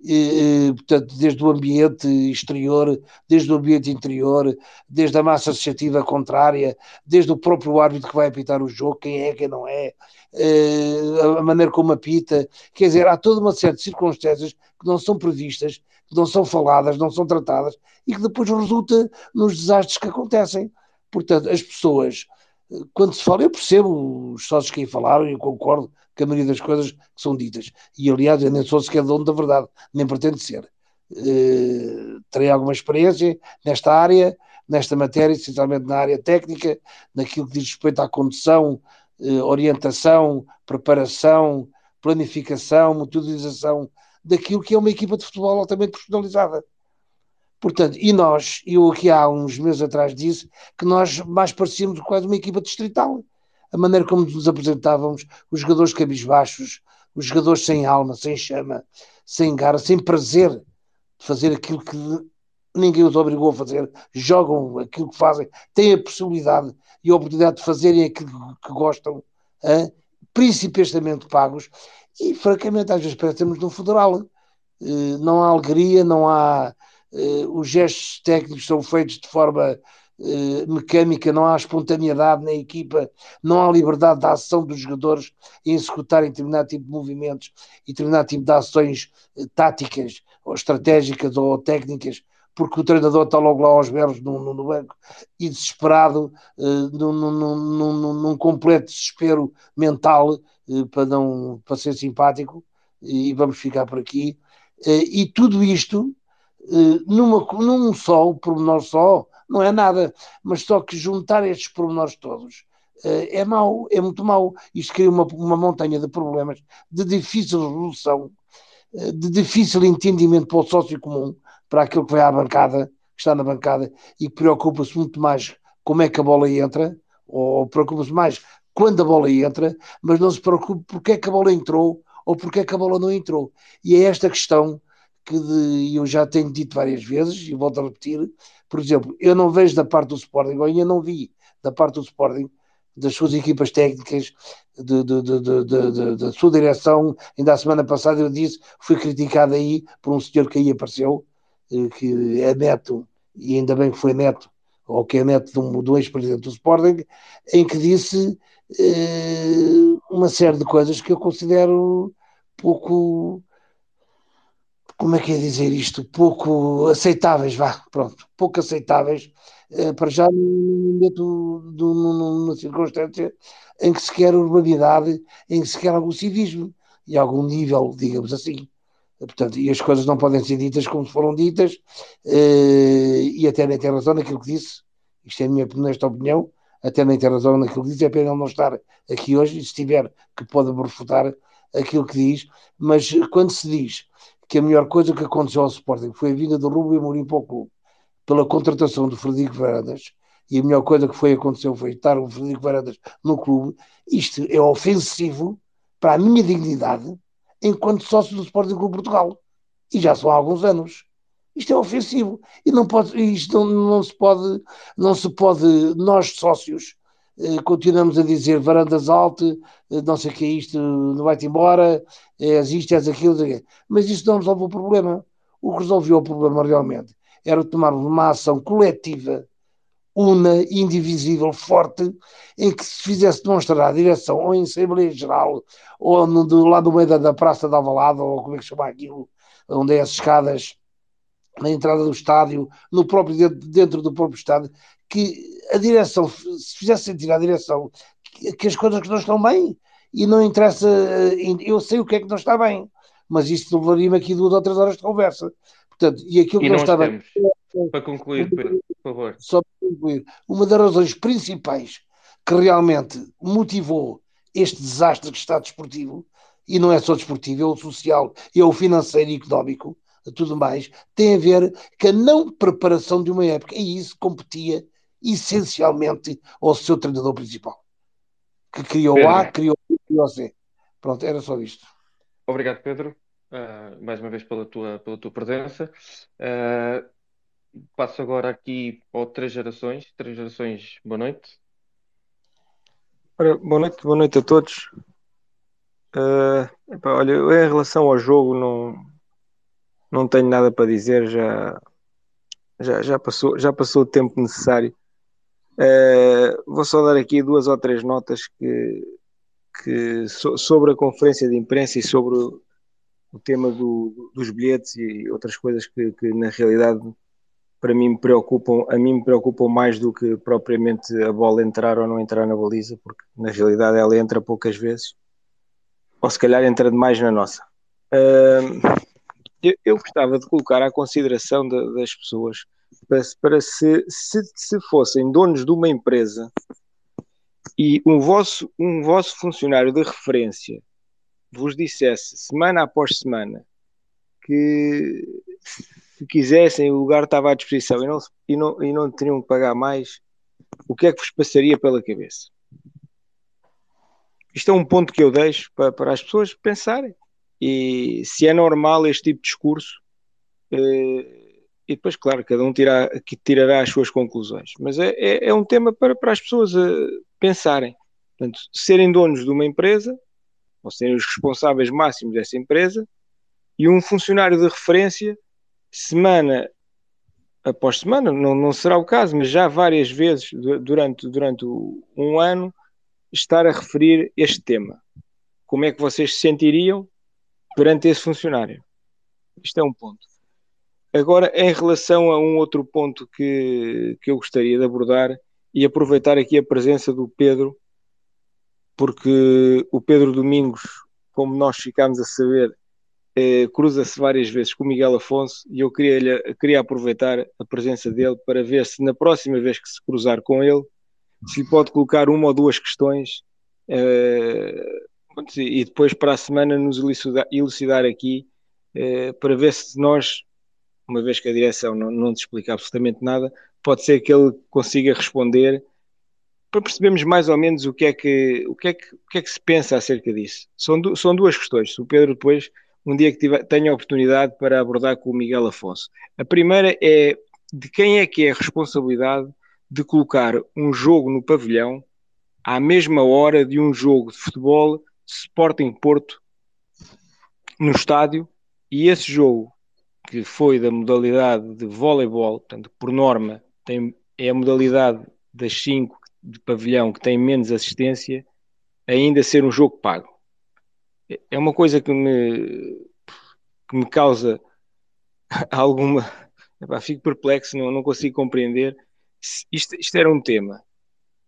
e, portanto, desde o ambiente exterior, desde o ambiente interior, desde a massa associativa contrária, desde o próprio árbitro que vai apitar o jogo, quem é, quem não é, eh, a maneira como apita, quer dizer, há toda uma série de circunstâncias que não são previstas, que não são faladas, não são tratadas e que depois resulta nos desastres que acontecem. Portanto, as pessoas quando se fala, eu percebo os sócios que aí falaram e concordo com a maioria das coisas que são ditas. E aliás, eu nem sou sequer dono da verdade, nem pretendo ser. Uh, terei alguma experiência nesta área, nesta matéria, essencialmente na área técnica, naquilo que diz respeito à condução, uh, orientação, preparação, planificação, metodização daquilo que é uma equipa de futebol altamente personalizada. Portanto, e nós, eu aqui há uns meses atrás disse que nós mais parecíamos quase uma equipa distrital. A maneira como nos apresentávamos, os jogadores cabisbaixos, os jogadores sem alma, sem chama, sem garra, sem prazer de fazer aquilo que ninguém os obrigou a fazer, jogam aquilo que fazem, têm a possibilidade e a oportunidade de fazerem aquilo que gostam, hein? pagos, e francamente às vezes parecemos num federal. Eh, não há alegria, não há os gestos técnicos são feitos de forma uh, mecânica, não há espontaneidade na equipa, não há liberdade da ação dos jogadores em executarem determinado tipo de movimentos e determinado tipo de ações uh, táticas ou estratégicas ou técnicas porque o treinador está logo lá aos berros no, no, banco e desesperado, num, num, num, num, completo desespero mental para, não, para ser simpático, e vamos ficar por aqui. E tudo isto, numa, num só, pormenor só, não é nada, mas só que juntar estes pormenores todos é mau, é muito mau. Isto cria uma, uma montanha de problemas de difícil resolução, de difícil entendimento para o sócio comum, para aquele que vai à bancada, que está na bancada e que preocupa-se muito mais como é que a bola entra, ou preocupa-se mais quando a bola entra, mas não se preocupa porque é que a bola entrou ou porque é que a bola não entrou. E é esta questão que de, eu já tenho dito várias vezes, e volto a repetir, por exemplo, eu não vejo da parte do Sporting, ou ainda não vi da parte do Sporting, das suas equipas técnicas, de, de, da sua direção. Ainda a semana passada eu disse, fui criticado aí por um senhor que aí apareceu, eh, que é neto, e ainda bem que foi neto, ou que é neto de um, do ex-presidente do Sporting, em que disse eh, uma série de coisas que eu considero pouco como é que é dizer isto? Pouco aceitáveis, vá, pronto, pouco aceitáveis, eh, para já dentro de uma circunstância em que se quer urbanidade, em que se quer algum civismo e algum nível, digamos assim. Portanto, e as coisas não podem ser ditas como foram ditas, eh, e até nem tem razão naquilo que disse, isto é a minha honesta opinião, até nem tem razão naquilo que diz, é pena ele não estar aqui hoje, e se tiver, que pode refutar aquilo que diz, mas quando se diz que a melhor coisa que aconteceu ao Sporting foi a vinda do Rubio Amorim para o clube, pela contratação do Frederico Varandas, e a melhor coisa que foi aconteceu foi estar o Frederico Varandas no clube, isto é ofensivo para a minha dignidade enquanto sócio do Sporting Clube Portugal. E já são há alguns anos. Isto é ofensivo. E não pode, isto não, não se pode, não se pode, nós sócios, continuamos a dizer varandas altas, eh, não sei o que é isto, não vai-te embora, és isto, és aquilo, mas isso não resolve o problema. O que resolveu o problema realmente era tomarmos uma ação coletiva, una, indivisível, forte, em que se fizesse demonstrar a direção, ou em Assembleia Geral, ou no, do lado do meio da, da Praça da Avalada, ou como é que chama aquilo, onde é as escadas, na entrada do estádio, no próprio dentro, dentro do próprio estádio, que a direção, se fizesse sentir à direção que, que, as coisas que não estão bem, e não interessa, eu sei o que é que não está bem, mas isto levaria-me aqui duas ou três horas de conversa. Portanto, e aquilo e que não está bem. Para concluir, Pedro, por favor. Só para concluir, uma das razões principais que realmente motivou este desastre que está desportivo, e não é só desportivo, é o social, é o financeiro e económico, tudo mais, tem a ver com a não preparação de uma época. E isso competia essencialmente ao seu treinador principal, que criou Pedro. A, criou B, criou C. Pronto, era só isto. Obrigado, Pedro, uh, mais uma vez pela tua, pela tua presença. Uh, passo agora aqui ao Três Gerações. Três Gerações, boa noite. Ora, boa noite, boa noite a todos. Uh, epá, olha, em relação ao jogo, não, não tenho nada para dizer, já, já, já, passou, já passou o tempo necessário. Uh, vou só dar aqui duas ou três notas que, que so, sobre a conferência de imprensa e sobre o, o tema do, dos bilhetes e outras coisas que, que, na realidade para mim me preocupam, a mim me preocupam mais do que propriamente a bola entrar ou não entrar na baliza, porque na realidade ela entra poucas vezes, ou se calhar entra demais na nossa. Uh, eu, eu gostava de colocar à consideração de, das pessoas para, para se, se, se fossem donos de uma empresa e um vosso, um vosso funcionário de referência vos dissesse semana após semana que se quisessem o lugar estava à disposição e não, e não, e não teriam que pagar mais, o que é que vos passaria pela cabeça? Isto é um ponto que eu deixo para, para as pessoas pensarem e se é normal este tipo de discurso, eh, e depois, claro, cada um tira, que tirará as suas conclusões, mas é, é, é um tema para, para as pessoas eh, pensarem. Portanto, serem donos de uma empresa, ou serem os responsáveis máximos dessa empresa, e um funcionário de referência, semana após semana, não, não será o caso, mas já várias vezes durante, durante um ano, estar a referir este tema. Como é que vocês se sentiriam perante esse funcionário. Isto é um ponto. Agora, em relação a um outro ponto que, que eu gostaria de abordar e aproveitar aqui a presença do Pedro, porque o Pedro Domingos, como nós ficámos a saber, eh, cruza-se várias vezes com o Miguel Afonso e eu queria, queria aproveitar a presença dele para ver se na próxima vez que se cruzar com ele, se lhe pode colocar uma ou duas questões eh, e depois para a semana nos elucidar, elucidar aqui eh, para ver se nós, uma vez que a direção não, não te explica absolutamente nada, pode ser que ele consiga responder para percebermos mais ou menos o que é que, o que, é que, o que, é que se pensa acerca disso. São, du são duas questões. Se o Pedro depois, um dia que tiver, tenha a oportunidade para abordar com o Miguel Afonso. A primeira é de quem é que é a responsabilidade de colocar um jogo no pavilhão à mesma hora de um jogo de futebol Sporting Porto no estádio e esse jogo que foi da modalidade de voleibol, portanto, por norma, tem, é a modalidade das cinco de pavilhão que tem menos assistência ainda ser um jogo pago. É uma coisa que me, que me causa <laughs> alguma. Epá, fico perplexo, não, não consigo compreender. Isto, isto era um tema.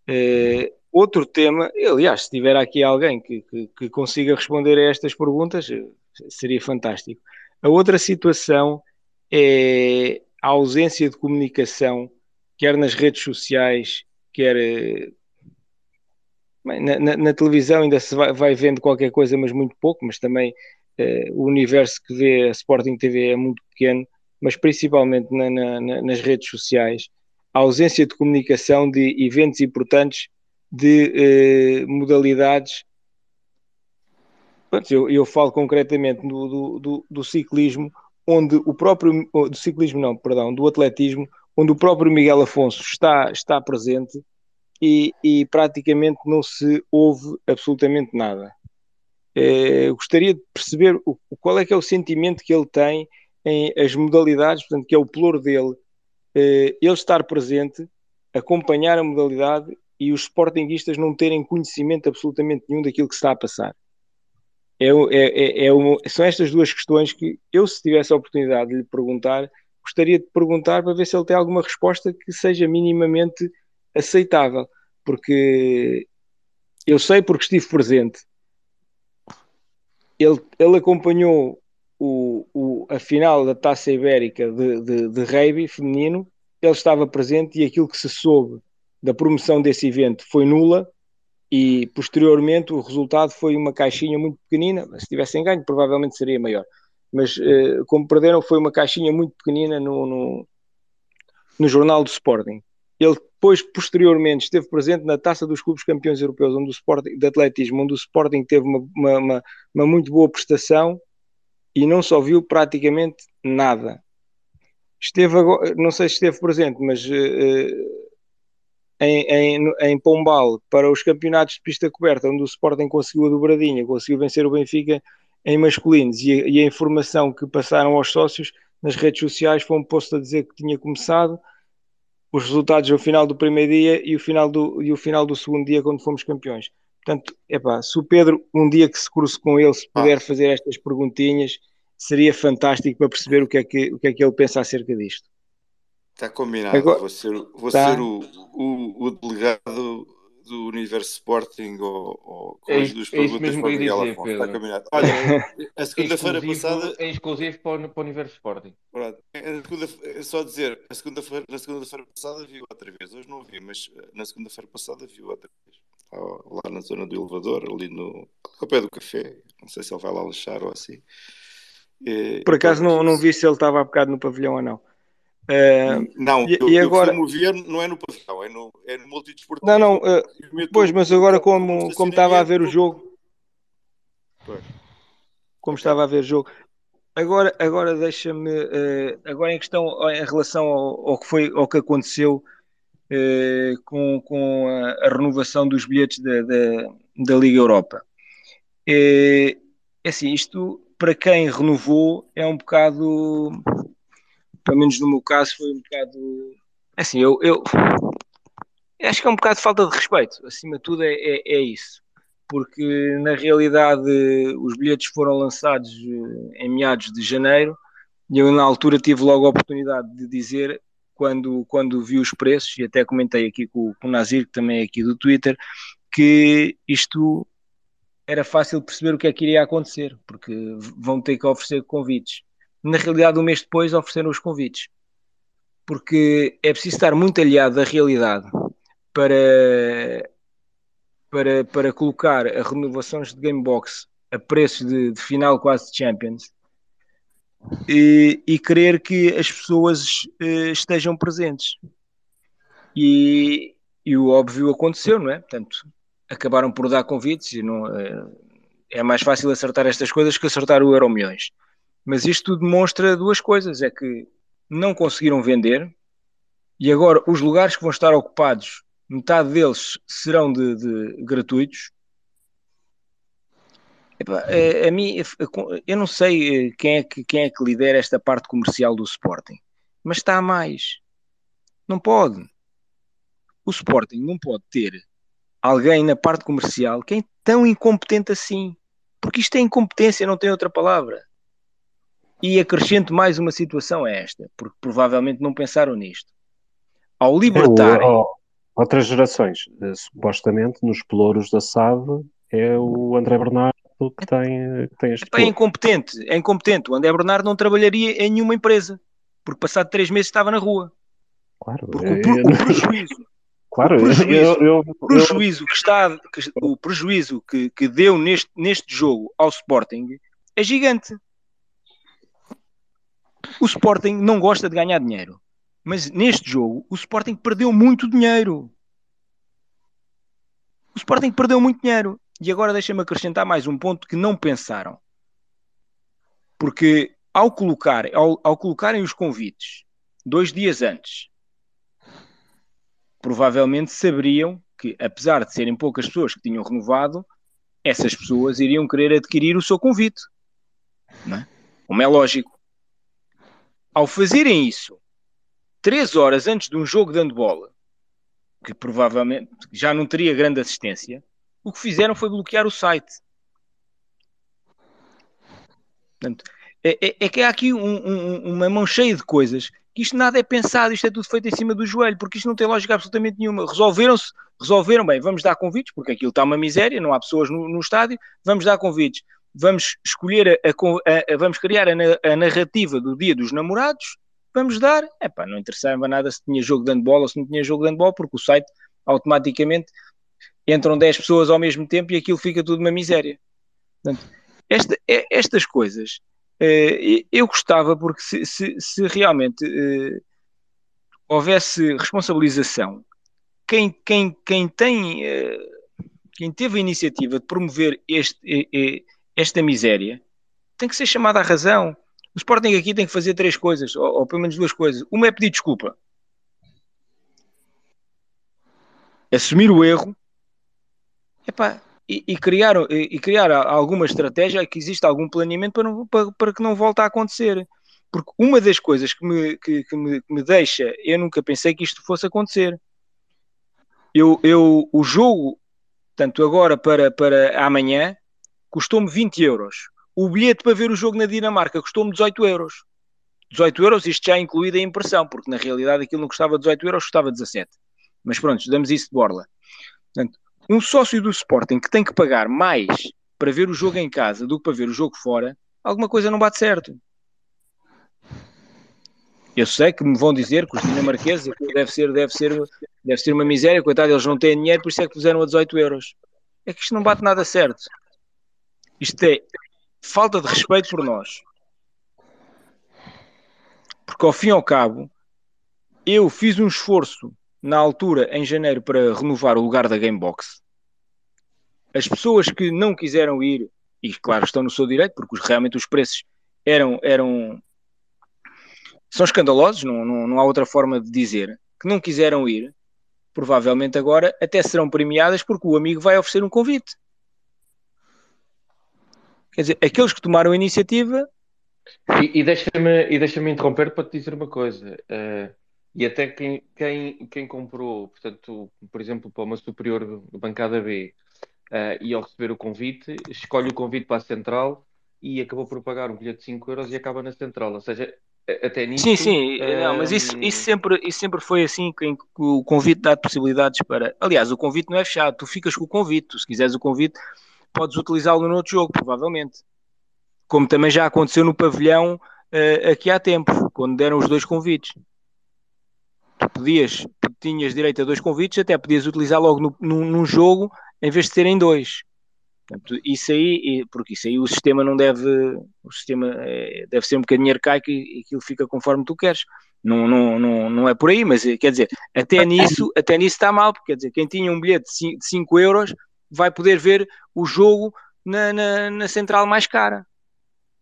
Uh, outro tema, aliás, se tiver aqui alguém que, que, que, consiga responder a estas perguntas, eh, seria fantástico. A outra situação é a ausência de comunicação, quer nas redes sociais, quer eh, na, na, na, televisão ainda se vai, vai, vendo qualquer coisa, mas muito pouco, mas também eh, o universo que vê a Sporting TV é muito pequeno, mas principalmente na, nas redes sociais, a ausência de comunicação de eventos importantes de eh, modalidades. Eu, eu, falo concretamente do, do, do, do ciclismo, onde o próprio do ciclismo não, perdão, do atletismo, onde o próprio Miguel Afonso está, está presente e, e praticamente não se ouve absolutamente nada. É, gostaria de perceber o, qual é que é o sentimento que ele tem em as modalidades, portanto, que é o pluro dele, é, ele estar presente, acompanhar a modalidade e os sportinguistas não terem conhecimento absolutamente nenhum daquilo que está a passar. É, é, é, é são estas duas questões que eu, se tivesse a oportunidade de lhe perguntar, gostaria de perguntar para ver se ele tem alguma resposta que seja minimamente aceitável, porque eu sei porque estive presente. Ele, ele acompanhou o, o, a final da Taça Ibérica de, de, de feminino, ele estava presente e aquilo que se soube da promoção desse evento foi nula e posteriormente o resultado foi uma caixinha muito pequenina, se tivessem ganho provavelmente seria maior mas uh, como perderam foi uma caixinha muito pequenina no, no, no, jornal do Sporting. Ele depois, posteriormente, esteve presente na Taça dos Clubes Campeões Europeus onde o Sporting, de Atletismo, onde o Sporting teve uma, uma, uma, uma muito boa prestação e não só viu praticamente nada. Esteve agora, não sei se esteve presente, mas uh, em, em, em, Pombal, para os campeonatos de pista coberta, onde o Sporting conseguiu a dobradinha, conseguiu vencer o Benfica em masculinos e a, e a, informação que passaram aos sócios nas redes sociais foi um posto a dizer que tinha começado, os resultados ao final do primeiro dia e o final do, e o final do segundo dia quando fomos campeões. Portanto, epá, se o Pedro um dia que se cruze com ele, se puder ah. fazer estas perguntinhas, seria fantástico para perceber o que é que, o que, é que ele pensa acerca disto. Está combinado, Agora, vou ser, vou tá. ser o, o, o delegado do Universo Sporting ou, ou com é, as duas é perguntas para o Miguel dizer, Afonso. Está combinado. Olha, <laughs> a segunda-feira passada. É exclusivo para o, para o Universo Sporting. Pronto. Segunda, é só dizer, a segunda na segunda-feira passada viu outra vez. Hoje não vi, mas eh, na segunda-feira passada viu outra vez. Lá na zona do elevador, ali no ao pé do café. Não sei se ele vai lá lanchar ou assim. Por acaso não, não vi se ele estava há bocado no pavilhão ou não. Uh, não, e, eu, e agora eu não é no pavilhão, é no, é no multidesportivo. Não, não, uh, pois, mas agora como, como estava a ver o jogo, pois. como estava a ver o jogo, agora, agora deixa-me, uh, agora em questão, em relação ao, ao, que foi, ao que aconteceu com, com a, a, renovação dos bilhetes da, da, da Liga Europa. É assim, isto para quem renovou é um bocado pelo menos no meu caso, foi um bocado. Assim, eu, eu acho que é um bocado de falta de respeito, acima de tudo é, é, é, isso, porque na realidade os bilhetes foram lançados eh, em meados de janeiro e eu na altura tive logo a oportunidade de dizer, quando, quando vi os preços, e até comentei aqui com, com o Nazir, que também é aqui do Twitter, que isto era fácil perceber o que é que iria acontecer, porque vão ter que oferecer convites. Na realidade, um mês depois ofereceram os convites, porque é preciso estar muito aliado da realidade para, para, para colocar a renovações de Gamebox a preços de, de final quase de Champions e, e querer que as pessoas uh, estejam presentes. E, e, o óbvio aconteceu, não é? Portanto, acabaram por dar convites e não, uh, é mais fácil acertar estas coisas que acertar o Euro Milhões. Mas isto demonstra duas coisas: é que não conseguiram vender e agora os lugares que vão estar ocupados, metade deles serão de, de gratuitos Epá, a, eh, a mim, eu não sei eh, quem é, que, quem é que lidera esta parte comercial do Sporting, mas está a mais. Não pode. O Sporting não pode ter alguém na parte comercial que é tão incompetente assim. Porque isto é incompetência, não tem outra palavra. E acrescento mais uma situação a esta, porque provavelmente não pensaram nisto. Ao libertarem. outras gerações, eh, supostamente nos pelouros da SAD é o André Bernardo que tem, que tem este é incompetente, é incompetente. O André Bernardo não trabalharia em nenhuma empresa, porque passado três meses estava na rua. Claro, porque o, o, <laughs> o prejuízo, claro, o prejuízo, eu, eu, eu, prejuízo que está, que, o prejuízo que, que deu neste, neste jogo ao Sporting é gigante. O Sporting não gosta de ganhar dinheiro, mas neste jogo o Sporting perdeu muito dinheiro. O Sporting perdeu muito dinheiro. E agora deixa-me acrescentar mais um ponto que não pensaram. Porque ao, colocar, ao, ao colocarem os convites dois dias antes, provavelmente saberiam que, apesar de serem poucas pessoas que tinham renovado, essas pessoas iriam querer adquirir o seu convite. É? Como é lógico. Ao fazerem isso, três horas antes de um jogo de handbola, que provavelmente já não teria grande assistência, o que fizeram foi bloquear o site. Portanto, é, é, é que há aqui um, um, uma mão cheia de coisas que isto nada é pensado, isto é tudo feito em cima do joelho, porque isto não tem lógica absolutamente nenhuma. Resolveram-se, resolveram bem, vamos dar convites, porque aquilo está uma miséria, não há pessoas no, no estádio, vamos dar convites, vamos escolher, a, a, a, vamos criar a, narrativa do dia dos namorados, vamos dar, epá, não interessava nada se tinha jogo de handball ou se não tinha jogo de handball, porque o site automaticamente entram 10 pessoas ao mesmo tempo e aquilo fica tudo uma miséria. Portanto, esta, é, estas coisas eh, eu gostava porque se, se, se realmente eh, houvesse responsabilização, quem, quem, quem tem eh, quem teve a iniciativa de promover este, esta miséria tem que ser chamado à razão. O Sporting aqui tem que fazer três coisas, ou, ou pelo menos duas coisas. Uma é pedir desculpa. Assumir o erro Epá, e, e, criar, e, e, criar alguma estratégia que exista algum planeamento para, não, para, para, que não volte a acontecer. Porque uma das coisas que me, que, que, me, que me deixa, eu nunca pensei que isto fosse acontecer. Eu, eu, o jogo, tanto agora para, para amanhã, custou-me 20 euros. O bilhete para ver o jogo na Dinamarca custou-me 18 euros. 18 euros, isto já incluída a impressão, porque na realidade aquilo não custava 18 euros, custava 17. Mas pronto, damos isso de borla. Portanto, um sócio do Sporting que tem que pagar mais para ver o jogo em casa do que para ver o jogo fora, alguma coisa não bate certo. Eu sei que me vão dizer que os dinamarqueses deve ser, deve ser, deve ser uma miséria, coitado, eles não têm dinheiro, por isso é que puseram a 18 euros. É que isto não bate nada certo. Isto é falta de respeito por nós. Porque ao fim e ao cabo, eu fiz um esforço na altura, em janeiro, para renovar o lugar da Gamebox. As pessoas que não quiseram ir, e claro, estão no seu direito, porque realmente os preços eram, eram são escandalosos, não, não, não há outra forma de dizer, que não quiseram ir, provavelmente agora até serão premiadas porque o amigo vai oferecer um convite. Quer dizer, aqueles que tomaram a iniciativa. E, e deixa-me deixa interromper para te dizer uma coisa. Uh, e até quem, quem, quem comprou, portanto, por exemplo, para uma superior bancada B, uh, e ao receber o convite, escolhe o convite para a central e acabou por pagar um bilhete de 5 euros e acaba na central. Ou seja, até nisso. Sim, sim, não, mas isso, isso, sempre, isso sempre foi assim: que o convite dá possibilidades para. Aliás, o convite não é fechado, tu ficas com o convite, tu, se quiseres o convite, podes utilizá-lo no outro jogo, provavelmente. Como também já aconteceu no pavilhão uh, aqui há tempo, quando deram os dois convites. Tu podias, tinhas direito a dois convites, até podias utilizar logo no, no, num jogo em vez de terem dois. Portanto, isso aí, porque isso aí o sistema não deve, o sistema é, deve ser um bocadinho arcaico e aquilo fica conforme tu queres. Não, não, não, não é por aí, mas eh, quer dizer, até nisso, até nisso está mal, porque quer dizer, quem tinha um bilhete de 5 euros vai poder ver o jogo na, na, na central mais cara.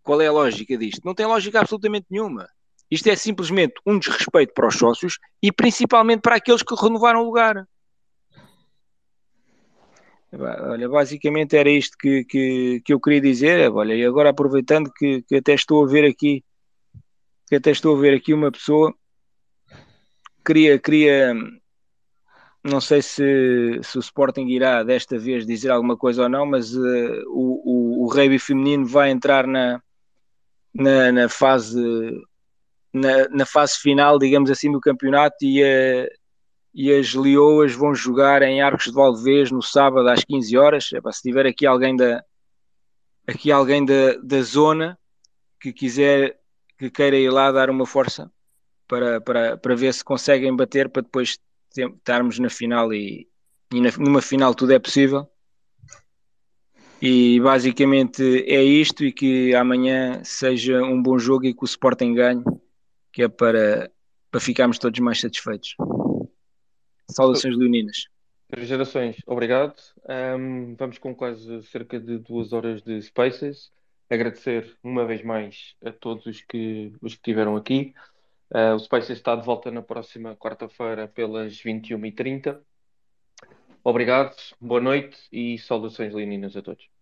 Qual é a lógica disto? Não tem lógica absolutamente nenhuma. Isto é simplesmente um desrespeito para os sócios e principalmente para aqueles que renovaram o lugar. Olha, basicamente era isto que, que, que eu queria dizer. Olha, e agora aproveitando que, que até estou a ver aqui que até estou a ver aqui uma pessoa queria, queria não sei se, se o Sporting irá desta vez dizer alguma coisa ou não, mas uh, o, o, o feminino vai entrar na, na, na fase na, na, fase final, digamos assim, do campeonato e, uh, e as Leoas vão jogar em Arcos de Valdevez no sábado às 15 horas. Epá, se tiver aqui alguém da aqui alguém da, da zona que quiser que queira ir lá dar uma força para, para, para ver se conseguem bater para depois estarmos na final e, e na, numa final tudo é possível. E basicamente é isto e que amanhã seja um bom jogo e que o Sporting ganhe, que é para, para ficarmos todos mais satisfeitos. Saudações leoninas. Três gerações, obrigado. Um, vamos com quase cerca de duas horas de Spaces. Agradecer uma vez mais a todos os que, os que estiveram aqui. Uh, o Spaces está de volta na próxima quarta-feira pelas 21h30. Obrigado, boa noite e saudações leoninas a todos.